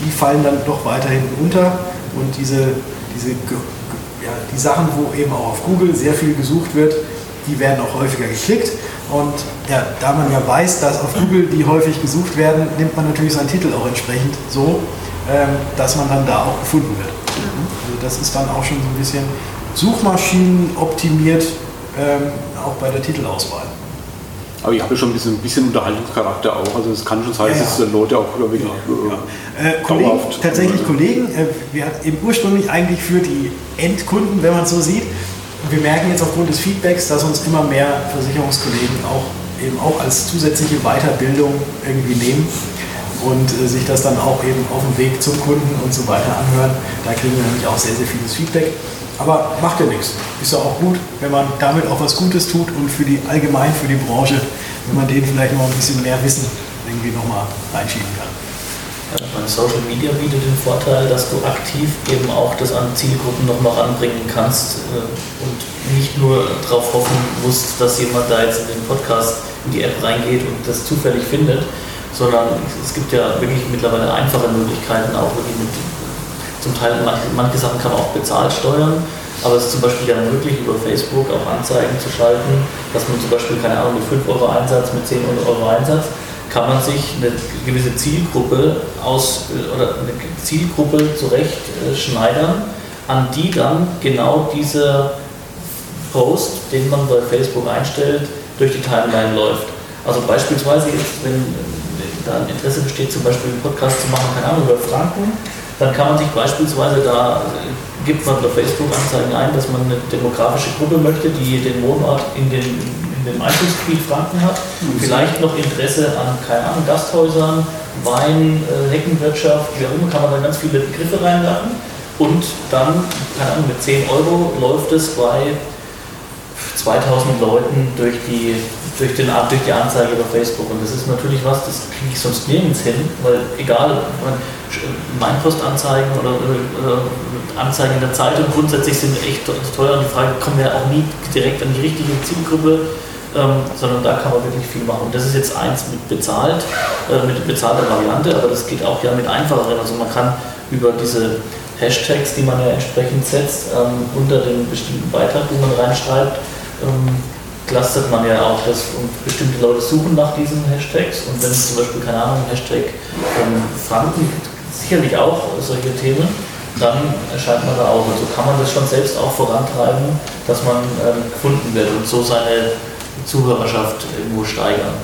die fallen dann doch weiterhin unter und diese, diese ja, die Sachen, wo eben auch auf Google sehr viel gesucht wird, die werden auch häufiger geklickt. Und ja, da man ja weiß, dass auf Google die häufig gesucht werden, nimmt man natürlich seinen Titel auch entsprechend so, ähm, dass man dann da auch gefunden wird. Also das ist dann auch schon so ein bisschen Suchmaschinen optimiert, ähm, auch bei der Titelauswahl. Aber ich habe ja schon ein bisschen, ein bisschen Unterhaltungscharakter auch. Also es kann schon sein, Ja, dass ja. es Leute auch wirklich äh, Äh, Kollegen, tatsächlich Kollegen, äh, wir hatten eben ursprünglich eigentlich für die Endkunden, wenn man es so sieht. Wir merken jetzt aufgrund des Feedbacks, dass uns immer mehr Versicherungskollegen auch eben auch als zusätzliche Weiterbildung irgendwie nehmen und äh, sich das dann auch eben auf dem Weg zum Kunden und so weiter anhören. Da kriegen wir nämlich auch sehr, sehr vieles Feedback. Aber macht ja nichts. Ist ja auch gut, wenn man damit auch was Gutes tut und für die allgemein für die Branche, wenn man denen vielleicht noch ein bisschen mehr Wissen irgendwie nochmal reinschieben kann. Meine Social Media bietet den Vorteil, dass du aktiv eben auch das an Zielgruppen noch mal ranbringen kannst äh, und nicht nur darauf hoffen musst, dass jemand da jetzt in den Podcast, in die App reingeht und das zufällig findet, sondern es gibt ja wirklich mittlerweile einfache Möglichkeiten, auch wirklich mit, zum Teil manche, manche Sachen kann man auch bezahlt steuern, aber es ist zum Beispiel ja möglich, über Facebook auch Anzeigen zu schalten, dass man zum Beispiel, keine Ahnung, mit 5 Euro Einsatz, mit 10 Euro Einsatz, kann man sich eine gewisse Zielgruppe aus oder eine Zielgruppe zurecht äh, schneidern, an die dann genau dieser Post, den man bei Facebook einstellt, durch die Timeline läuft. Also beispielsweise jetzt, wenn äh, da ein Interesse besteht, zum Beispiel einen Podcast zu machen, keine Ahnung, über Franken, dann kann man sich beispielsweise da, äh, gibt man bei Facebook Anzeigen ein, dass man eine demografische Gruppe möchte, die den Wohnort in, den, in dem Einzugsgebiet Franken hat, vielleicht noch Interesse an, keine Ahnung, Gasthäusern, Wein, äh, Heckenwirtschaft, wie auch immer, kann man da ganz viele Begriffe reinladen und dann, keine Ahnung, mit 10 Euro läuft es bei 2000 Leuten durch die durch, den, durch die Anzeige bei Facebook. Und das ist natürlich was, das kriege ich sonst nirgends hin, weil egal, Meinpost-Anzeigen oder, oder, Anzeigen in der Zeitung grundsätzlich sind echt teuer und die Frage kommen ja auch nie direkt an die richtige Zielgruppe. Ähm, sondern da kann man wirklich viel machen. Und das ist jetzt eins mit bezahlt, äh, mit bezahlter Variante, aber das geht auch ja mit einfacheren. Also man kann über diese Hashtags, die man ja entsprechend setzt, ähm, unter den bestimmten Beitrag, den man reinschreibt, ähm, clustert man ja auch, dass bestimmte Leute suchen nach diesen Hashtags und wenn es zum Beispiel, keine Ahnung, Hashtag ähm, Franken gibt, sicherlich auch solche Themen, dann erscheint man da auch. Also kann man das schon selbst auch vorantreiben, dass man ähm, gefunden wird und so seine Zuhörerschaft irgendwo steigern.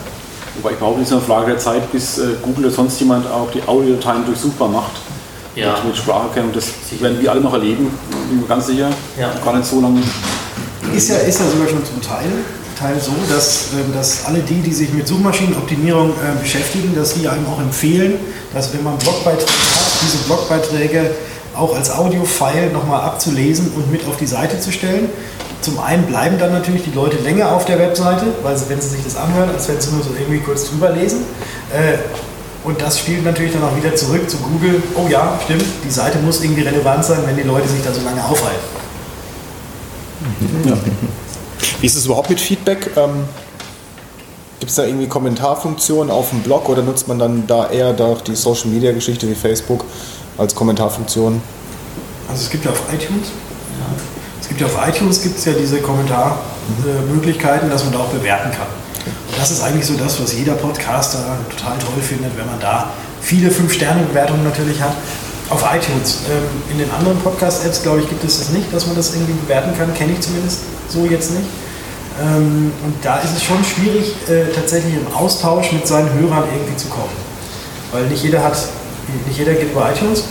Wobei ich behaupte, es ist eine Frage der Zeit, bis äh, Google oder sonst jemand auch die Audiodateien durchsuchbar macht. Ja. Mit, mit Spracherkennung. Das sicher. werden wir alle noch erleben, bin mir ganz sicher. Ja. Gar nicht so lange ist ja, ist ja sogar schon zum Teil, Teil so, dass, ähm, dass alle die, die sich mit Suchmaschinenoptimierung äh, beschäftigen, dass sie einem auch empfehlen, dass wenn man Blogbeiträge hat, diese Blogbeiträge auch als Audio-File nochmal abzulesen und mit auf die Seite zu stellen. Zum einen bleiben dann natürlich die Leute länger auf der Webseite, weil sie, wenn sie sich das anhören, als wenn sie nur so irgendwie kurz drüber lesen. Äh, und das spielt natürlich dann auch wieder zurück zu Google. Oh ja, stimmt, die Seite muss irgendwie relevant sein, wenn die Leute sich da so lange aufhalten. Ja. Wie ist es überhaupt mit Feedback? Ähm, Gibt es da irgendwie Kommentarfunktionen auf dem Blog oder nutzt man dann da eher doch die Social Media Geschichte wie Facebook als Kommentarfunktion? Also es gibt ja auf iTunes, ja. es gibt ja auf iTunes gibt es ja diese Kommentarmöglichkeiten, dass man da auch bewerten kann. Und das ist eigentlich so das, was jeder Podcaster total toll findet, wenn man da viele 5-Sterne-Bewertungen natürlich hat auf iTunes. Ähm, in den anderen Podcast-Apps, glaube ich, gibt es das nicht, dass man das irgendwie bewerten kann. Kenne ich zumindest so jetzt nicht. Ähm, und da ist es schon schwierig, äh, tatsächlich im Austausch mit seinen Hörern irgendwie zu kommen. Weil nicht jeder hat, nicht jeder geht über iTunes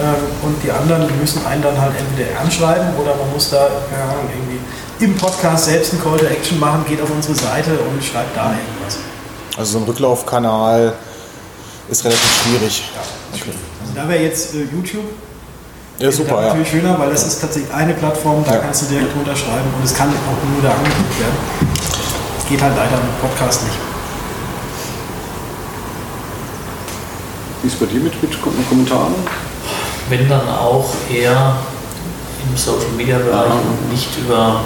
ähm, und die anderen müssen einen dann halt entweder anschreiben oder man muss da, keine Ahnung, irgendwie im Podcast selbst einen Call to Action machen, geht auf unsere Seite und schreibt da irgendwas. Also so ein Rücklaufkanal ist relativ schwierig. Ja. Okay. Also da wäre jetzt äh, YouTube. Ja, super, ja. natürlich schöner, weil das ist tatsächlich eine Plattform, da ja. kannst du direkt unterschreiben und es kann auch nur da angeguckt werden. Das geht halt leider mit Podcast nicht. Wie ist es bei dir mit, mit Kommentaren? Wenn dann auch eher im Social Media Bereich und nicht über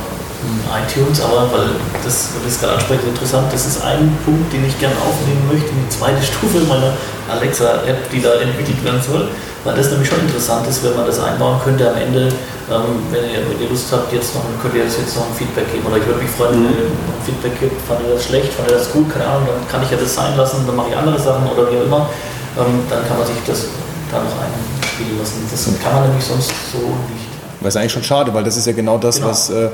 iTunes, aber weil das, weil das gerade anspricht, interessant, das ist ein Punkt, den ich gerne aufnehmen möchte, die zweite Stufe meiner Alexa-App, die da entwickelt werden soll, weil das nämlich schon interessant ist, wenn man das einbauen könnte am Ende, ähm, wenn, ihr, wenn, ihr, Lust habt, jetzt noch, könnt ihr jetzt noch ein Feedback geben. Oder ich würde mich freuen, wenn ihr ein Feedback gibt, fand ihr das schlecht, fand ihr das gut, keine Ahnung, dann kann ich ja das sein lassen, dann mache ich andere Sachen oder wie auch immer, ähm, dann kann man sich das da noch einspielen lassen. Das kann man nämlich sonst so nicht. Das ist eigentlich schon schade, weil das ist ja genau das, genau. was äh,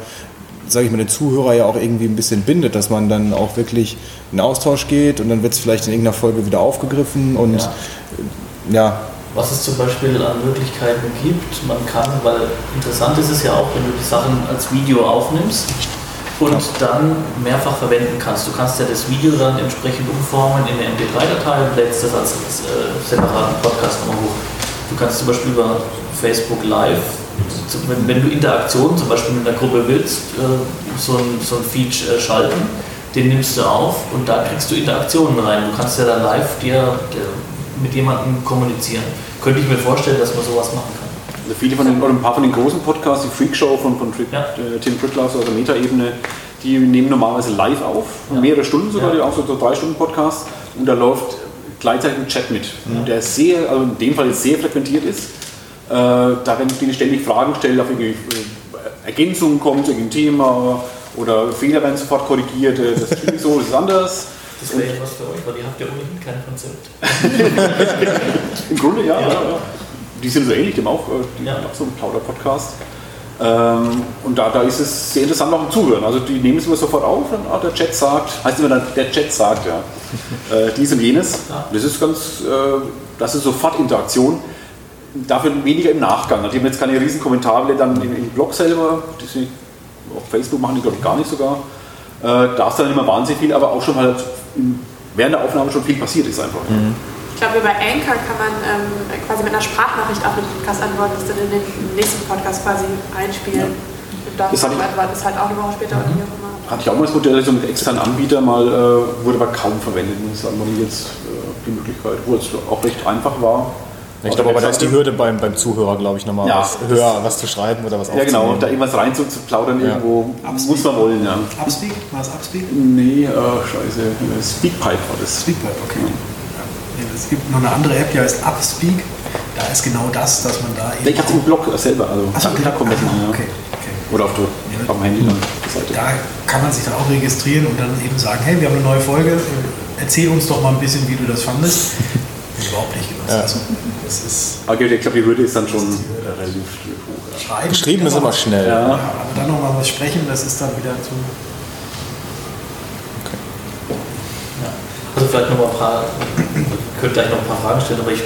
sage ich mal, den Zuhörer ja auch irgendwie ein bisschen bindet, dass man dann auch wirklich in Austausch geht und dann wird es vielleicht in irgendeiner Folge wieder aufgegriffen und ja. ja. Was es zum Beispiel an Möglichkeiten gibt, man kann, weil interessant ist es ja auch, wenn du die Sachen als Video aufnimmst und ja. dann mehrfach verwenden kannst. Du kannst ja das Video dann entsprechend umformen in eine MP3-Datei und lädst das als äh, separaten Podcast nochmal hoch. Du kannst zum Beispiel über Facebook Live wenn, du Interaktionen zum Beispiel mit einer Gruppe willst, äh, so ein, so ein Feed äh, schalten, den nimmst du auf und da kriegst du Interaktionen rein. Du kannst ja dann live dir, mit jemandem kommunizieren. Könnte ich mir vorstellen, dass man sowas machen kann. Also viele von den, oder ein paar von den großen Podcasts, die Freak Show von, von Trick, ja. äh, Tim Prittlaus aus der Meta-Ebene, die nehmen normalerweise live auf, ja. mehrere Stunden sogar, ja. auch so, so drei Stunden Podcast und da läuft gleichzeitig ein Chat mit, der sehr, also in dem Fall jetzt sehr frequentiert ist äh, da werden die ständig Fragen stellen, auf irgendwie äh, Ergänzungen kommt, irgendein Thema oder Fehler werden sofort korrigiert, äh, das ist so, das ist anders. Das wäre ja was für euch, weil ihr habt ja ohnehin kein Konzept. Im Grunde ja, ja. ja. Die sind so ähnlich, die haben auch, die ja. haben auch so einen Plauder-Podcast. Ähm, und da, da ist es sehr interessant auch im Zuhören. Also die nehmen es immer sofort auf und ah, der Chat sagt, heißt immer dann, der Chat sagt, ja, äh, dies und jenes. Das ist ganz, äh, das ist sofort Interaktion dafür weniger im Nachgang. Die haben jetzt keine riesen Kommentare dann im, im Blog selber, die auf Facebook machen die glaube ich gar nicht sogar. Äh, da ist dann immer wahnsinnig viel, aber auch schon halt während der Aufnahme schon viel passiert ist einfach. Mhm. Glaube, über Anchor kann man ähm, quasi mit einer Sprachnachricht auf den Podcast antworten, das dann in den nächsten Podcast quasi einspielen. Ja. Und dann das, das halt auch eine Woche später mhm. oder wie auch immer. hatte ich auch mal das Modell, so einen externen Anbieter mal, äh, wurde aber kaum verwendet, muss ich sagen, jetzt äh, die Möglichkeit, wo es auch recht einfach war. Ich glaube aber, da ist die Hürde beim, beim Zuhörer, glaube ich, nochmal Ja, was höher, was zu schreiben oder was Ja genau, da irgendwas rein zu, zu plaudern Ja. irgendwo Upspeak. muss man wollen, ja. Upspeak? War es Upspeak? Nee, äh, scheiße, Speakpipe war das. Speakpipe, okay. Ja, es gibt noch eine andere App, die heißt Upspeak. Da ist genau das, dass man da Ich hatte es im Blog selber, also Ach so, da, da kommt das ah, mal, ja. okay, okay. Oder auf, der, auf dem Handy dann. Da kann man sich dann auch registrieren und dann eben sagen, hey, wir haben eine neue Folge, äh, erzähl uns doch mal ein bisschen, wie du das fandest. Überhaupt nicht genutzt. Also, das ist Okay, ich glaube, die Hürde ist dann schon relativ hoch. Ja. Schreiben. Geschrieben ist immer schnell. Ja. Ja, aber dann nochmal was sprechen, das ist dann wieder zu. Also vielleicht noch mal ein paar, ich könnte gleich noch ein paar Fragen stellen, aber ich,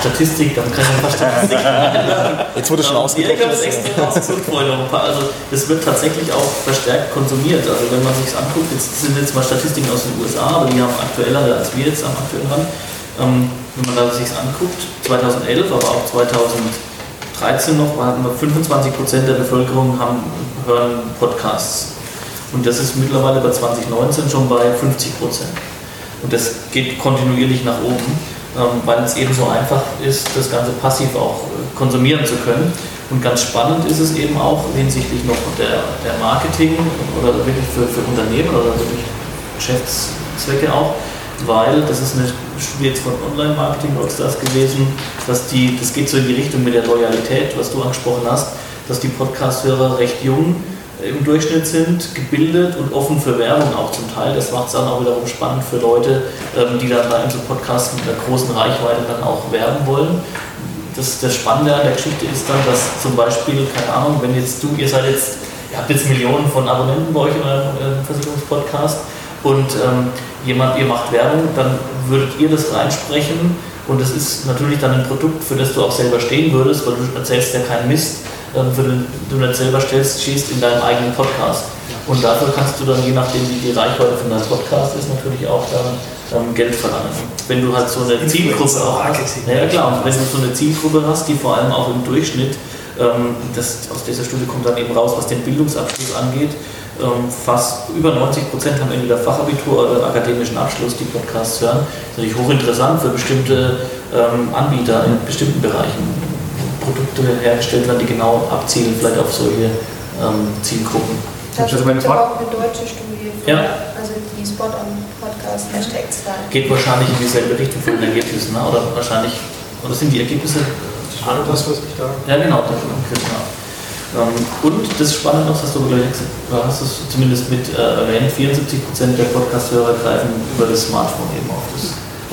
Statistik, dann kann ich ein paar Statistiken Jetzt wurde schon Ja, ausgedruckt. ich habe es extra rausgesucht vorhin noch ein paar. Also es wird tatsächlich auch verstärkt konsumiert. Also wenn man sich anguckt, jetzt sind jetzt mal Statistiken aus den USA, aber die haben aktueller als wir jetzt am aktuellen Rand. Ähm, wenn man sich anguckt, 2011, aber auch 2013 noch, hatten wir 25 Prozent der Bevölkerung haben, hören Podcasts. Und das ist mittlerweile bei 2019 schon bei 50 Prozent. Und das geht kontinuierlich nach oben, ähm, weil es eben so einfach ist, das Ganze passiv auch äh, konsumieren zu können. Und ganz spannend ist es eben auch hinsichtlich noch der, der Marketing oder wirklich für, für Unternehmen oder wirklich Geschäftszwecke auch, weil das ist eine Studie jetzt von Online-Marketing Rockstars gewesen, dass die, das geht so in die Richtung mit der Loyalität, was du angesprochen hast, dass die Podcast-Hörer recht jung im Durchschnitt sind, gebildet und offen für Werbung auch zum Teil. Das macht es dann auch wiederum spannend für Leute, ähm, die dann bei so Podcasts mit einer großen Reichweite dann auch werben wollen. Das, das Spannende an der Geschichte ist dann, dass zum Beispiel, keine Ahnung, wenn jetzt du, ihr seid jetzt, ihr habt jetzt Millionen von Abonnenten bei euch in eurem äh, Versicherungspodcast und ähm, jemand, ihr macht Werbung, dann würdet ihr das reinsprechen und das ist natürlich dann ein Produkt, für das du auch selber stehen würdest, weil du erzählst ja keinen Mist, ähm, für den du nicht selber stellst, schießt in deinem eigenen Podcast. Und dafür kannst du dann, je nachdem wie die Reichweite von deinem Podcast ist, natürlich auch dann ähm, Geld verlangen. Wenn du halt so eine Zielgruppe auch hast. Ja, klar, und wenn du so eine Zielgruppe hast, die vor allem auch im Durchschnitt, ähm, das, aus dieser Studie kommt dann eben raus, was den Bildungsabschluss angeht, ähm, fast über 90 Prozent haben entweder Fachabitur oder akademischen Abschluss, die Podcasts hören. Das ist natürlich hochinteressant für bestimmte ähm, Anbieter in bestimmten Bereichen. Produkte hergestellt werden, die genau abzielen, vielleicht auf solche ähm, Zielgruppen. Da Also gibt auch eine deutsche Studie, von, Ja. also die Spot on Podcast Hashtag 2. Geht wahrscheinlich in dieselbe Richtung von den Ergebnissen, ne? oder wahrscheinlich, oder sind die Ergebnisse Das, was ich da. Ja, genau, das genau. Ähm, und das ist spannend, das hast du gleich hast es zumindest mit äh, erwähnt, 74% der Podcast-Hörer greifen über das Smartphone eben auf, das,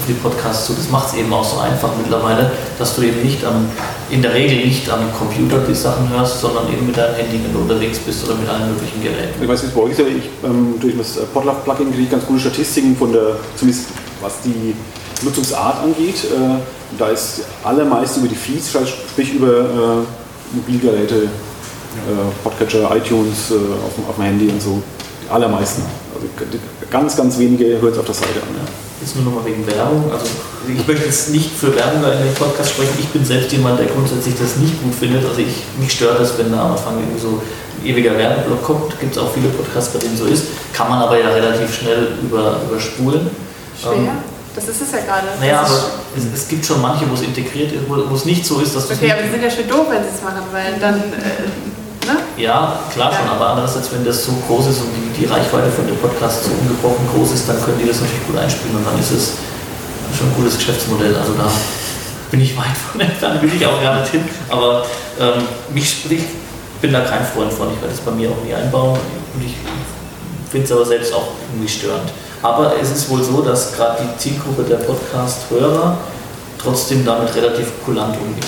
die Podcasts zu. Das macht es eben auch so einfach mittlerweile, dass du eben nicht am, in der Regel nicht am Computer die Sachen hörst, sondern eben mit deinem Handy, wenn du unterwegs bist oder mit allen möglichen Geräten. Ich weiß nicht, bei euch ist, ich, ähm, durch das äh, Podlove-Plugin kriege ich ganz gute Statistiken von der, zumindest was die Nutzungsart angeht. Äh, da ist allermeist über die Feeds, sprich über äh, Mobilgeräte, äh, Podcatcher, iTunes äh, auf, dem- auf dem Handy und so. Die allermeisten. Also ganz, ganz wenige hören es auf der Seite an. Ja. Jetzt nur nochmal wegen Werbung. Also ich möchte jetzt nicht für Werbung in den Podcast sprechen. Ich bin selbst jemand, der grundsätzlich das nicht gut findet. Also ich, mich stört das, wenn da am Anfang irgendwie so ein ewiger Werbeblock kommt. Gibt es auch viele Podcasts, bei denen so ist. Kann man aber ja relativ schnell über, überspulen. Schwer. Ähm, Das ist es ja gerade. naja, aber es, es gibt schon manche, wo es integriert ist, wo, wo es nicht so ist, dass du Okay, aber die sind ja schon doof, wenn sie es machen, weil dann, äh? Ja, klar schon, aber andererseits, wenn das so groß ist und die, die Reichweite von dem Podcast so ungebrochen groß ist, dann können die das natürlich gut einspielen und dann ist es schon ein gutes Geschäftsmodell. Also da bin ich weit von entfernt, will ich auch gar nicht hin. Aber ähm, mich spricht, bin da kein Freund von, ich werde es bei mir auch nie einbauen und ich finde es aber selbst auch irgendwie störend. Aber es ist wohl so, dass gerade die Zielgruppe der Podcast-Hörer trotzdem damit relativ kulant umgeht.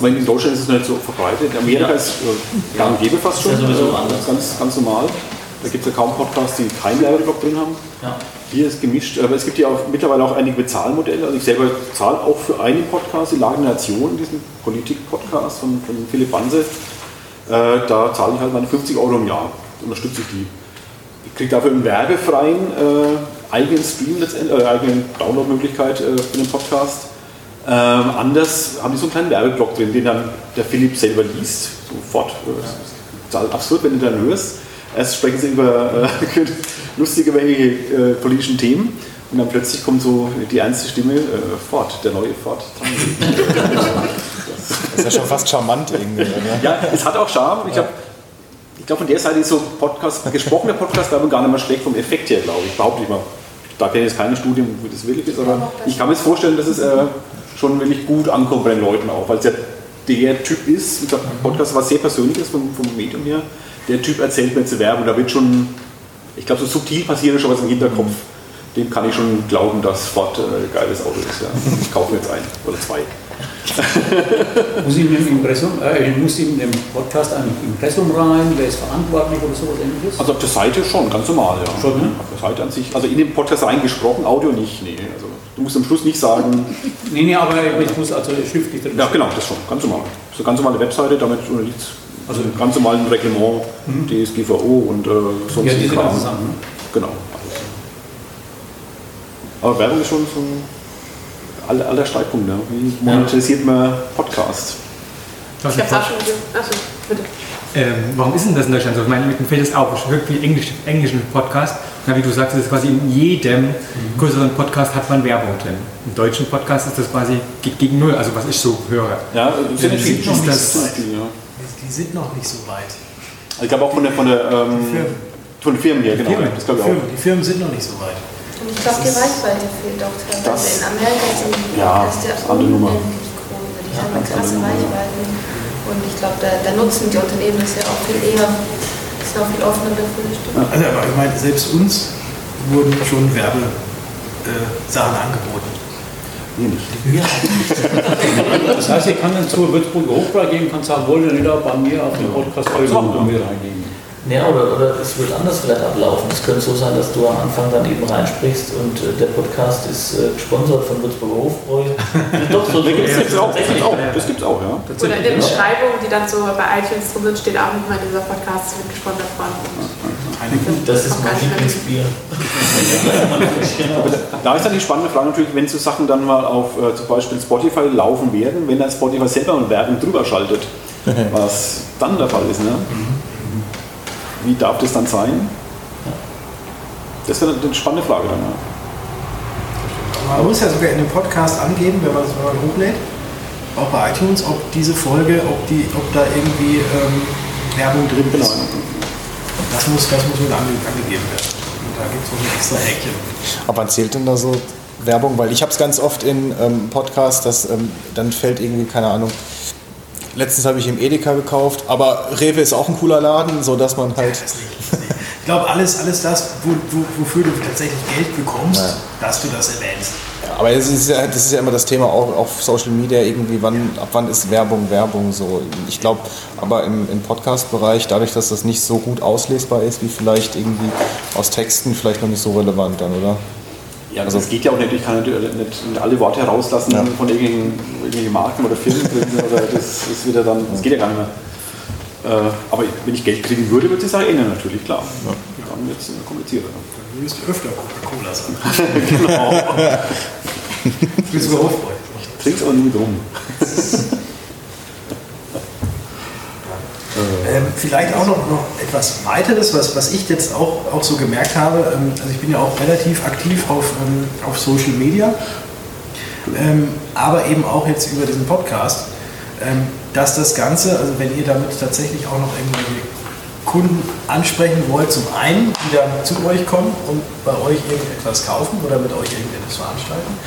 Meine, in Deutschland ist es nicht so verbreitet. In Amerika Ja. ist äh, gang und gäbe fast schon. Ist ja sowieso äh, anders. Ganz, ganz normal. Da gibt es ja kaum Podcasts, die keinen Werbeblock drin haben. Ja. Hier ist gemischt, aber es gibt ja auch mittlerweile auch einige Bezahlmodelle. Also ich selber zahle auch für einen Podcast, die Lage der Nation, diesen Politik-Podcast von, von Philipp Banse. Äh, da zahle ich halt meine 50 Euro im Jahr. Unterstütze ich die. Ich kriege dafür einen werbefreien äh, eigenen Stream, letztendlich, äh, eigene Downloadmöglichkeit äh, für den Podcast. Ähm, anders haben die so einen kleinen Werbeblock drin, den dann der Philipp selber liest. Sofort. Äh, total absurd, wenn du dann hörst. erst sprechen sie über äh, lustige, welche äh, politischen Themen und dann plötzlich kommt so die ernste Stimme, äh, Ford, der neue Ford. Das ist ja schon fast charmant irgendwie. Oder? ja, es hat auch Charme. Ich, ich glaube, von der Seite ist so Podcast, gesprochener Podcast war gar nicht mal schlecht vom Effekt her, glaube ich. Behaupte ich mal. Da kenne ich jetzt keine Studien, wie das wirklich ist, aber ich kann mir jetzt vorstellen, dass es äh, schon wirklich gut ankommt bei den Leuten auch, weil es ja der Typ ist, ich glaube, Podcast war sehr persönliches vom, vom Medium her. Der Typ erzählt mir zu Werbung, da wird schon, ich glaube, so subtil passiert schon was im Hinterkopf. Dem kann ich schon glauben, dass Ford äh, ein geiles Auto ist. Ja. Ich kaufe mir jetzt ein oder zwei. muss ich im Impressum, äh, muss in dem Podcast ein Impressum rein, wer ist verantwortlich oder sowas ähnliches? Also auf der Seite schon, ganz normal, ja. Schon, ne? Auf der Seite an sich, also in den Podcast reingesprochen, Audio nicht, nee. Also du musst am Schluss nicht sagen. Nee, nee, aber ich muss also schriftlich drin Ja, genau, das schon, ganz normal. So eine ganz normale Webseite, damit unterliegt also einem ganz normalen Reglement, mhm. DSGVO und äh, sonst Ja, diese ganzen Sachen. Ne? Genau. Aber Werbung ist schon so aller, aller Streitpunkt. Ne? Wie monetarisiert man Podcast? Ich habe es auch schon gesehen. Achso, bitte. Ähm, warum ist denn das in Deutschland so? Ich meine, mit dem Feld ist auch wirklich Englisch, englischen Podcast. Ja, wie du sagst, ist quasi in jedem mhm. größeren Podcast hat man Werbung drin. Im deutschen Podcast ist das quasi gegen null, also was ich so höre. Ja, das die, sind noch nicht so weit. die sind noch nicht so weit. Ich glaube auch von der, von der ähm, Firmen. von den Firmen her, genau. Firmen, das glaube ich auch. Die Firmen sind noch nicht so weit. Und ich glaube, die Reichweite fehlt auch teilweise. In Amerika sind die ja, Podcasts ja andere Nummer. Die haben eine krasse Reichweite. Und ich glaube, da, da, nutzen die Unternehmen das ja auch viel eher, ist auch viel offener dafür. Also, aber ich meine, selbst uns wurden schon Werbesachen äh, angeboten. Mir nicht. das heißt, ich kann dann zur Würzburger Hofbräu gehen und kann sagen, wollt ihr nicht auch bei mir auf den Podcast eure Produkte reingehen? Ja, oder, oder es wird anders vielleicht ablaufen. Es könnte so sein, dass du am Anfang dann eben reinsprichst und äh, der Podcast ist äh, gesponsert von Würzburger Hofbräu. Doch, so gibt es auch. Das gibt auch, das gibt's auch, ja. Oder in der Beschreibung, die dann so bei iTunes drin sind, steht auch nochmal, dieser Podcast wird gesponsert von. Das ist mein Lieblingsbier. da ist dann die spannende Frage natürlich, wenn so Sachen dann mal auf äh, zum Beispiel Spotify laufen werden, wenn dann Spotify selber eine Werbung drüber schaltet, was dann der Fall ist. Ne? Wie darf das dann sein? Das wäre eine spannende Frage dann. Ja. Man muss ja sogar in dem Podcast angeben, wenn man es hochlädt, auch bei iTunes, ob diese Folge, ob, die, ob da irgendwie ähm, Werbung drin ist. Genau. Das muss, das muss mit angegeben werden. Und da gibt es noch ein extra Häkchen. Aber zählt denn da so Werbung? Weil ich habe es ganz oft in ähm, Podcasts, dass ähm, dann fällt irgendwie, keine Ahnung, Letztens habe ich im Edeka gekauft, aber Rewe ist auch ein cooler Laden, sodass man halt. ich glaube, alles, alles das, wo, wo, wofür du tatsächlich Geld bekommst, ja. dass du das erwähnst. Ja, aber das ist, ja, das ist ja immer das Thema auch auf Social Media irgendwie, wann, ab wann ist Werbung Werbung so. Ich glaube, aber im, im Podcast-Bereich, dadurch, dass das nicht so gut auslesbar ist, wie vielleicht irgendwie aus Texten, vielleicht noch nicht so relevant dann, oder? Ja, also es geht ja auch nicht, ich kann nicht, nicht alle Worte herauslassen ja. von irgendwelchen, irgendwelchen Marken oder Firmen drin, oder das ist wieder dann, das geht ja gar nicht mehr. Äh, aber wenn ich Geld kriegen würde, würde ich sagen, ändern natürlich, klar. Ja. Dann wird es komplizierter. Dann würdest du öfter Coca-Cola sagen. genau. ich bin sogar Hofbräu. Trink's aber nie drum. Ähm, vielleicht auch noch, noch etwas weiteres, was, was ich jetzt auch, auch so gemerkt habe. Ähm, also ich bin ja auch relativ aktiv auf, ähm, auf Social Media, ähm, aber eben auch jetzt über diesen Podcast, ähm, dass das Ganze, also wenn ihr damit tatsächlich auch noch irgendwelche Kunden ansprechen wollt, zum einen, die dann zu euch kommen und bei euch irgendetwas kaufen oder mit euch irgendetwas veranstalten,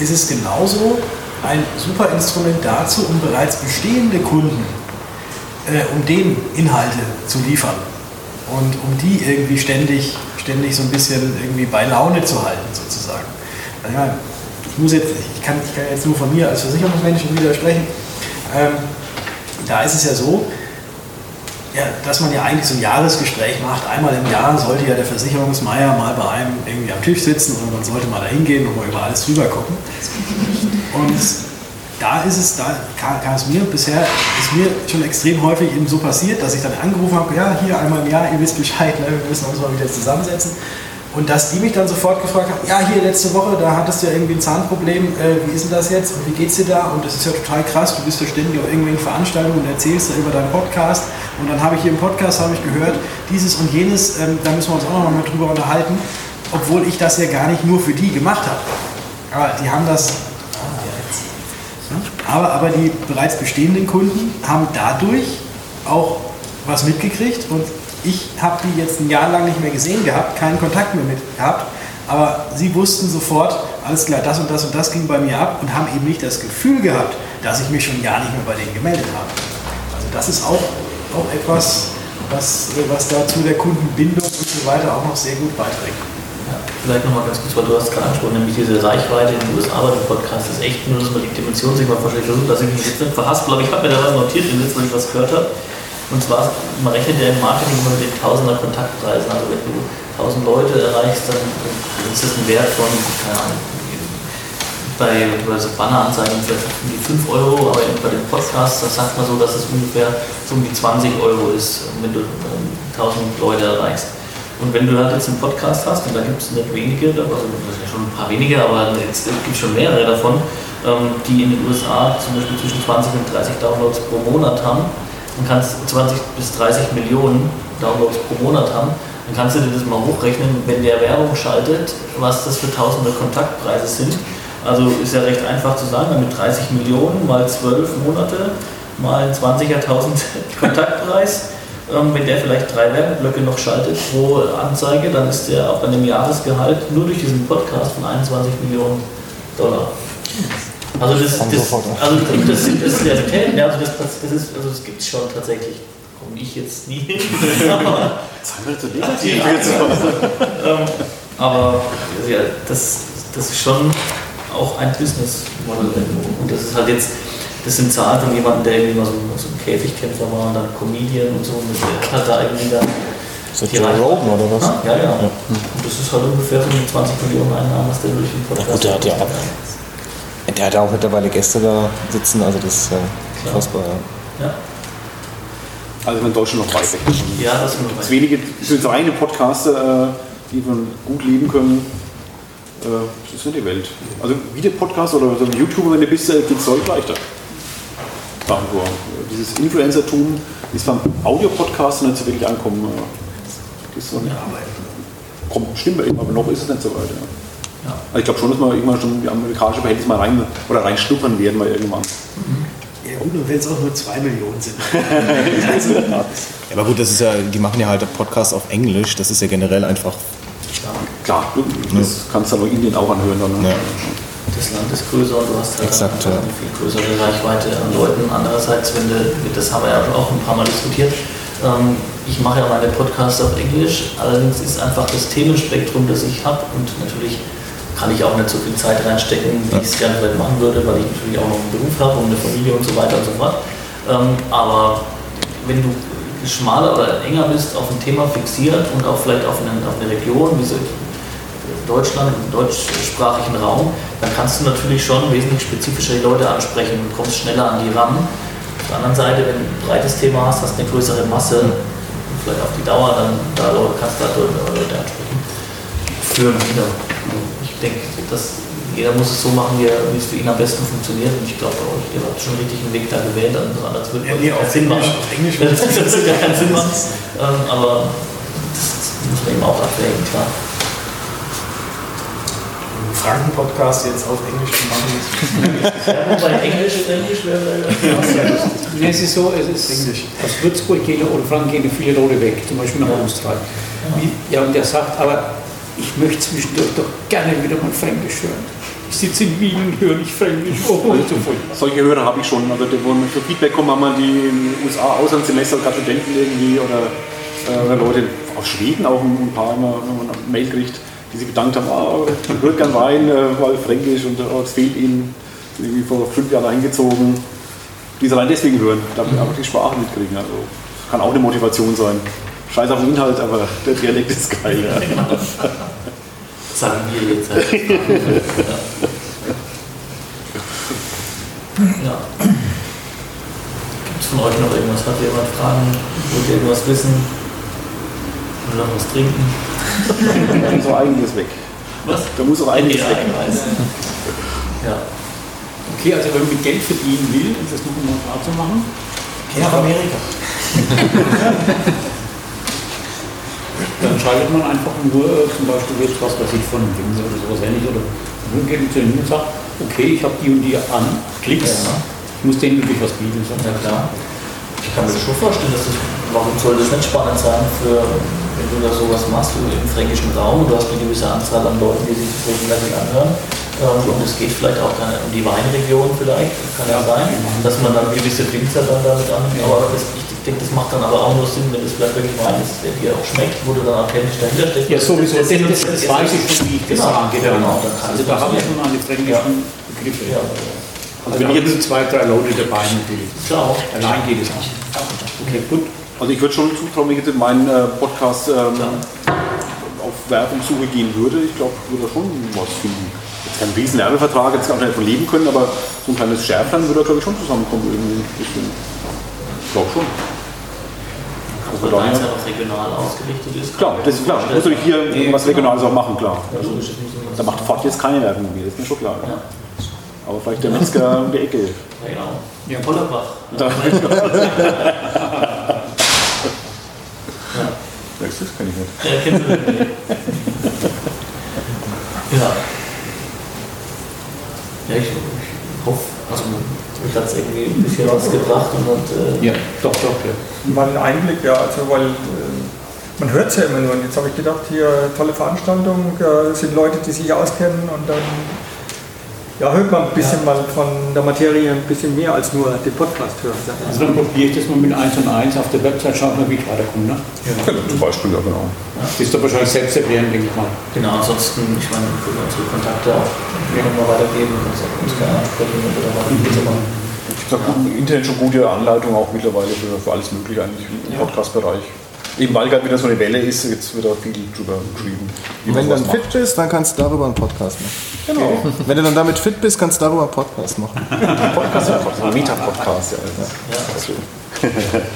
ist es genauso ein super Instrument dazu, um bereits bestehende Kunden äh, um denen Inhalte zu liefern und um die irgendwie ständig, ständig so ein bisschen irgendwie bei Laune zu halten, sozusagen. Ja, ich, muss jetzt, ich, kann, ich kann jetzt nur von mir als Versicherungsmenschen widersprechen. Ähm, da ist es ja so, ja, dass man ja eigentlich so ein Jahresgespräch macht. Einmal im Jahr sollte ja der Versicherungsmeier mal bei einem irgendwie am Tisch sitzen und man sollte mal da hingehen und mal über alles drüber gucken. Und da ist es, da kam es mir bisher, ist mir schon extrem häufig eben so passiert, dass ich dann angerufen habe, ja, hier einmal im Jahr, ihr wisst Bescheid, ne, wir müssen uns mal wieder zusammensetzen. Und dass die mich dann sofort gefragt haben, ja, hier letzte Woche, da hattest du ja irgendwie ein Zahnproblem, äh, wie ist denn das jetzt und wie geht's dir da? Und das ist ja total krass, du bist ja ständig auf irgendwelchen Veranstaltungen und erzählst da über deinen Podcast. Und dann habe ich hier im Podcast, habe ich gehört, dieses und jenes, ähm, da müssen wir uns auch noch mal drüber unterhalten, obwohl ich das ja gar nicht nur für die gemacht habe. Aber die haben das, aber, aber die bereits bestehenden Kunden haben dadurch auch was mitgekriegt und ich habe die jetzt ein Jahr lang nicht mehr gesehen gehabt, keinen Kontakt mehr mit gehabt, aber sie wussten sofort, alles klar, das und das und das ging bei mir ab und haben eben nicht das Gefühl gehabt, dass ich mich schon gar nicht mehr bei denen gemeldet habe. Also das ist auch, auch etwas, was, was dazu der Kundenbindung und so weiter auch noch sehr gut beiträgt. Vielleicht nochmal ganz kurz, weil du hast gerade angesprochen, nämlich diese Reichweite in den USA bei dem Podcast ist echt nur, dass man die Dimension sich mal vorstellt, dass ich mich jetzt nicht verhaspel, aber ich habe mir da was notiert, weil ich was gehört habe. Und zwar, man rechnet ja im Marketing immer mit den Tausender Kontaktpreisen. Also wenn du 1000 Leute erreichst, dann ist das ein Wert von, keine Ahnung, bei, bei Banneranzeigen vielleicht die 5 Euro, aber bei den Podcasts, das sagt man so, dass es ungefähr so um die 20 Euro ist, wenn du ähm, 1000 Leute erreichst. Und wenn du halt jetzt einen Podcast hast, und da gibt es nicht wenige, also schon ein paar wenige, aber jetzt gibt es schon mehrere davon, ähm, die in den USA zum Beispiel zwischen 20 und 30 Downloads pro Monat haben, und kannst 20 bis 30 Millionen Downloads pro Monat haben, dann kannst du dir das mal hochrechnen, wenn der Werbung schaltet, was das für tausende Kontaktpreise sind. Also ist ja recht einfach zu sagen, mit 30 Millionen mal 12 Monate mal 20.000 Kontaktpreis, wenn der vielleicht drei Werbeblöcke noch schaltet pro Anzeige, dann ist der auch bei einem Jahresgehalt nur durch diesen Podcast von 21 Millionen Dollar. Also das, das, also das, das, das ist Realität, ja, also das, das, ist, also das gibt es schon tatsächlich. Komme ich jetzt nie hin. aber, ähm, aber ja, das, das ist schon auch ein Business-Modell. Und das ist halt jetzt, das sind Zahlen von jemandem, der irgendwie mal so, so ein Käfigkämpfer war und dann Comedian und so. Und der hat da irgendwie dann. Ist das Joe Rogan oder was? Ah, ja, ja, ja. Und das ist halt ungefähr 25 Millionen Einnahmen, was der durch den Podcast ja, gut, der hat ja der hat ja auch mittlerweile Gäste da sitzen, also das ist ja unfassbar. Ja. ja. Also in Deutschland noch weit weg. Ja, das ist noch weit wenige, sind reine Podcaster, äh, die von gut leben können. Äh, das ist nicht die Welt. Also Videopodcast oder so ein YouTuber, wenn du bist, äh, geht es deutlich leichter. Dieses Influencertum ist beim Audio-Podcast nicht so wirklich ankommen. Das ist so eine Arbeit. Kommt bestimmt bei ihm, aber noch ist es nicht so weit. Ja. Ja. Also ich glaube schon, dass wir irgendwann schon die amerikanische Verhältnisse mal rein oder reinschnuppern werden mal irgendwann. Ja gut, wenn es auch nur zwei Millionen sind. ja, aber gut, das ist ja, die machen ja halt Podcasts auf Englisch, das ist ja generell einfach. Klar, das kannst du aber Indien auch anhören dann. Ne? Land ist größer und du hast halt Exakt, eine viel größere Reichweite an Leuten. Andererseits, wenn du, das haben wir ja auch ein paar Mal diskutiert, ähm, ich mache ja meine Podcasts auf Englisch, allerdings ist einfach das Themenspektrum, das ich habe und natürlich kann ich auch nicht so viel Zeit reinstecken, wie ich es gerne vielleicht machen würde, weil ich natürlich auch noch einen Beruf habe und eine Familie und so weiter und so fort. Ähm, aber wenn du schmaler oder enger bist, auf ein Thema fixiert und auch vielleicht auf eine, auf eine Region, wie so Deutschland, im deutschsprachigen Raum, dann kannst du natürlich schon wesentlich spezifischer die Leute ansprechen und kommst schneller an die ran. Auf der anderen Seite, wenn du ein breites Thema hast, hast du eine größere Masse, und vielleicht auf die Dauer, dann da kannst du da Leute ansprechen. Für wieder denke, dass jeder muss es so machen, wie, es für ihn am besten funktioniert. Und ich glaube, ihr habt schon richtig einen Weg da gewählt, anders würde ja, nee, auch Sinn machen. Englisch das würde gar keinen Sinn machen. Ähm, aber das muss man eben auch abwägen, klar. Franken-Podcast jetzt auf Englisch zu machen. ja, wobei Englisch, Englisch wäre. nee, es ist so, es ist, Englisch. aus Würzburg gehen oder Franken gehen viele Leute weg, zum Beispiel nach. Ja. ja, und der sagt, aber ich möchte zwischendurch doch gerne wieder mal Fränkisch hören. Ich sitze in Wien und höre nicht Fränkisch. Oh, so. Solche Hörer habe ich schon. Also die, wo für Feedback kommen manchmal die in den USA Auslandssemester, gerade Studenten irgendwie oder, äh, Leute aus Schweden auch ein paar immer, wenn man eine Mail kriegt, die sich bedankt haben, ah, ich würde gern rein, äh, weil Fränkisch und oh, es fehlt ihnen. Irgendwie vor fünf Jahren eingezogen. Die es allein deswegen hören, damit mhm. einfach die Sprache mitkriegen. Also kann auch eine Motivation sein. Scheiß auf den Inhalt, aber der Dialekt ist geil. Ja. Sagen wir jetzt halt. ja. Gibt es von euch noch irgendwas? Hat jemand Fragen? Wollt ihr irgendwas wissen? Oder noch was trinken? Da muss auch einiges weg. Was? Da muss auch einiges Ja, weg. weiß. Ja. Okay, also wenn man mit Geld verdienen will, um das noch mal klar zu machen, Geh nach Amerika. dann schaltet man einfach nur äh, zum Beispiel jetzt was weiß ich von Wings oder sowas ähnlich oder nun geht man zu hin und sagt, okay, ich habe die und die an, Klicks, ich muss denen wirklich was bieten. So. Ja klar. Ich kann mir schon vorstellen, dass das, warum soll das nicht spannend sein für, wenn du da sowas machst, du im fränkischen Raum, du hast eine gewisse Anzahl an Leuten, die sich das regelmäßig anhören. Ähm, und es geht vielleicht auch um die Weinregion vielleicht, das kann ja sein, dass man dann gewisse Winzer dann damit an, aber das, ich denke, das macht dann aber auch nur Sinn, wenn das vielleicht wirklich Wein ist, der dir auch schmeckt, wo du dann authentisch dahinter stehst. Ja, sowieso, das, das, uns- das weiß ich schon, wie ich das Genau, sage. genau, dann kann also es da habe ich schon eine fränkischen Begriffe. Ja. Also wenn jetzt zwei, drei Leute dabei natürlich. Klar. Allein geht es nicht. Okay, gut. Also ich würde schon zutrauen, wenn ich jetzt in meinen äh, Podcast ähm, auf Werbungssuche gehen würde, ich glaube, ich würde da schon was finden. Jetzt kein riesen Werbevertrag, jetzt kann man davon leben können, aber so ein kleines Schärflein würde da glaube ich schon zusammenkommen irgendwie. Ich glaube schon. Also da es ja auch regional ausgerichtet ist. Klar, das ist klar. Ich muss natürlich hier was Regionales auch machen, klar. Also, Da macht Ford jetzt keine Werbung mehr, das ist mir schon klar. Aber vielleicht der Metzger um die Ecke. Ja, genau. Ja, Pollerbach. Da- Ja. Das kann ich nicht. Ja, kennst du den nicht? Ja. Ja, ich, ich hoffe, also mich hat es irgendwie ein bisschen was gebracht und hat, äh, Ja, doch, doch, ja. Mal einen Einblick, ja, also weil äh, man hört es ja immer nur. Und jetzt habe ich gedacht, hier tolle Veranstaltung, äh, sind Leute, die sich auskennen und dann ja, hört man ein bisschen mal von der Materie ein bisschen mehr als nur den Podcast hören. Also dann probiere ich das mal mit 1 und 1 auf der Website, schaut mal, wie ich weiterkomme. Ne? Ja, zum Beispiel, ja genau. Das ist doch wahrscheinlich selbst erklären, denke ich mal. genau, ansonsten, ich meine, wir können unsere Kontakte auch irgendwann mal weitergeben und uns gerne ansprechen oder mal machen. Ich sag, im Internet schon gute Anleitung auch mittlerweile für, für alles Mögliche eigentlich im Podcast-Bereich. Eben weil gerade wieder so eine Welle ist, jetzt wird da viel drüber geschrieben. Und wenn du dann fit bist, dann kannst du darüber einen Podcast machen. Genau. Wenn du dann damit fit bist, kannst du darüber einen Podcast machen. macht. Podcast, ja, Podcast, ein Meta-Podcast, ja. Ja.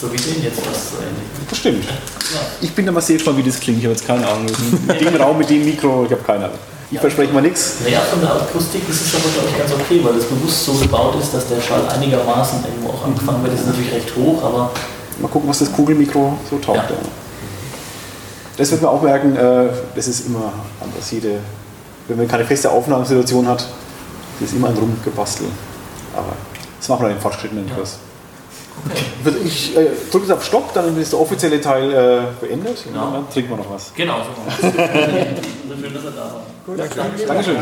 So wie den jetzt fast so ähnlich. Das stimmt. Ich bin immer sehr gespannt, wie das klingt. Ich habe jetzt keine Ahnung. Mit dem Raum, mit dem Mikro, ich habe keine Ahnung. Ich verspreche mal nichts. Naja, von der Akustik ist es aber, glaube ich, ganz okay, weil das bewusst so gebaut ist, dass der Schall einigermaßen irgendwo auch angefangen wird. Das ist natürlich recht hoch, aber Mal gucken, was das Kugelmikro so taugt. Ja. Ja. Das wird man auch merken, äh, das ist immer anders. Jede, wenn man keine feste Aufnahmesituation hat, das ist immer ein Rumgebastel. Aber das machen wir in den fortgeschrittenen Kurs. Also Ich äh, drücke jetzt auf Stopp, dann ist der offizielle Teil äh, beendet und Genau. dann trinken wir noch was. genau so. machen wir es. Schön, dass er da war. Dankeschön.